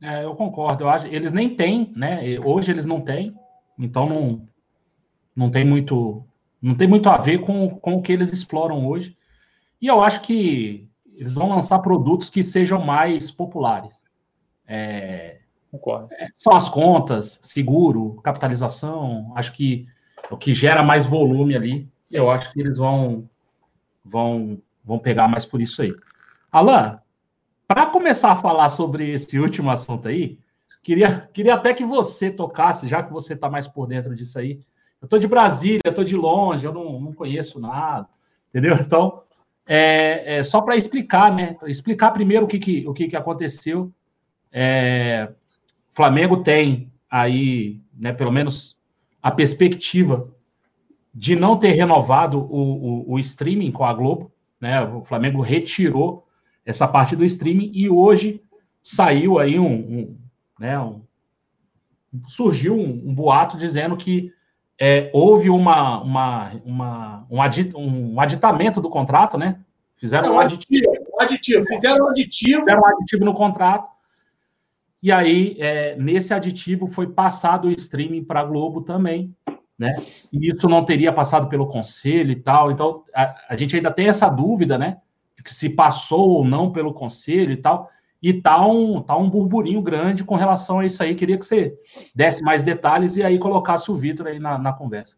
É, eu concordo. Eu acho, eles nem têm, né? Hoje eles não têm, então não, não tem muito não tem muito a ver com, com o que eles exploram hoje. E eu acho que eles vão lançar produtos que sejam mais populares. É, Concordo. É, são as contas, seguro, capitalização. Acho que o que gera mais volume ali, eu acho que eles vão vão vão pegar mais por isso aí. Alan, para começar a falar sobre esse último assunto aí, queria, queria até que você tocasse, já que você está mais por dentro disso aí. Eu estou de Brasília, estou de longe, eu não, não conheço nada, entendeu? Então, é, é só para explicar, né? Explicar primeiro o que, que, o que, que aconteceu. É, Flamengo tem aí, né, pelo menos a perspectiva de não ter renovado o, o, o streaming com a Globo, né? O Flamengo retirou essa parte do streaming e hoje saiu aí um, um né, um, surgiu um, um, boato dizendo que é, houve uma, uma, uma, um, adit, um aditamento do contrato, né? Fizeram um aditivo, aditivo, fizeram um aditivo. Fizeram um aditivo no contrato. E aí, é, nesse aditivo, foi passado o streaming para a Globo também, né? E isso não teria passado pelo conselho e tal. Então, a, a gente ainda tem essa dúvida, né? que se passou ou não pelo conselho e tal. E tá um, tá um burburinho grande com relação a isso aí. Queria que você desse mais detalhes e aí colocasse o Vitor aí na, na conversa.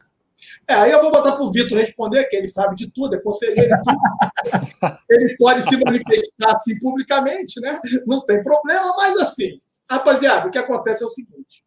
É, aí eu vou botar para o Vitor responder, que ele sabe de tudo, é conselheiro de tudo. ele pode se manifestar assim publicamente, né? Não tem problema, mas assim, rapaziada, o que acontece é o seguinte.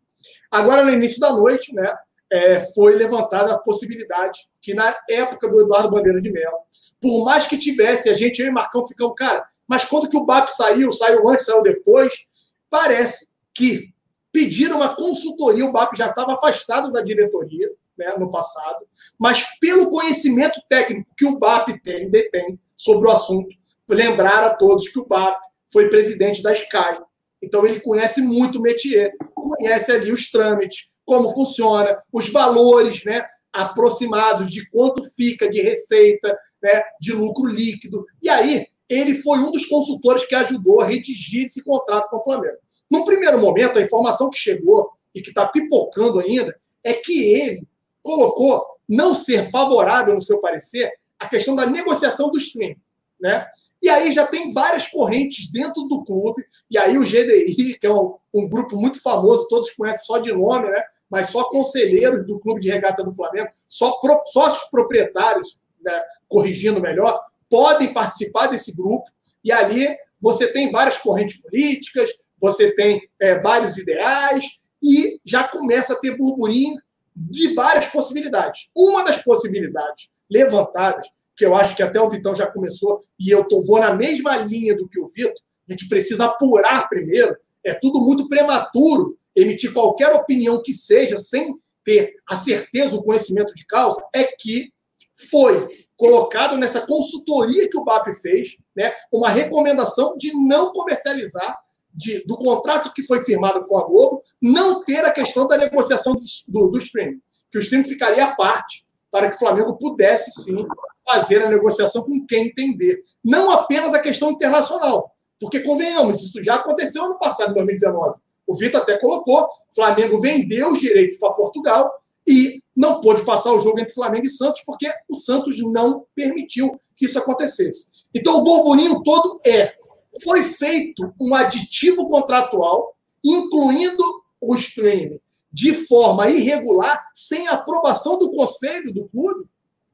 Agora, no início da noite, né, é, foi levantada a possibilidade que, na época do Eduardo Bandeira de Mello, por mais que tivesse, a gente, eu e Marcão ficamos, cara, mas quando que o BAP saiu, saiu antes, saiu depois, parece que pediram uma consultoria, o BAP já estava afastado da diretoria né, no passado, mas pelo conhecimento técnico que o BAP tem, detém sobre o assunto, lembrar a todos que o BAP foi presidente da Sky. Então ele conhece muito o métier, conhece ali os trâmites, como funciona, os valores né, aproximados de quanto fica de receita, né, de lucro líquido. E aí, ele foi um dos consultores que ajudou a redigir esse contrato com o Flamengo. Num primeiro momento, a informação que chegou e que está pipocando ainda é que ele colocou não ser favorável, no seu parecer, a questão da negociação do stream. Né? E aí já tem várias correntes dentro do clube, e aí o GDI, que é um, um grupo muito famoso, todos conhecem só de nome, né? mas só conselheiros do Clube de Regata do Flamengo, só pro, sócios proprietários, né? corrigindo melhor, podem participar desse grupo, e ali você tem várias correntes políticas, você tem é, vários ideais, e já começa a ter burburinho de várias possibilidades. Uma das possibilidades levantadas que eu acho que até o Vitão já começou, e eu tô, vou na mesma linha do que o Vitor, a gente precisa apurar primeiro, é tudo muito prematuro emitir qualquer opinião que seja sem ter a certeza, o conhecimento de causa, é que foi colocado nessa consultoria que o BAP fez, né, uma recomendação de não comercializar de, do contrato que foi firmado com a Globo, não ter a questão da negociação do, do, streaming, que o streaming ficaria à parte, para que o Flamengo pudesse sim fazer a negociação com quem entender. Não apenas a questão internacional, porque convenhamos, isso já aconteceu ano passado, em 2019. O Vitor até colocou, Flamengo vendeu os direitos para Portugal e não pôde passar o jogo entre Flamengo e Santos, porque o Santos não permitiu que isso acontecesse. Então, o burburinho todo é: foi feito um aditivo contratual, incluindo o streaming, de forma irregular, sem aprovação do conselho do clube.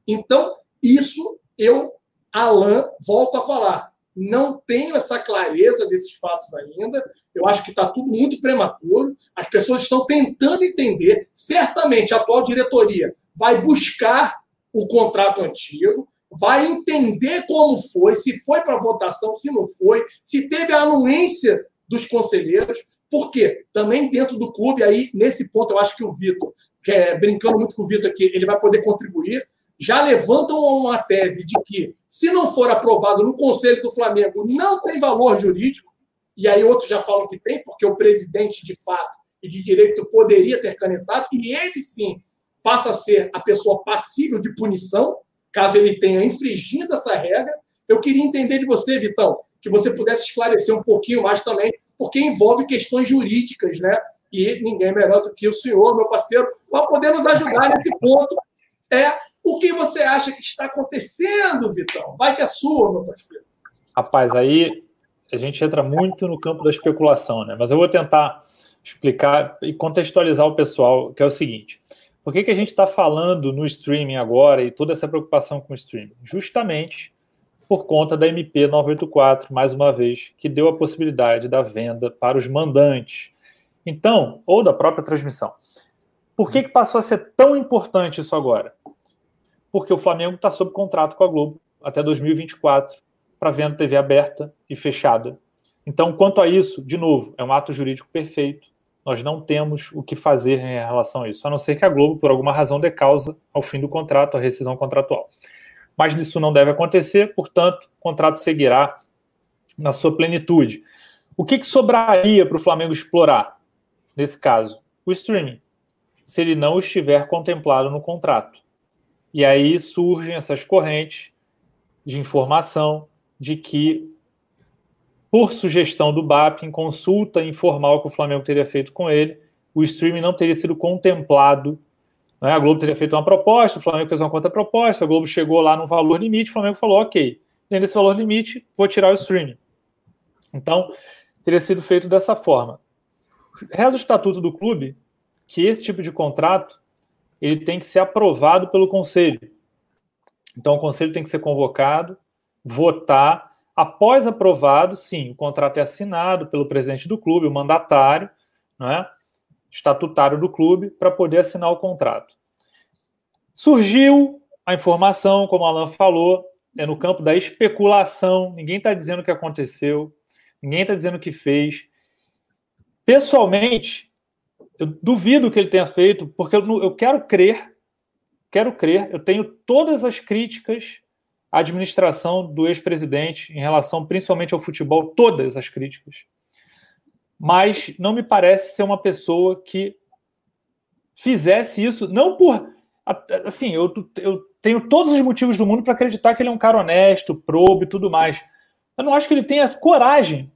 Então, isso eu, Alain, volto a falar. Não tenho essa clareza desses fatos ainda. Eu acho que está tudo muito prematuro. As pessoas estão tentando entender. Certamente a atual diretoria vai buscar o contrato antigo, vai entender como foi, se foi para votação, se não foi, se teve a anuência dos conselheiros, porque também dentro do clube, aí, nesse ponto, eu acho que o Vitor, que é, brincando muito com o Vitor aqui, ele vai poder contribuir já levantam uma tese de que, se não for aprovado no Conselho do Flamengo, não tem valor jurídico, e aí outros já falam que tem, porque o presidente, de fato e de direito, poderia ter canetado, e ele sim passa a ser a pessoa passível de punição, caso ele tenha infringido essa regra. Eu queria entender de você, Vitão, que você pudesse esclarecer um pouquinho mais também, porque envolve questões jurídicas, né? E ninguém melhor do que o senhor, meu parceiro, para poder nos ajudar nesse ponto. É o que você acha que está acontecendo, Vitão? Vai que é sua, meu parceiro. Rapaz, aí a gente entra muito no campo da especulação, né? Mas eu vou tentar explicar e contextualizar o pessoal, que é o seguinte. Por que, que a gente está falando no streaming agora e toda essa preocupação com o streaming? Justamente por conta da MP 984, mais uma vez, que deu a possibilidade da venda para os mandantes. Então, ou da própria transmissão. Por que, que passou a ser tão importante isso agora? Porque o Flamengo está sob contrato com a Globo até 2024 para venda TV aberta e fechada. Então, quanto a isso, de novo, é um ato jurídico perfeito. Nós não temos o que fazer em relação a isso, a não ser que a Globo, por alguma razão, dê causa ao fim do contrato, à rescisão contratual. Mas isso não deve acontecer, portanto, o contrato seguirá na sua plenitude. O que, que sobraria para o Flamengo explorar, nesse caso? O streaming, se ele não estiver contemplado no contrato. E aí surgem essas correntes de informação de que, por sugestão do BAP, em consulta informal que o Flamengo teria feito com ele, o streaming não teria sido contemplado. Né? A Globo teria feito uma proposta, o Flamengo fez uma contraproposta, a Globo chegou lá no valor limite, o Flamengo falou: ok, dentro desse valor limite, vou tirar o streaming. Então, teria sido feito dessa forma. Reza o estatuto do clube que esse tipo de contrato ele tem que ser aprovado pelo conselho. Então, o conselho tem que ser convocado, votar. Após aprovado, sim, o contrato é assinado pelo presidente do clube, o mandatário, né, estatutário do clube, para poder assinar o contrato. Surgiu a informação, como o Alan falou, é no campo da especulação. Ninguém está dizendo o que aconteceu, ninguém está dizendo o que fez. Pessoalmente, eu duvido que ele tenha feito, porque eu, eu quero crer, quero crer, eu tenho todas as críticas à administração do ex-presidente em relação principalmente ao futebol, todas as críticas. Mas não me parece ser uma pessoa que fizesse isso, não por. Assim, eu, eu tenho todos os motivos do mundo para acreditar que ele é um cara honesto, probo e tudo mais. Eu não acho que ele tenha coragem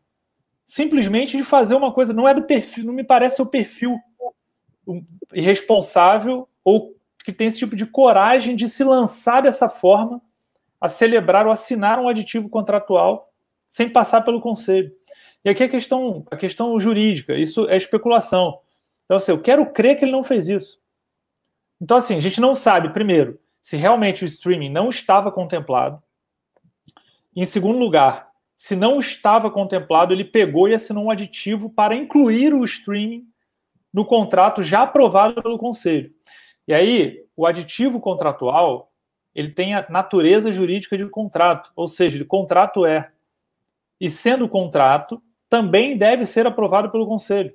simplesmente de fazer uma coisa, não é do perfil, não me parece o perfil irresponsável ou que tem esse tipo de coragem de se lançar dessa forma a celebrar ou assinar um aditivo contratual sem passar pelo conselho. E aqui a questão, a questão jurídica, isso é especulação. Então, assim, eu quero crer que ele não fez isso. Então, assim, a gente não sabe, primeiro, se realmente o streaming não estava contemplado. Em segundo lugar, se não estava contemplado, ele pegou e assinou um aditivo para incluir o streaming no contrato já aprovado pelo conselho. E aí, o aditivo contratual, ele tem a natureza jurídica de contrato, ou seja, o contrato é. E sendo contrato, também deve ser aprovado pelo conselho.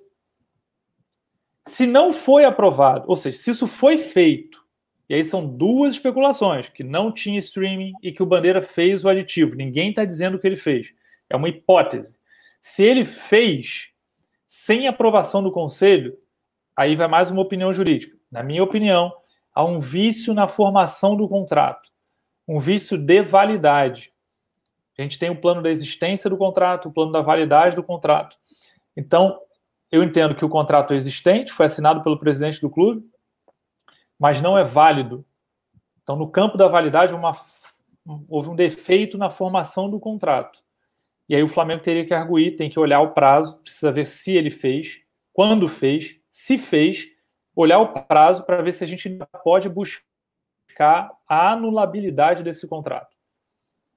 Se não foi aprovado, ou seja, se isso foi feito, e aí são duas especulações, que não tinha streaming e que o Bandeira fez o aditivo. Ninguém está dizendo que ele fez. É uma hipótese. Se ele fez sem aprovação do conselho, aí vai mais uma opinião jurídica. Na minha opinião, há um vício na formação do contrato, um vício de validade. A gente tem o plano da existência do contrato, o plano da validade do contrato. Então, eu entendo que o contrato é existente, foi assinado pelo presidente do clube, mas não é válido. Então, no campo da validade, uma, houve um defeito na formação do contrato. E aí o Flamengo teria que arguir, tem que olhar o prazo, precisa ver se ele fez, quando fez, se fez, olhar o prazo para ver se a gente pode buscar a anulabilidade desse contrato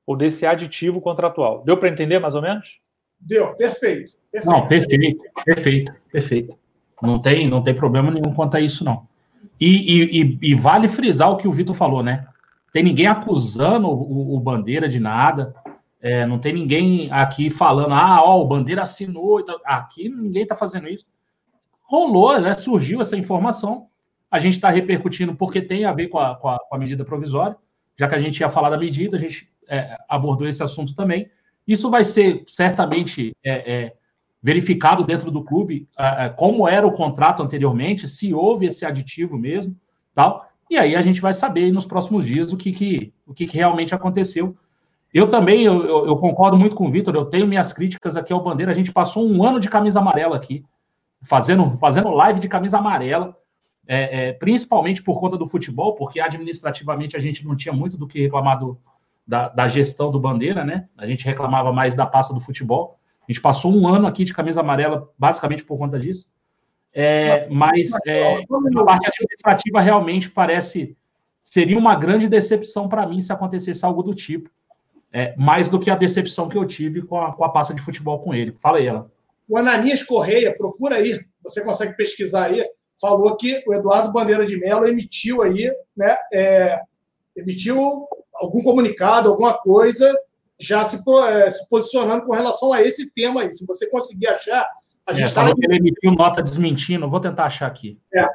ou desse aditivo contratual. Deu para entender mais ou menos? Deu, perfeito, perfeito. Não, perfeito, perfeito, perfeito. Não tem, não tem problema nenhum quanto a isso, não. E, e, e vale frisar o que o Vitor falou, né? Tem ninguém acusando o, o Bandeira de nada. É, não tem ninguém aqui falando, ah, ó, o Bandeira assinou. Aqui ninguém está fazendo isso. Rolou, né? Surgiu essa informação. A gente está repercutindo porque tem a ver com a, com a, com, a, medida provisória. Já que a gente ia falar da medida, a gente é, abordou esse assunto também. Isso vai ser certamente é, é, verificado dentro do clube, como era o contrato anteriormente, se houve esse aditivo mesmo, tal. E aí a gente vai saber nos próximos dias o que, que, o que, que realmente aconteceu. Eu também, eu, eu concordo muito com o Vitor, eu tenho minhas críticas aqui ao Bandeira. A gente passou um ano de camisa amarela aqui, fazendo, fazendo live de camisa amarela, é, é, principalmente por conta do futebol, porque administrativamente a gente não tinha muito do que reclamar do, da, da, gestão do Bandeira, né? A gente reclamava mais da pasta do futebol. A gente passou um ano aqui de camisa amarela, basicamente por conta disso. É, mas é, a parte administrativa realmente parece seria uma grande decepção para mim se acontecesse algo do tipo. É, mais do que a decepção que eu tive com a, com a pasta de futebol com ele. Fala aí, ela. O Ananias Correia, procura aí, você consegue pesquisar aí, falou que o Eduardo Bandeira de Mello emitiu aí, né, é, emitiu algum comunicado, alguma coisa, já se, é, se, posicionando com relação a esse tema aí. Se você conseguir achar, a gente está. É, ele emitiu nota desmentindo, vou tentar achar aqui. É.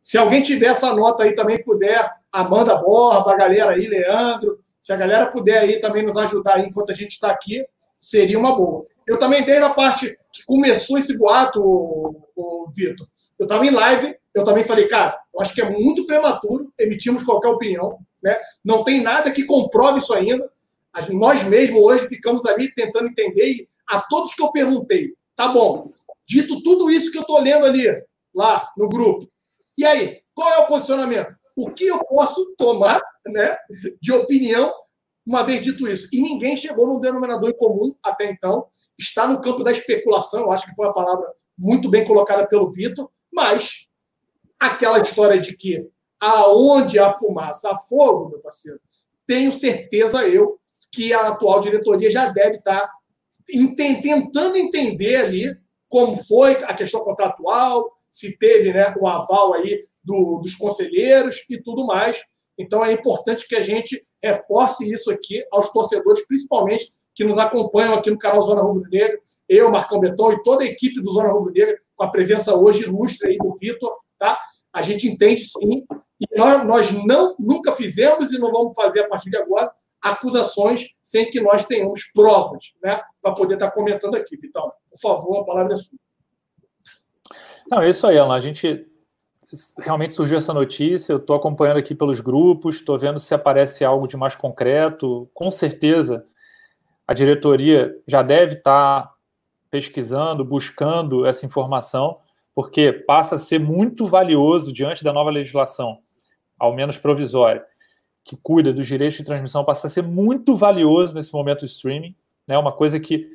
Se alguém tiver essa nota aí também puder, Amanda Borba, a galera aí, Leandro, se a galera puder aí também nos ajudar aí enquanto a gente está aqui, seria uma boa. Eu também, desde a parte que começou esse boato, o, o Vitor, eu estava em live, eu também falei, cara, eu acho que é muito prematuro emitirmos qualquer opinião. Né? Não tem nada que comprove isso ainda. Nós mesmos hoje ficamos ali tentando entender e a todos que eu perguntei, tá bom, dito tudo isso que eu estou lendo ali, lá no grupo, e aí, qual é o posicionamento? O que eu posso tomar né, de opinião uma vez dito isso? E ninguém chegou num denominador em comum até então. Está no campo da especulação, eu acho que foi uma palavra muito bem colocada pelo Vitor, mas aquela história de que aonde há fumaça, há fogo, meu parceiro, tenho certeza eu que a atual diretoria já deve estar tentando entender ali como foi a questão contratual, se teve né, o aval aí do, dos conselheiros e tudo mais. Então é importante que a gente reforce isso aqui aos torcedores, principalmente que nos acompanham aqui no canal Zona Rubro Negra, eu, Marcão Beton e toda a equipe do Zona Rubro Negra, com a presença hoje ilustre aí do Vitor, tá? A gente entende sim e nós, nós não, nunca fizemos e não vamos fazer a partir de agora acusações sem que nós tenhamos provas, né? Para poder estar comentando aqui, Vitão. Por favor, a palavra é sua. Não, é isso aí, Alan. A gente realmente surgiu essa notícia, eu estou acompanhando aqui pelos grupos, estou vendo se aparece algo de mais concreto. Com certeza, a diretoria já deve estar pesquisando, buscando essa informação, porque passa a ser muito valioso diante da nova legislação ao menos provisória, que cuida dos direitos de transmissão passa a ser muito valioso nesse momento do streaming, né? Uma coisa que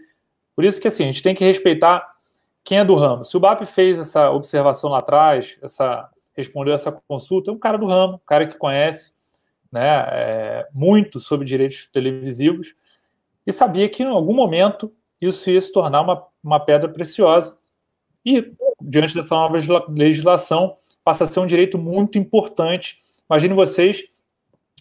por isso que assim, a gente tem que respeitar quem é do ramo. Se o BAP fez essa observação lá atrás, essa respondeu essa consulta, é um cara do ramo, um cara que conhece né, é, muito sobre direitos televisivos e sabia que em algum momento isso ia se tornar uma, uma pedra preciosa. E, diante dessa nova legislação, passa a ser um direito muito importante. Imagine vocês,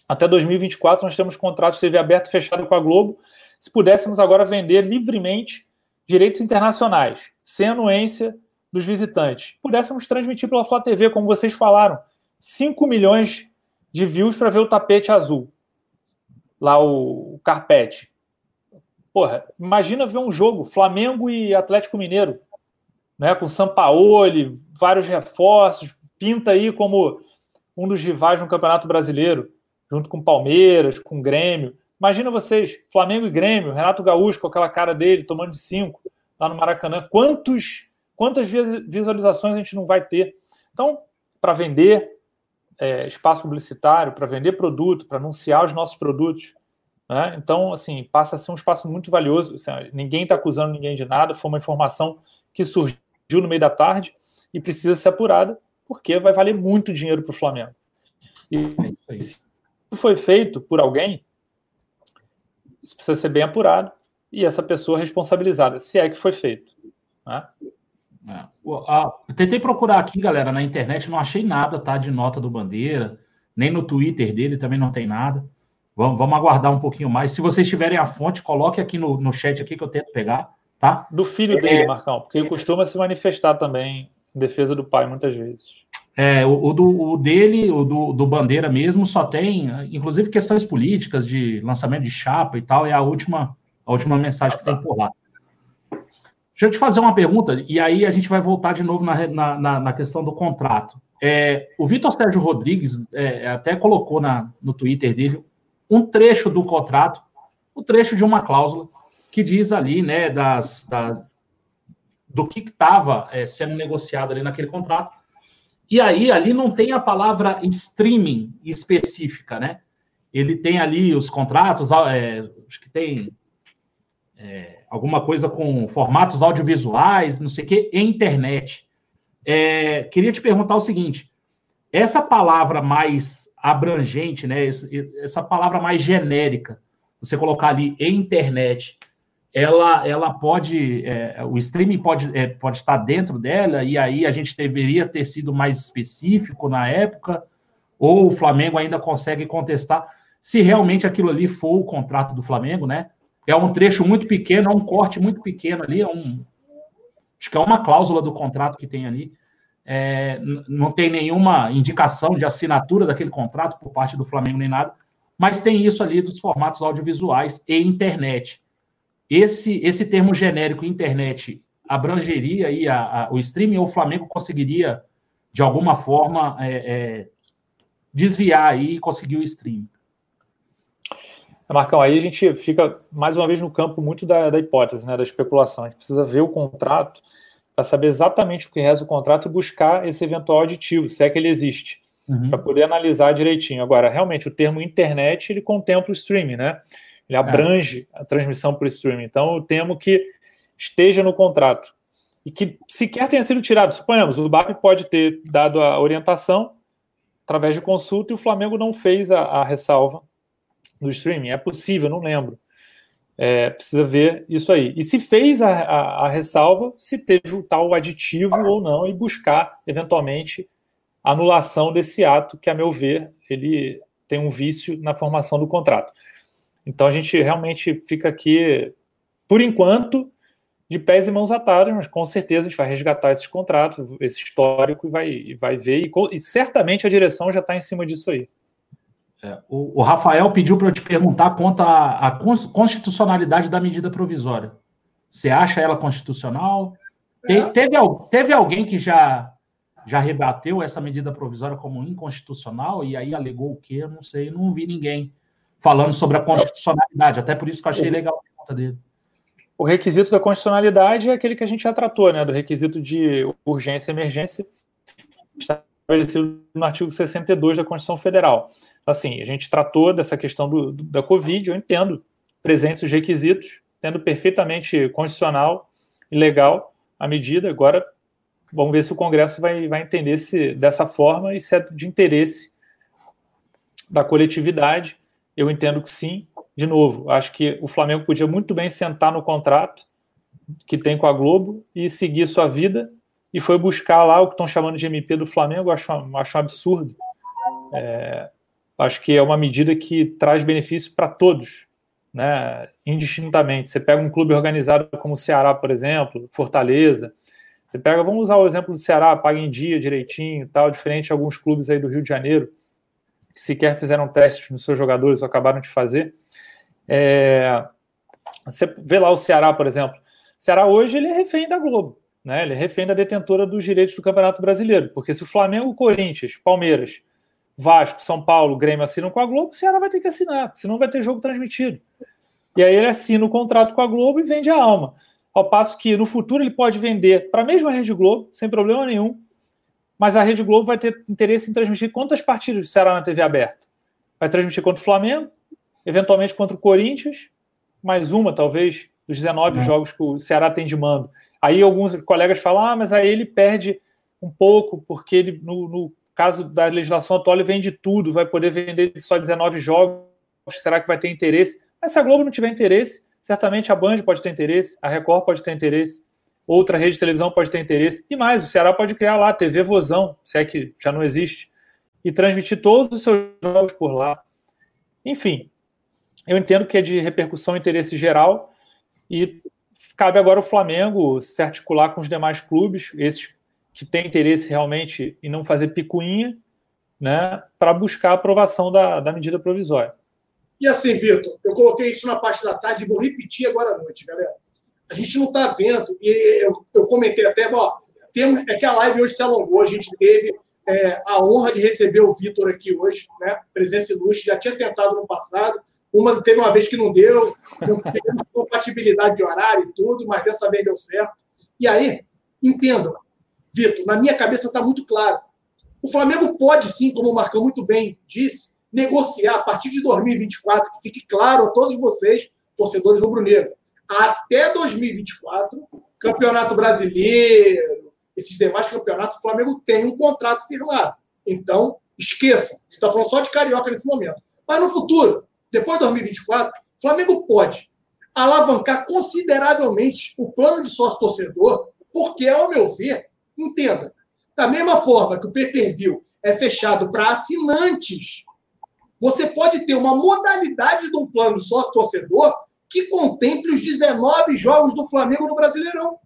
até 2024 nós temos contratos TV aberto e fechado com a Globo. Se pudéssemos agora vender livremente direitos internacionais, sem anuência dos visitantes, pudéssemos transmitir pela Flá TV, como vocês falaram, 5 milhões de views para ver o tapete azul, lá o carpete. Porra, imagina ver um jogo Flamengo e Atlético Mineiro, né, com Sampaoli, vários reforços, pinta aí como um dos rivais no Campeonato Brasileiro, junto com Palmeiras, com Grêmio. Imagina vocês, Flamengo e Grêmio, Renato Gaúcho com aquela cara dele, tomando de cinco lá no Maracanã. Quantos, quantas visualizações a gente não vai ter? Então, para vender é, espaço publicitário, para vender produto, para anunciar os nossos produtos, né? Então, assim, passa a ser um espaço muito valioso. Assim, ninguém está acusando ninguém de nada, foi uma informação que surgiu no meio da tarde e precisa ser apurada, porque vai valer muito dinheiro para o Flamengo. E é se foi feito por alguém, isso precisa ser bem apurado e essa pessoa responsabilizada, se é que foi feito. Né? É. Ah, tentei procurar aqui, galera, na internet, não achei nada, tá? De nota do Bandeira, nem no Twitter dele também não tem nada. Vamos, vamos aguardar um pouquinho mais. Se vocês tiverem a fonte, coloque aqui no, no chat aqui que eu tento pegar, tá? Do filho dele, é... Marcão, porque ele costuma se manifestar também em defesa do pai muitas vezes. É, o, o, do, o dele, o do, do Bandeira mesmo, só tem, inclusive, questões políticas de lançamento de chapa e tal, é a última, a última mensagem que tem por lá. Deixa eu te fazer uma pergunta, e aí a gente vai voltar de novo na, na, na questão do contrato. É, o Vitor Sérgio Rodrigues é, até colocou na, no Twitter dele um trecho do contrato, o um trecho de uma cláusula que diz ali, né, das, da, do que estava é, sendo negociado ali naquele contrato. E aí, ali não tem a palavra streaming específica, né? Ele tem ali os contratos, é, acho que tem é, alguma coisa com formatos audiovisuais, não sei o quê, e internet. É, queria te perguntar o seguinte: essa palavra mais abrangente, né, essa palavra mais genérica, você colocar ali internet, ela, ela pode, é, o streaming pode, é, pode estar dentro dela, e aí a gente deveria ter sido mais específico na época, ou o Flamengo ainda consegue contestar se realmente aquilo ali for o contrato do Flamengo, né? É um trecho muito pequeno, é um corte muito pequeno ali, é um, acho que é uma cláusula do contrato que tem ali é, não tem nenhuma indicação de assinatura daquele contrato por parte do Flamengo nem nada, mas tem isso ali dos formatos audiovisuais e internet. Esse, esse termo genérico internet abrangeria aí a, a, o streaming ou o Flamengo conseguiria, de alguma forma, é, é, desviar aí e conseguir o streaming? Marcão, aí a gente fica mais uma vez no campo muito da, da hipótese, né, da especulação. A gente precisa ver o contrato para saber exatamente o que reza o contrato e buscar esse eventual aditivo, se é que ele existe, uhum. para poder analisar direitinho. Agora, realmente, o termo internet ele contempla o streaming, né? Ele abrange é. a transmissão por streaming. Então, eu temo que esteja no contrato e que sequer tenha sido tirado. Suponhamos, o BAP pode ter dado a orientação através de consulta e o Flamengo não fez a, a ressalva do streaming. É possível, não lembro. É, precisa ver isso aí. E se fez a, a, a, ressalva, se teve o tal aditivo ou não, e buscar, eventualmente, anulação desse ato, que, a meu ver, ele tem um vício na formação do contrato. Então a gente realmente fica aqui, por enquanto, de pés e mãos atados, mas com certeza a gente vai resgatar esses contratos, esse histórico, e vai, vai ver, e, e certamente a direção já está em cima disso aí. É, o, Rafael pediu para eu te perguntar quanto à constitucionalidade da medida provisória. Você acha ela constitucional? Te, é. teve, teve alguém que já, já rebateu essa medida provisória como inconstitucional e aí alegou o quê? Eu não sei, não vi ninguém falando sobre a constitucionalidade, até por isso que eu achei legal a pergunta dele. O requisito da constitucionalidade é aquele que a gente já tratou, né? Do requisito de urgência e emergência. Está estabelecido no artigo 62 da Constituição Federal. Assim, a gente tratou dessa questão do, do, da Covid, eu entendo, presentes os requisitos, tendo perfeitamente constitucional e legal a medida. Agora, vamos ver se o Congresso vai, vai entender se dessa forma e se é de interesse da coletividade. Eu entendo que sim. De novo, acho que o Flamengo podia muito bem sentar no contrato que tem com a Globo e seguir sua vida e foi buscar lá o que estão chamando de MP do Flamengo, acho, acho um absurdo. É, acho que é uma medida que traz benefício para todos, né, indistintamente. Você pega um clube organizado como o Ceará, por exemplo, Fortaleza, você pega, vamos usar o exemplo do Ceará, paga em dia direitinho, tal, diferente de alguns clubes aí do Rio de Janeiro, que sequer fizeram testes nos seus jogadores ou acabaram de fazer. É, você vê lá o Ceará, por exemplo. O Ceará hoje ele é refém da Globo, né? Ele é refém da detentora dos direitos do Campeonato Brasileiro, porque se o Flamengo, Corinthians, Palmeiras, Vasco, São Paulo, Grêmio assinam com a Globo, o Ceará vai ter que assinar, senão vai ter jogo transmitido. E aí ele assina o contrato com a Globo e vende a alma. Ao passo que no futuro ele pode vender para a mesma Rede Globo, sem problema nenhum, mas a Rede Globo vai ter interesse em transmitir quantas partidas do Ceará na TV aberta? Vai transmitir contra o Flamengo, eventualmente contra o Corinthians, mais uma, talvez, dos 19 é. jogos que o Ceará tem de mando. Aí alguns colegas falam, ah, mas aí ele perde um pouco, porque ele, no, no caso da legislação atual, ele vende tudo, vai poder vender só 19 jogos, será que vai ter interesse? Mas se a Globo não tiver interesse, certamente a Band pode ter interesse, a Record pode ter interesse, outra rede de televisão pode ter interesse, e mais, o Ceará pode criar lá TV Vozão, se é que já não existe, e transmitir todos os seus jogos por lá. Enfim, eu entendo que é de repercussão e interesse geral e cabe agora o Flamengo se articular com os demais clubes, esses que têm interesse realmente em não fazer picuinha, né, para buscar a aprovação da, da medida provisória. E assim, Vitor, eu coloquei isso na parte da tarde e vou repetir agora à noite, galera. A gente não está vendo, e eu, eu comentei até, ó, tem, é que a live hoje se alongou, a gente teve é, a honra de receber o Vitor aqui hoje, né? Presença ilustre, já tinha tentado no passado, uma teve uma vez que não deu, não compatibilidade de horário e tudo, mas dessa vez deu certo. E aí, entendam, Vitor, na minha cabeça está muito claro. O Flamengo pode sim, como o Marcão muito bem disse, negociar a partir de 2024, que fique claro a todos vocês, torcedores rubro-negros, até 2024, Campeonato Brasileiro, esses demais campeonatos, o Flamengo tem um contrato firmado. Então, esqueçam, a gente está falando só de carioca nesse momento. Mas no futuro, depois de 2024, o Flamengo pode alavancar consideravelmente o plano de sócio-torcedor, porque, ao meu ver, entenda, da mesma forma que o pay-per-view é fechado para assinantes, você pode ter uma modalidade de um plano de sócio-torcedor que contemple os 19 jogos do Flamengo no Brasileirão.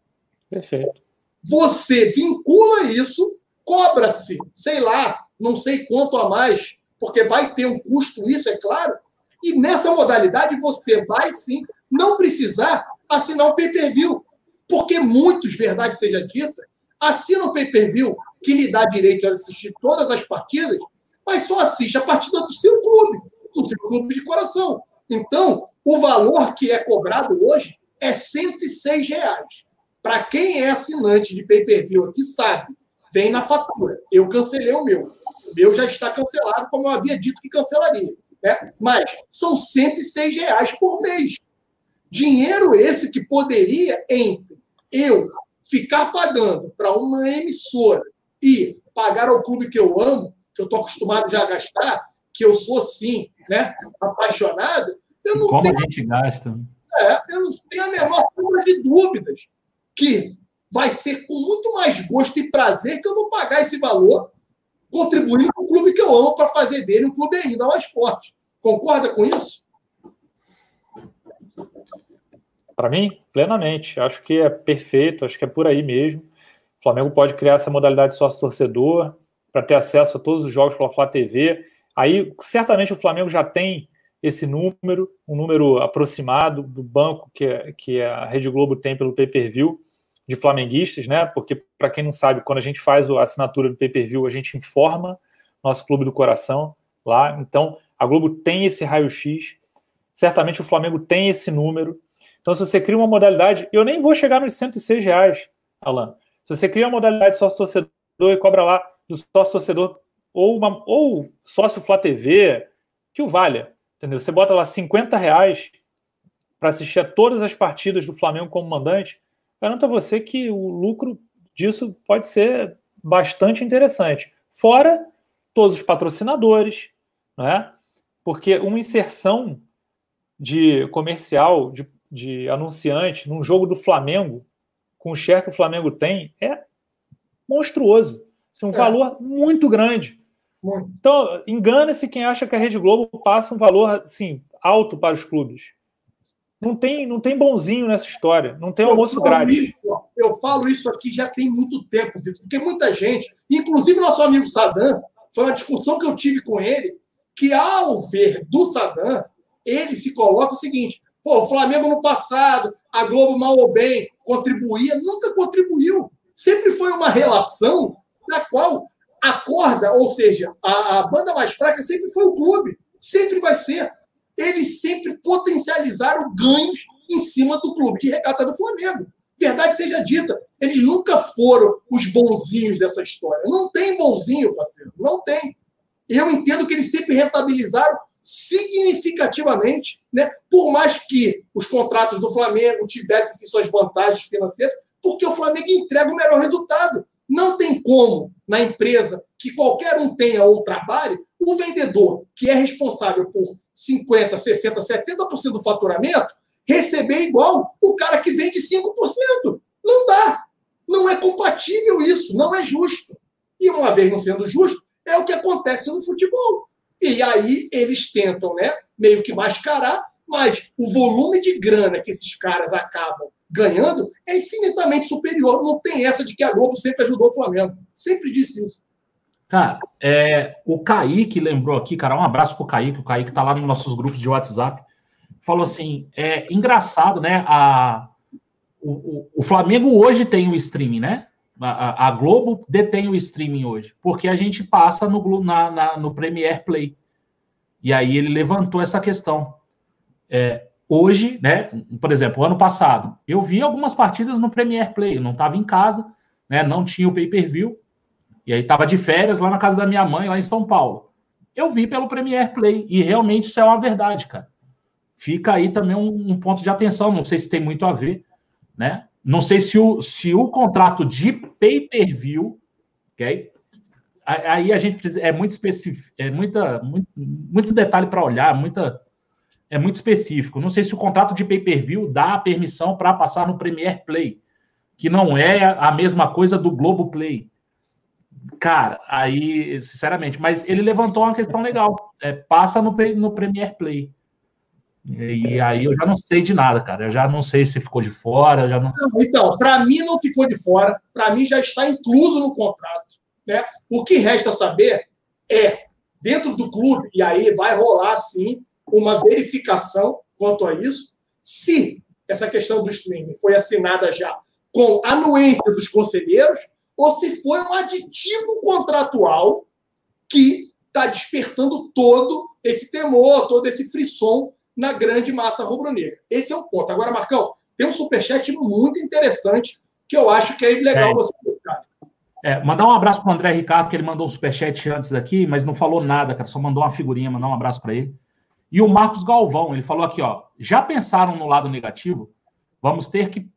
Perfeito. Você vincula isso, cobra-se, sei lá, não sei quanto a mais, porque vai ter um custo isso, é claro, e nessa modalidade você vai sim não precisar assinar o pay-per-view. Porque muitos, verdade seja dita, assinam o pay-per-view que lhe dá direito a assistir todas as partidas, mas só assiste a partida do seu clube, do seu clube de coração. Então, o valor que é cobrado hoje é 106 reais. Para quem é assinante de pay-per-view aqui sabe, vem na fatura. Eu cancelei o meu. O meu já está cancelado, como eu havia dito que cancelaria. Né? Mas são 106 reais por mês. Dinheiro esse que poderia, entre eu ficar pagando para uma emissora e pagar ao clube que eu amo, que eu estou acostumado já a gastar, que eu sou, sim, né, apaixonado, eu não Como tenho, a gente gasta. É, eu não tenho a menor sombra de dúvidas que vai ser com muito mais gosto e prazer que eu vou pagar esse valor contribuindo com o clube que eu amo para fazer dele um clube ainda mais forte. Concorda com isso? Para mim, plenamente. Acho que é perfeito, acho que é por aí mesmo. O Flamengo pode criar essa modalidade sócio-torcedor para ter acesso a todos os jogos pela Flá TV. Aí, certamente, o Flamengo já tem esse número, um número aproximado do banco que, que a Rede Globo tem pelo pay-per-view de flamenguistas, né? Porque, para quem não sabe, quando a gente faz a assinatura do pay-per-view, a gente informa nosso clube do coração lá. Então, a Globo tem esse raio-x. Certamente o Flamengo tem esse número. Então, se você cria uma modalidade, eu nem vou chegar nos 106 reais, Alan. Se você cria uma modalidade sócio-torcedor e cobra lá do sócio torcedor ou, uma, ou sócio Flá TV que o valha. Entendeu? Você bota lá 50 reais para assistir a todas as partidas do Flamengo como mandante, garanto a você que o lucro disso pode ser bastante interessante. Fora todos os patrocinadores, não é? Porque uma inserção de comercial, de, de anunciante num jogo do Flamengo, com o share que o Flamengo tem, é monstruoso. é um é. valor muito grande. Muito. Então, engana-se quem acha que a Rede Globo passa um valor assim, alto para os clubes. Não tem, não tem bonzinho nessa história, não tem almoço grátis. Isso, eu falo isso aqui já tem muito tempo, Vitor, porque muita gente, inclusive nosso amigo Sadam, foi uma discussão que eu tive com ele, que ao ver do Sadam, ele se coloca o seguinte: pô, o Flamengo no passado, a Globo mal ou bem contribuía, nunca contribuiu. Sempre foi uma relação na qual a corda, ou seja, a, a banda mais fraca sempre foi o clube, sempre vai ser eles sempre potencializaram ganhos em cima do clube de regata do Flamengo. Verdade seja dita, eles nunca foram os bonzinhos dessa história. Não tem bonzinho, parceiro, não tem. Eu entendo que eles sempre rentabilizaram significativamente, né? por mais que os contratos do Flamengo tivessem suas vantagens financeiras, porque o Flamengo entrega o melhor resultado. Não tem como, na empresa que qualquer um tenha ou trabalhe, o vendedor que é responsável por 50%, 60%, 70% do faturamento receber igual o cara que vende 5%. Não dá. Não é compatível isso, não é justo. E uma vez não sendo justo, é o que acontece no futebol. E aí eles tentam, né, meio que mascarar, mas o volume de grana que esses caras acabam ganhando é infinitamente superior. Não tem essa de que a Globo sempre ajudou o Flamengo. Sempre disse isso. Cara, é, o Kaique lembrou aqui, cara, um abraço pro Kaique, o Kaique tá lá nos nossos grupos de WhatsApp. Falou assim: é engraçado, né? A, o, o, Flamengo hoje tem o streaming, né? A, a, Globo detém o streaming hoje, porque a gente passa no, na, na, no Premiere Play. E aí ele levantou essa questão. É, Hoje, né, por exemplo, ano passado, eu vi algumas partidas no Premier Play, eu não estava em casa, né, não tinha o pay-per-view, e aí estava de férias lá na casa da minha mãe, lá em São Paulo. Eu vi pelo Premier Play, e realmente isso é uma verdade, cara. Fica aí também um, um ponto de atenção, não sei se tem muito a ver, né? Não sei se o, se o contrato de pay-per-view, ok? Aí a gente precisa, é muito específico, é muita, muito, muito detalhe para olhar, muita é muito específico. Não sei se o contrato de pay-per-view dá a permissão para passar no Premier Play, que não é a mesma coisa do Globo Play. Cara, aí, sinceramente, mas ele levantou uma questão legal. É, passa no, no Premier Play. E aí eu já não sei de nada, cara. Eu já não sei se ficou de fora. Já não... não então, para mim não ficou de fora. Para mim já está incluso no contrato. Né? O que resta saber é, dentro do clube, e aí vai rolar sim uma verificação quanto a isso, se essa questão do streaming foi assinada já com anuência dos conselheiros ou se foi um aditivo contratual que está despertando todo esse temor, todo esse frisson na grande massa rubro-negra. Esse é um ponto. Agora, Marcão, tem um superchat muito interessante que eu acho que é legal é. você colocar. É, mandar um abraço para o André Ricardo, que ele mandou um superchat antes aqui, mas não falou nada, cara, só mandou uma figurinha, mandar um abraço para ele. E o Marcos Galvão, ele falou aqui, ó, já pensaram no lado negativo? Vamos ter que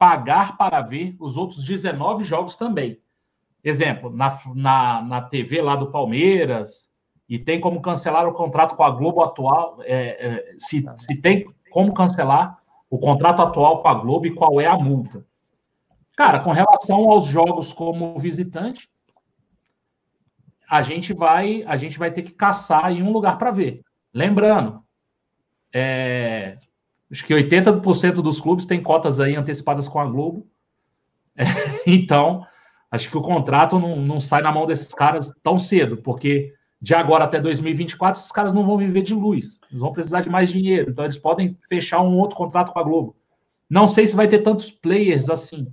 pagar para ver os outros 19 jogos também. Exemplo, na, na, na TV lá do Palmeiras, e tem como cancelar o contrato com a Globo atual, é, é, se, se tem como cancelar o contrato atual com a Globo e qual é a multa. Cara, com relação aos jogos como visitante, a gente vai a gente vai ter que caçar em um lugar para ver. Lembrando, é, acho que 80% dos clubes têm cotas aí antecipadas com a Globo. É, então, acho que o contrato não, não sai na mão desses caras tão cedo, porque de agora até 2024, esses caras não vão viver de luz. Eles vão precisar de mais dinheiro. Então, eles podem fechar um outro contrato com a Globo. Não sei se vai ter tantos players assim.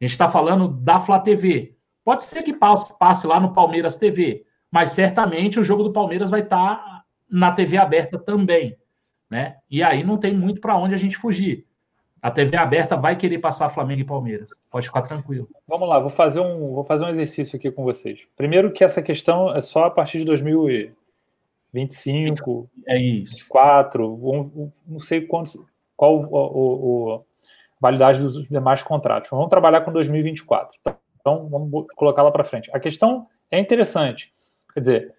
A gente está falando da Flá TV. Pode ser que passe, passe lá no Palmeiras TV, mas certamente o jogo do Palmeiras vai estar tá na TV aberta também, né? E aí não tem muito para onde a gente fugir. A TV aberta vai querer passar Flamengo e Palmeiras. Pode ficar tranquilo. Vamos lá, vou fazer um, vou fazer um exercício aqui com vocês. Primeiro que essa questão é só a partir de 2025, é isso. 24, um, não sei quantos, qual o, o, validade dos demais contratos. Vamos trabalhar com 2024. Então, vamos colocar lá para frente. A questão é interessante. Quer dizer,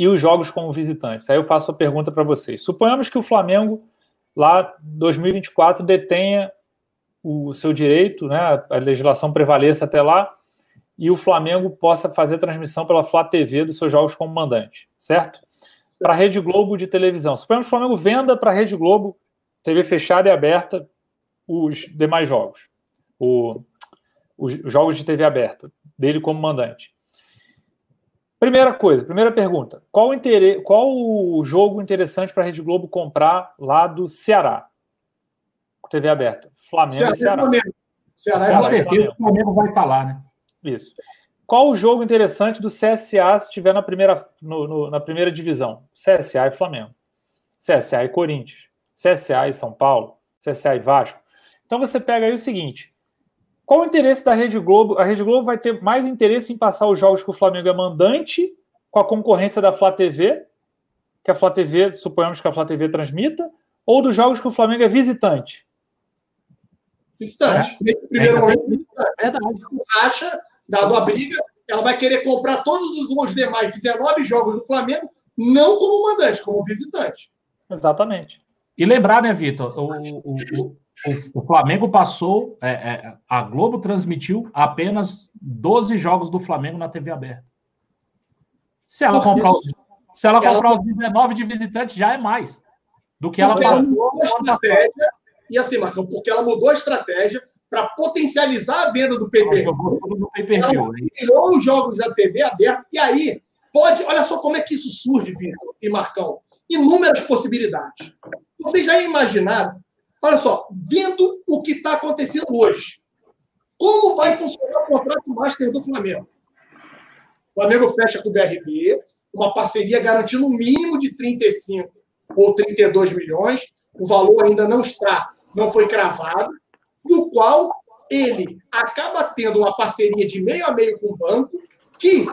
e os jogos como visitantes? Aí eu faço a pergunta para vocês. Suponhamos que o Flamengo lá 2024 detenha o seu direito, né, a legislação prevaleça até lá e o Flamengo possa fazer transmissão pela Flá TV dos seus jogos como mandante, certo? Para a Rede Globo de televisão. Suponhamos que o Flamengo venda para a Rede Globo, TV fechada e aberta, os demais jogos. O, os jogos de TV aberta, dele como mandante. Primeira coisa, primeira pergunta. Qual, interesse, qual o jogo interessante para a Rede Globo comprar lá do Ceará? TV aberta. Flamengo e Ceará. Flamengo. Ceará Com certeza o Flamengo vai falar, né? Isso. Qual o jogo interessante do CSA se estiver na primeira, no, no, na primeira divisão? CSA e Flamengo. CSA e Corinthians. CSA e São Paulo. CSA e Vasco. Então você pega aí o seguinte: qual o interesse da Rede Globo? A Rede Globo vai ter mais interesse em passar os jogos que o Flamengo é mandante com a concorrência da Flá TV, que a Flá TV, suponhamos que a Flá TV transmita, ou dos jogos que o Flamengo é visitante? Visitante. É. Nesse primeiro é, momento, visitante. Verdade. Acha, dado a briga, ela vai querer comprar todos os demais 19 jogos do Flamengo, não como mandante, como visitante. Exatamente. E lembrar, né, Vitor, o, o, o, Flamengo passou, é, é, a Globo transmitiu apenas 12 jogos do Flamengo na TV aberta. Se ela comprar, os, se ela comprar ela... os 19 de visitante, já é mais do que ela passou. estratégia, e assim, Marcão, porque ela mudou a estratégia para potencializar a venda do PPV. Ela tirou os jogos da TV aberta e aí pode. Olha só como é que isso surge, Vitor e Marcão. Inúmeras possibilidades. Vocês já imaginaram Olha só, vendo o que está acontecendo hoje, como vai funcionar o contrato master do Flamengo? O Flamengo fecha com o BRB, uma parceria garantindo um mínimo de 35 ou 32 milhões, o valor ainda não está, não foi cravado, no qual ele acaba tendo uma parceria de meio a meio com o banco, que,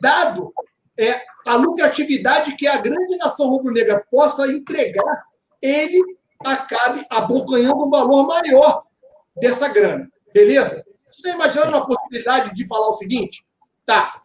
dado é, a lucratividade que a grande nação rubro-negra possa entregar, ele acabe abocanhando um valor maior dessa grana. Beleza? Você está imaginando a possibilidade de falar o seguinte? Tá.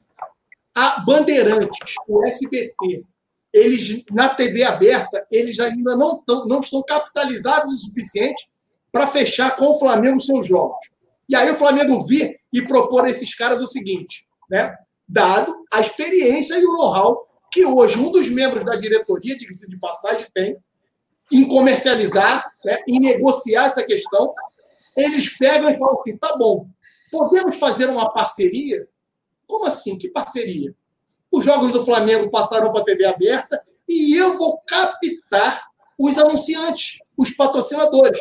A Bandeirantes, o SBT, eles na TV aberta, eles ainda não, tão, não estão capitalizados o suficiente para fechar com o Flamengo seus jogos. E aí o Flamengo vir e propor a esses caras o seguinte, né? Dado a experiência e o know-how que hoje um dos membros da diretoria, de passagem, tem, em comercializar, né, em negociar essa questão, eles pegam e falam assim: tá bom, podemos fazer uma parceria? Como assim? Que parceria? Os jogos do Flamengo passaram para a TV aberta e eu vou captar os anunciantes, os patrocinadores.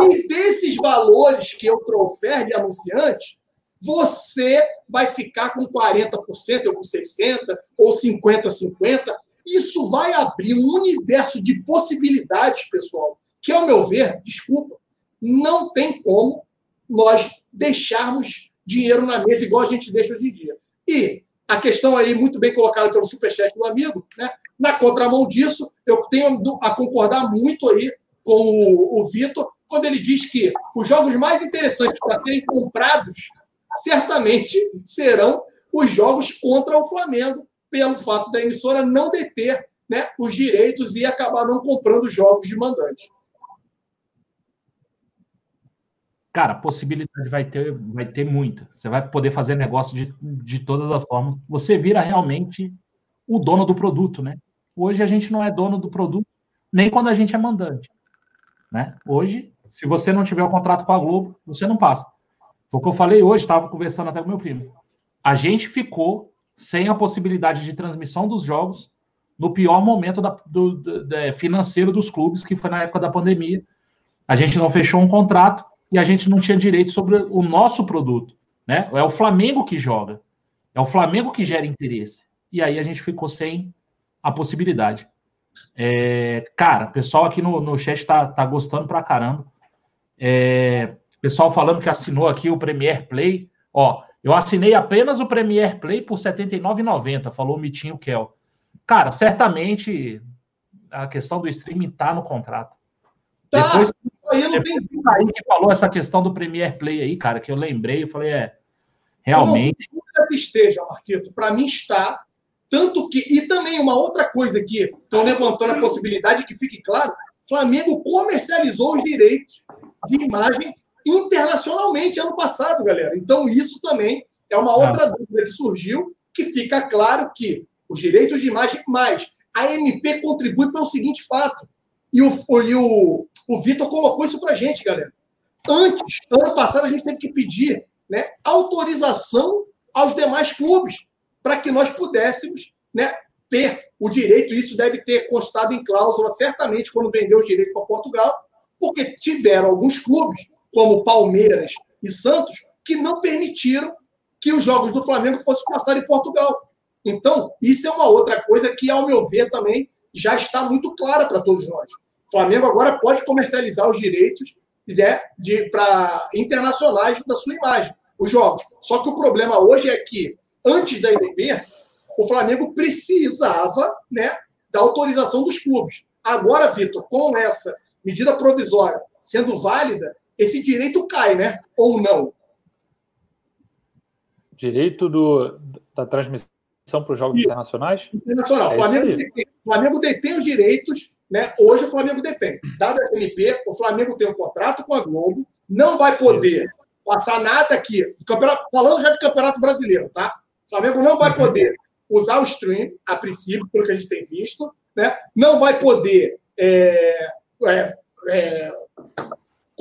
E desses valores que eu trouxer de anunciantes, você vai ficar com 40%, ou com 60%, ou 50-50%, isso vai abrir um universo de possibilidades, pessoal, que, ao meu ver, desculpa, não tem como nós deixarmos dinheiro na mesa igual a gente deixa hoje em dia. E a questão aí, muito bem colocada pelo superchat do amigo, né? na contramão disso, eu tenho a concordar muito aí com o, o Vitor, quando ele diz que os jogos mais interessantes para serem comprados certamente serão os jogos contra o Flamengo, pelo fato da emissora não deter né, os direitos e acabar não comprando jogos de mandante. Cara, possibilidade vai ter, vai ter muita. Você vai poder fazer negócio de, de todas as formas. Você vira realmente o dono do produto, né? Hoje a gente não é dono do produto, nem quando a gente é mandante. Né? Hoje, se você não tiver o contrato com a Globo, você não passa. Foi o que eu falei hoje, estava conversando até com meu primo. A gente ficou sem a possibilidade de transmissão dos jogos no pior momento da, do, do, é, financeiro dos clubes, que foi na época da pandemia. A gente não fechou um contrato e a gente não tinha direito sobre o nosso produto. Né? É o Flamengo que joga, é o Flamengo que gera interesse. E aí a gente ficou sem a possibilidade. É, cara, o pessoal aqui no, no chat tá, tá gostando pra caramba. É, pessoal falando que assinou aqui o Premier Play. Ó, eu assinei apenas o Premier Play por R$ 79,90, falou o Mitinho Kel. Cara, certamente a questão do streaming tá no contrato. Tá, depois, aí não tem... aí que falou essa questão do Premier Play aí, cara, que eu lembrei, eu falei, é, realmente... Não, que esteja, Marquito, para mim está, tanto que... E também uma outra coisa que estão levantando a possibilidade, que fique claro, Flamengo comercializou os direitos de imagem internacionalmente ano passado, galera. Então, isso também é uma outra ah. dúvida que surgiu, que fica claro que os direitos de imagem, mais a MP contribui para o seguinte fato. E o, e o, o Vitor colocou isso para a gente, galera. Antes, ano passado, a gente teve que pedir né, autorização aos demais clubes para que nós pudéssemos né, ter o direito. Isso deve ter constado em cláusula, certamente, quando vendeu os direitos para Portugal, porque tiveram alguns clubes como Palmeiras e Santos, que não permitiram que os jogos do Flamengo fossem passar em Portugal. Então, isso é uma outra coisa que, ao meu ver, também já está muito clara para todos nós. O Flamengo agora pode comercializar os direitos né, de, para internacionais da sua imagem, os jogos. Só que o problema hoje é que, antes da MP, o Flamengo precisava né, da autorização dos clubes. Agora, Vitor, com essa medida provisória sendo válida, esse direito cai, né? Ou não? Direito do, da transmissão para os jogos Isso. internacionais? Internacional. É Flamengo, detém, Flamengo detém os direitos, né? Hoje o Flamengo detém. Dado a MP, o Flamengo tem um contrato com a Globo, não vai poder Isso. passar nada aqui. Falando já de campeonato brasileiro, tá? O Flamengo não vai uhum. poder usar o stream, a princípio, pelo que a gente tem visto, né? Não vai poder é, é, é,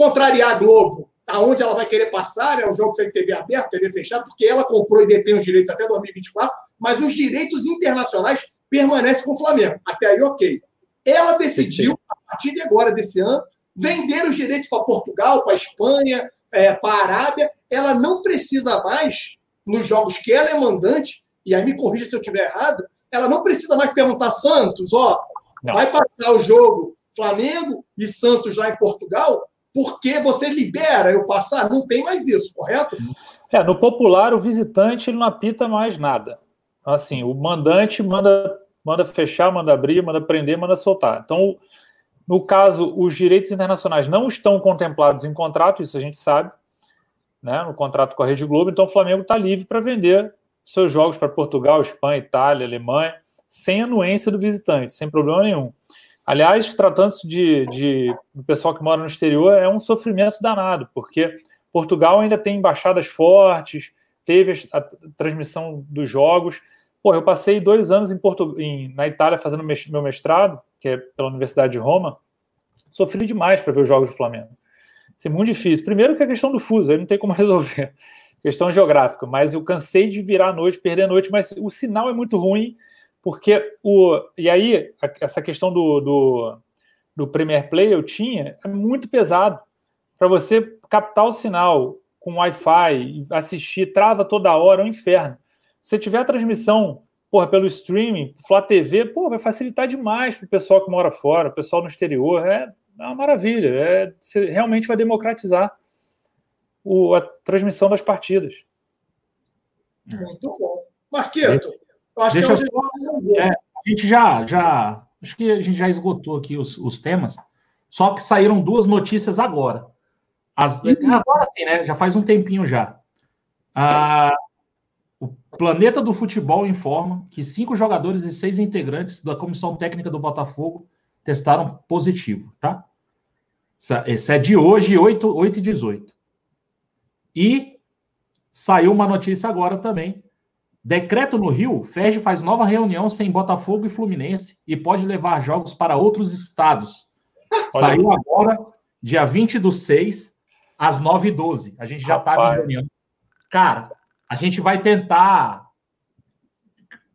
contrariar a Globo aonde ela vai querer passar, é um jogo sem TV aberta, TV fechada, porque ela comprou e detém os direitos até 2024, mas os direitos internacionais permanecem com o Flamengo. Até aí, ok. Ela decidiu, a partir de agora, desse ano, vender os direitos para Portugal, para Espanha, é, para a Arábia. Ela não precisa mais, nos jogos que ela é mandante, e aí me corrija se eu estiver errado, ela não precisa mais perguntar Santos, ó, não. vai passar o jogo Flamengo e Santos lá em Portugal? Porque você libera eu passar, não tem mais isso, correto? É, no popular, o visitante ele não apita mais nada. Assim, o mandante manda, manda fechar, manda abrir, manda prender, manda soltar. Então, no caso, os direitos internacionais não estão contemplados em contrato, isso a gente sabe, né, no contrato com a Rede Globo, então o Flamengo está livre para vender seus jogos para Portugal, Espanha, Itália, Alemanha, sem anuência do visitante, sem problema nenhum. Aliás, tratando-se de, de pessoal que mora no exterior, é um sofrimento danado, porque Portugal ainda tem embaixadas fortes, teve a, a transmissão dos jogos. Pô, eu passei dois anos em Porto, em, na Itália fazendo meu mestrado, que é pela Universidade de Roma. Sofri demais para ver os jogos do Flamengo. Isso é muito difícil. Primeiro que a questão do fuso, aí não tem como resolver. Questão geográfica, mas eu cansei de virar a noite, perder a noite, mas o sinal é muito ruim porque o. E aí, essa questão do, do, do Premier Play eu tinha é muito pesado. Para você captar o sinal com Wi-Fi, assistir, trava toda hora, é um inferno. Se tiver a transmissão porra, pelo streaming, Flá TV, pô, vai facilitar demais para o pessoal que mora fora, o pessoal no exterior. É, é uma maravilha. É, você realmente vai democratizar o, a transmissão das partidas. Muito bom. Marqueto, Acho Deixa que eu... é, a gente já, já. Acho que a gente já esgotou aqui os, os temas. Só que saíram duas notícias agora. As, agora sim, né? Já faz um tempinho já. Ah, o Planeta do Futebol informa que cinco jogadores e seis integrantes da comissão técnica do Botafogo testaram positivo, tá? Esse é de hoje, 8, 8 e 18. E saiu uma notícia agora também Decreto no Rio, Ferge faz nova reunião sem Botafogo e Fluminense e pode levar jogos para outros estados. Olha Saiu aí. agora, dia 20 do 6, às 9h12. A gente já está em reunião. Cara, a gente vai tentar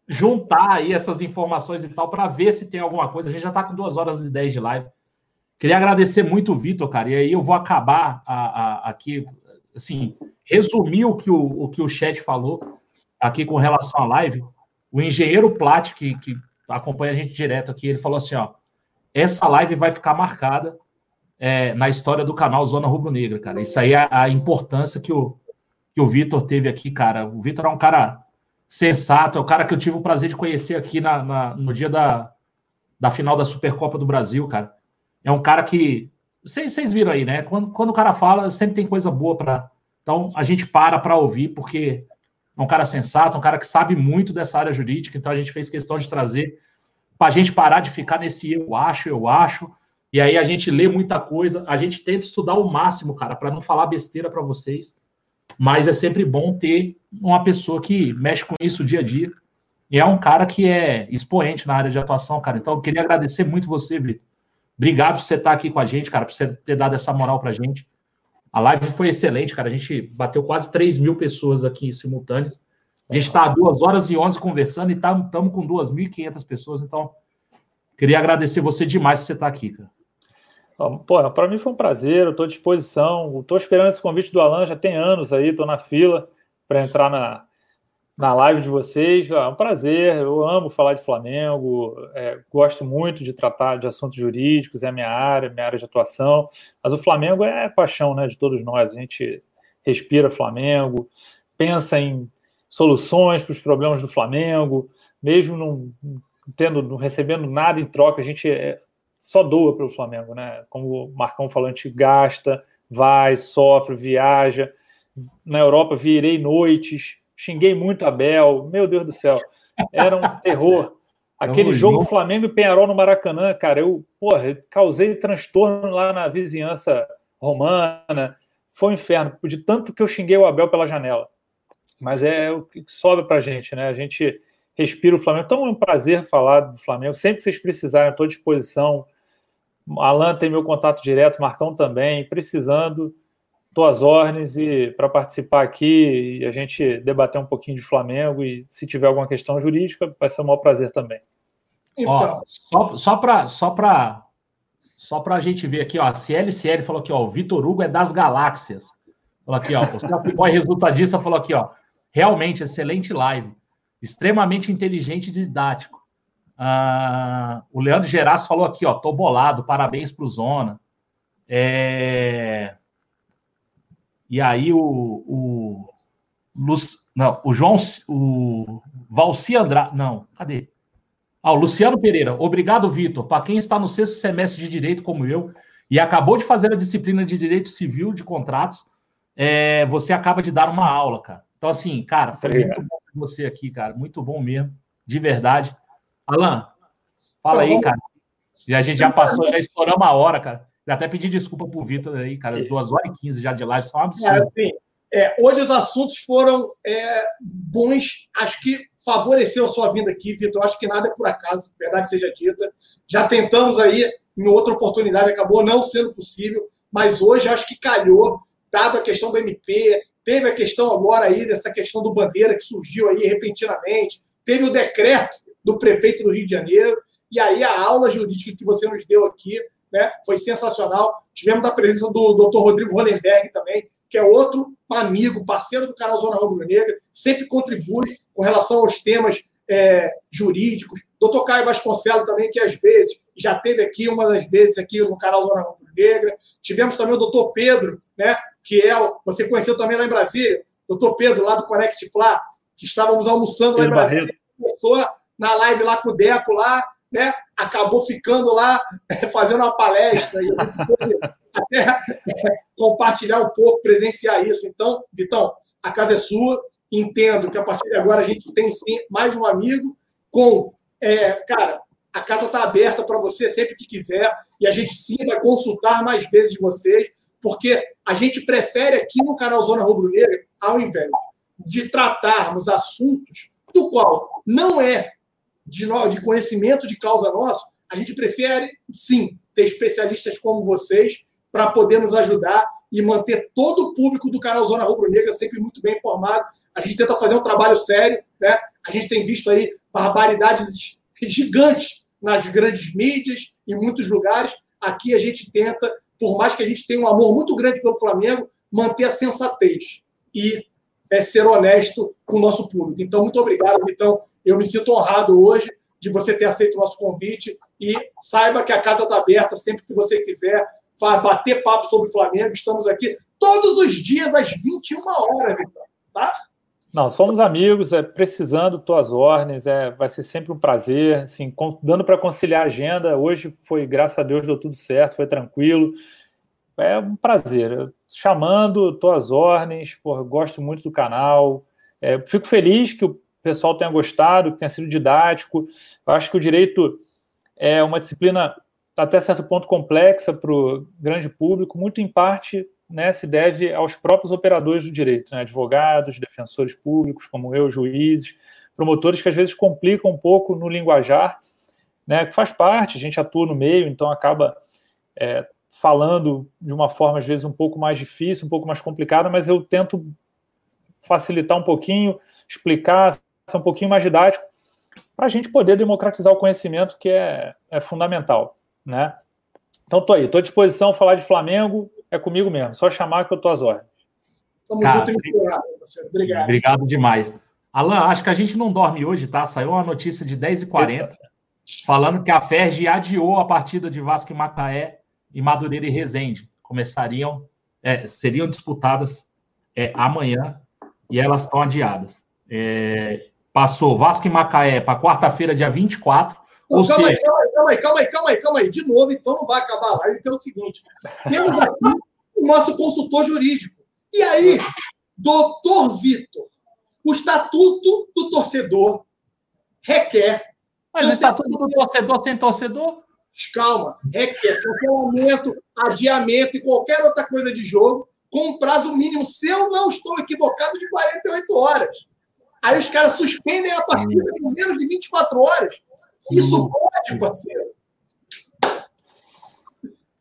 juntar aí essas informações e tal para ver se tem alguma coisa. A gente já está com duas horas e dez de live. Queria agradecer muito o Vitor, cara. E aí eu vou acabar a, a, aqui, assim, resumir o que o, o que o chat falou aqui com relação à live, o engenheiro Plat, que, que acompanha a gente direto aqui, ele falou assim: ó, essa live vai ficar marcada é, na história do canal Zona Rubro Negra, cara. Isso aí é a importância que o, que o Vitor teve aqui, cara. O Vitor é um cara sensato, é o cara que eu tive o prazer de conhecer aqui na, na, no dia da, da final da Supercopa do Brasil, cara. É um cara que. Vocês viram aí, né? Quando, quando o cara fala, sempre tem coisa boa para. Então a gente para para ouvir, porque é um cara sensato, um cara que sabe muito dessa área jurídica, então a gente fez questão de trazer para a gente parar de ficar nesse eu acho, eu acho. E aí a gente lê muita coisa, a gente tenta estudar o máximo, cara, para não falar besteira para vocês. Mas é sempre bom ter uma pessoa que mexe com isso dia a dia. E é um cara que é expoente na área de atuação, cara. Então eu queria agradecer muito você, Vitor. Obrigado por você estar aqui com a gente, cara, por você ter dado essa moral pra gente. A live foi excelente, cara. A gente bateu quase 3 mil pessoas aqui simultâneas. A gente está há 2 horas e 11 conversando e estamos tá, com 2.500 pessoas. Então, queria agradecer você demais por você estar aqui, cara. Pô, para mim foi um prazer, eu estou à disposição. Estou esperando esse convite do Alan, já tem anos aí, estou na fila para entrar na, na live de vocês. É um prazer, eu amo falar de Flamengo, é, gosto muito de tratar de assuntos jurídicos, é a minha área, minha área de atuação. Mas o Flamengo é paixão né, de todos nós, a gente respira Flamengo, pensa em soluções para os problemas do Flamengo, mesmo não tendo, não recebendo nada em troca, a gente é, só doa para o Flamengo, né? Como o Marcão falou, a gente gasta, vai, sofre, viaja. Na Europa virei noites, xinguei muito a Bel, meu Deus do céu, era um terror. Aquele jogo Flamengo e Penharol no Maracanã, cara, eu, porra, causei transtorno lá na vizinhança romana, foi um inferno, de tanto que eu xinguei o Abel pela janela. Mas é o que sobra pra gente, né? A gente respira o Flamengo. Então é um prazer falar do Flamengo. Sempre que vocês precisarem, estou à disposição. Alan tem meu contato direto, Marcão também. Precisando, às ordens e para participar aqui e a gente debater um pouquinho de Flamengo e se tiver alguma questão jurídica, vai ser um maior prazer também. Então. Ó, só só para só para só para a gente ver aqui, ó, a CLCL falou aqui, ó, o Vitor Hugo é das galáxias. Falou aqui, ó, o Boy resultadista falou aqui, ó, realmente excelente live extremamente inteligente e didático. Uh, o Leandro Geras falou aqui, ó, tô bolado, parabéns pro Zona. É... E aí o, o não, o João, o Valci Andrade, não, cadê? Ah, o Luciano Pereira, obrigado, Vitor. Para quem está no sexto semestre de direito como eu e acabou de fazer a disciplina de direito civil de contratos, é, você acaba de dar uma aula, cara. Então, assim, cara, foi muito bom você aqui, cara. Muito bom mesmo, de verdade. Alan, fala aí, cara. E a gente já passou, já estourou uma hora, cara. Até pedi desculpa pro Vitor aí, cara. Duas horas e quinze já de live, são um absurdo. É, é, hoje os assuntos foram é, bons. Acho que favoreceu a sua vinda aqui, Vitor. Acho que nada é por acaso, verdade seja dita. Já tentamos aí, em outra oportunidade, acabou não sendo possível, mas hoje acho que calhou, dado a questão do MP, Teve a questão agora aí dessa questão do bandeira que surgiu aí repentinamente. Teve o decreto do prefeito do Rio de Janeiro. E aí a aula jurídica que você nos deu aqui né, foi sensacional. Tivemos a presença do Dr. Rodrigo Ronenberg também, que é outro amigo, parceiro do canal Zona Rubro Negra, sempre contribui com relação aos temas é, jurídicos. Doutor Caio Vasconcelos também, que às vezes já teve aqui, uma das vezes aqui no canal Zona Rubro Negra. Tivemos também o doutor Pedro, né, que é, você conheceu também lá em Brasília, doutor Pedro, lá do Connect Fla, que estávamos almoçando lá em Brasília. Começou na live lá com o Deco lá, né? Acabou ficando lá fazendo uma palestra e até compartilhar um pouco, presenciar isso. Então, Vitão, a casa é sua. Entendo que a partir de agora a gente tem sim mais um amigo com, é, cara, a casa está aberta para você sempre que quiser e a gente sim vai consultar mais vezes vocês porque a gente prefere aqui no canal Zona Rubro Negra, ao invés de tratarmos assuntos do qual não é de, de conhecimento de causa nosso, a gente prefere, sim, ter especialistas como vocês para poder nos ajudar e manter todo o público do canal Zona Rubro Negra sempre muito bem informado. A gente tenta fazer um trabalho sério, né? A gente tem visto aí barbaridades gigantes nas grandes mídias, em muitos lugares. Aqui a gente tenta por mais que a gente tenha um amor muito grande pelo Flamengo, manter a sensatez e é, ser honesto com o nosso público. Então, muito obrigado, Então, Eu me sinto honrado hoje de você ter aceito o nosso convite e saiba que a casa está aberta sempre que você quiser bater papo sobre o Flamengo. Estamos aqui todos os dias às 21 horas, Vitor. Tá? Não, somos amigos, é, precisando, tuas ordens, é, vai ser sempre um prazer, assim, dando para conciliar a agenda. Hoje foi, graças a Deus, deu tudo certo, foi tranquilo. É um prazer. Chamando, tuas ordens, gosto muito do canal. É, fico feliz que o pessoal tenha gostado, que tenha sido didático. Eu acho que o direito é uma disciplina até certo ponto complexa para o grande público, muito em parte né, se deve aos próprios operadores do direito, né, advogados, defensores públicos, como eu, juízes, promotores que às vezes complicam um pouco no linguajar, né, que faz parte, a gente atua no meio, então acaba é, falando de uma forma às vezes um pouco mais difícil, um pouco mais complicada, mas eu tento facilitar um pouquinho, explicar, um pouquinho mais didático, para a gente poder democratizar o conhecimento, que é, é fundamental, né? Então, estou aí, estou à disposição a falar de Flamengo, é comigo mesmo. Só chamar que eu tô às ordens. Tamo Cara, junto e Obrigado. Obrigado demais. Alan, acho que a gente não dorme hoje, tá? Saiu uma notícia de 10h40 falando que a Ferg adiou a partida de Vasco e Macaé e Madureira e Resende. Começariam, é, seriam disputadas é, amanhã e elas estão adiadas. É, passou Vasco e Macaé para quarta-feira, dia 24. Não, ou calma, seja... aí, calma aí, calma aí, calma aí, calma aí, calma aí. De novo, então não vai acabar a live pelo seguinte: temos aqui o nosso consultor jurídico. E aí, doutor Vitor, o estatuto do torcedor requer. Mas o estatuto do torcedor sem torcedor? Calma, requer cancelamento, adiamento e qualquer outra coisa de jogo com um prazo mínimo, se eu não estou equivocado, de 48 horas. Aí os caras suspendem a partida em menos de 24 horas. Isso pode, parceiro.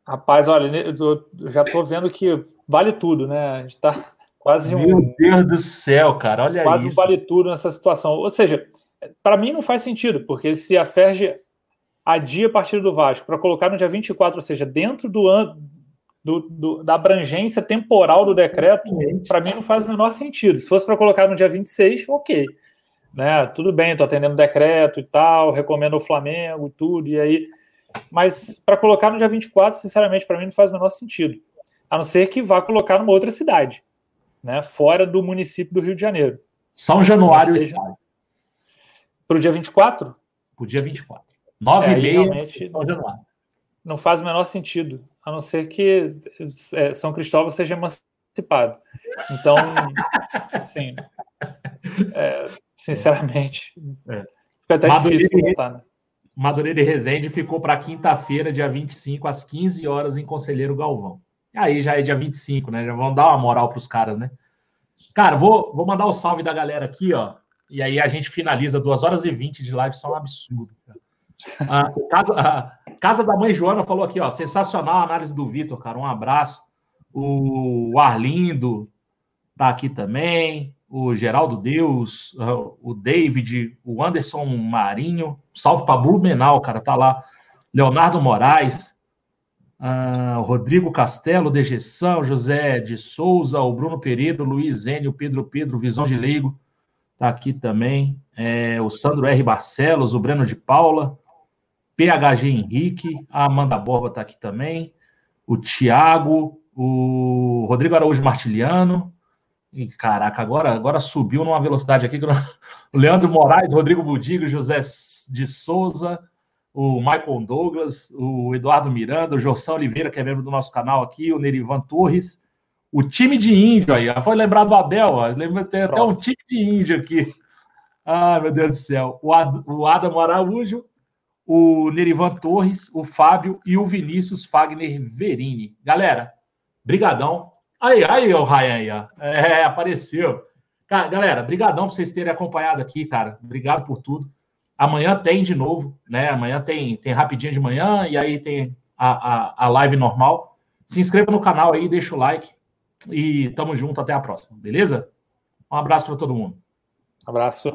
Rapaz, olha, eu já estou vendo que vale tudo, né? A gente está quase um. Meu Deus do céu, cara, olha quase isso. Quase um vale tudo nessa situação. Ou seja, para mim não faz sentido, porque se a Ferge adia a partida do Vasco para colocar no dia 24, ou seja, dentro do ano. Do, do, da abrangência temporal do decreto, para mim não faz o menor sentido. Se fosse para colocar no dia 26, ok né? Tudo bem, estou atendendo o decreto e tal, recomendo o Flamengo e tudo, e aí. Mas para colocar no dia 24, sinceramente, para mim não faz o menor sentido. A não ser que vá colocar numa outra cidade, né? Fora do município do Rio de Janeiro. São Januário esteja... Para o dia 24? Para o dia 24. 9 é, e meia, São Januário. Não faz o menor sentido, a não ser que é, São Cristóvão seja emancipado. Então, assim, é, sinceramente. É. Fica até Madureira, difícil comentar, né? Madureira e Resende ficou para quinta-feira, dia 25, às 15 horas, em Conselheiro Galvão. E aí já é dia 25, né? Já vão dar uma moral para os caras, né? Cara, vou, vou mandar o salve da galera aqui, ó. E aí a gente finaliza 2 horas e 20 de live, só um absurdo. A casa, a casa da mãe Joana falou aqui, ó. Sensacional a análise do Vitor, cara. Um abraço. O Arlindo tá aqui também o Geraldo Deus, o David, o Anderson Marinho, salve para Blumenau, cara, tá lá. Leonardo Moraes, Rodrigo Castelo, Dejeção, José de Souza, o Bruno Pereira, o Luiz Enio, o Pedro Pedro, Visão de Leigo, tá aqui também. É, o Sandro R. Barcelos, o Breno de Paula, PHG Henrique, a Amanda Borba tá aqui também, o Tiago, o Rodrigo Araújo Martiliano, e, caraca, agora, agora subiu numa velocidade aqui. O Leandro Moraes, Rodrigo Budigo, José de Souza, o Michael Douglas, o Eduardo Miranda, o Jorção Oliveira, que é membro do nosso canal aqui, o Nerivan Torres, o time de índio aí. Foi lembrado do Abel, ó. tem até um time de índio aqui. Ai, meu Deus do céu. O, Ad, o Adam Araújo, o Nerivan Torres, o Fábio e o Vinícius Fagner Verini. Galera, brigadão. Aí, aí, o Ryan aí, ó. É, apareceu. Galera, brigadão por vocês terem acompanhado aqui, cara. Obrigado por tudo. Amanhã tem de novo, né? Amanhã tem, tem rapidinho de manhã e aí tem a, a, a live normal. Se inscreva no canal aí, deixa o like e tamo junto até a próxima, beleza? Um abraço para todo mundo. Abraço.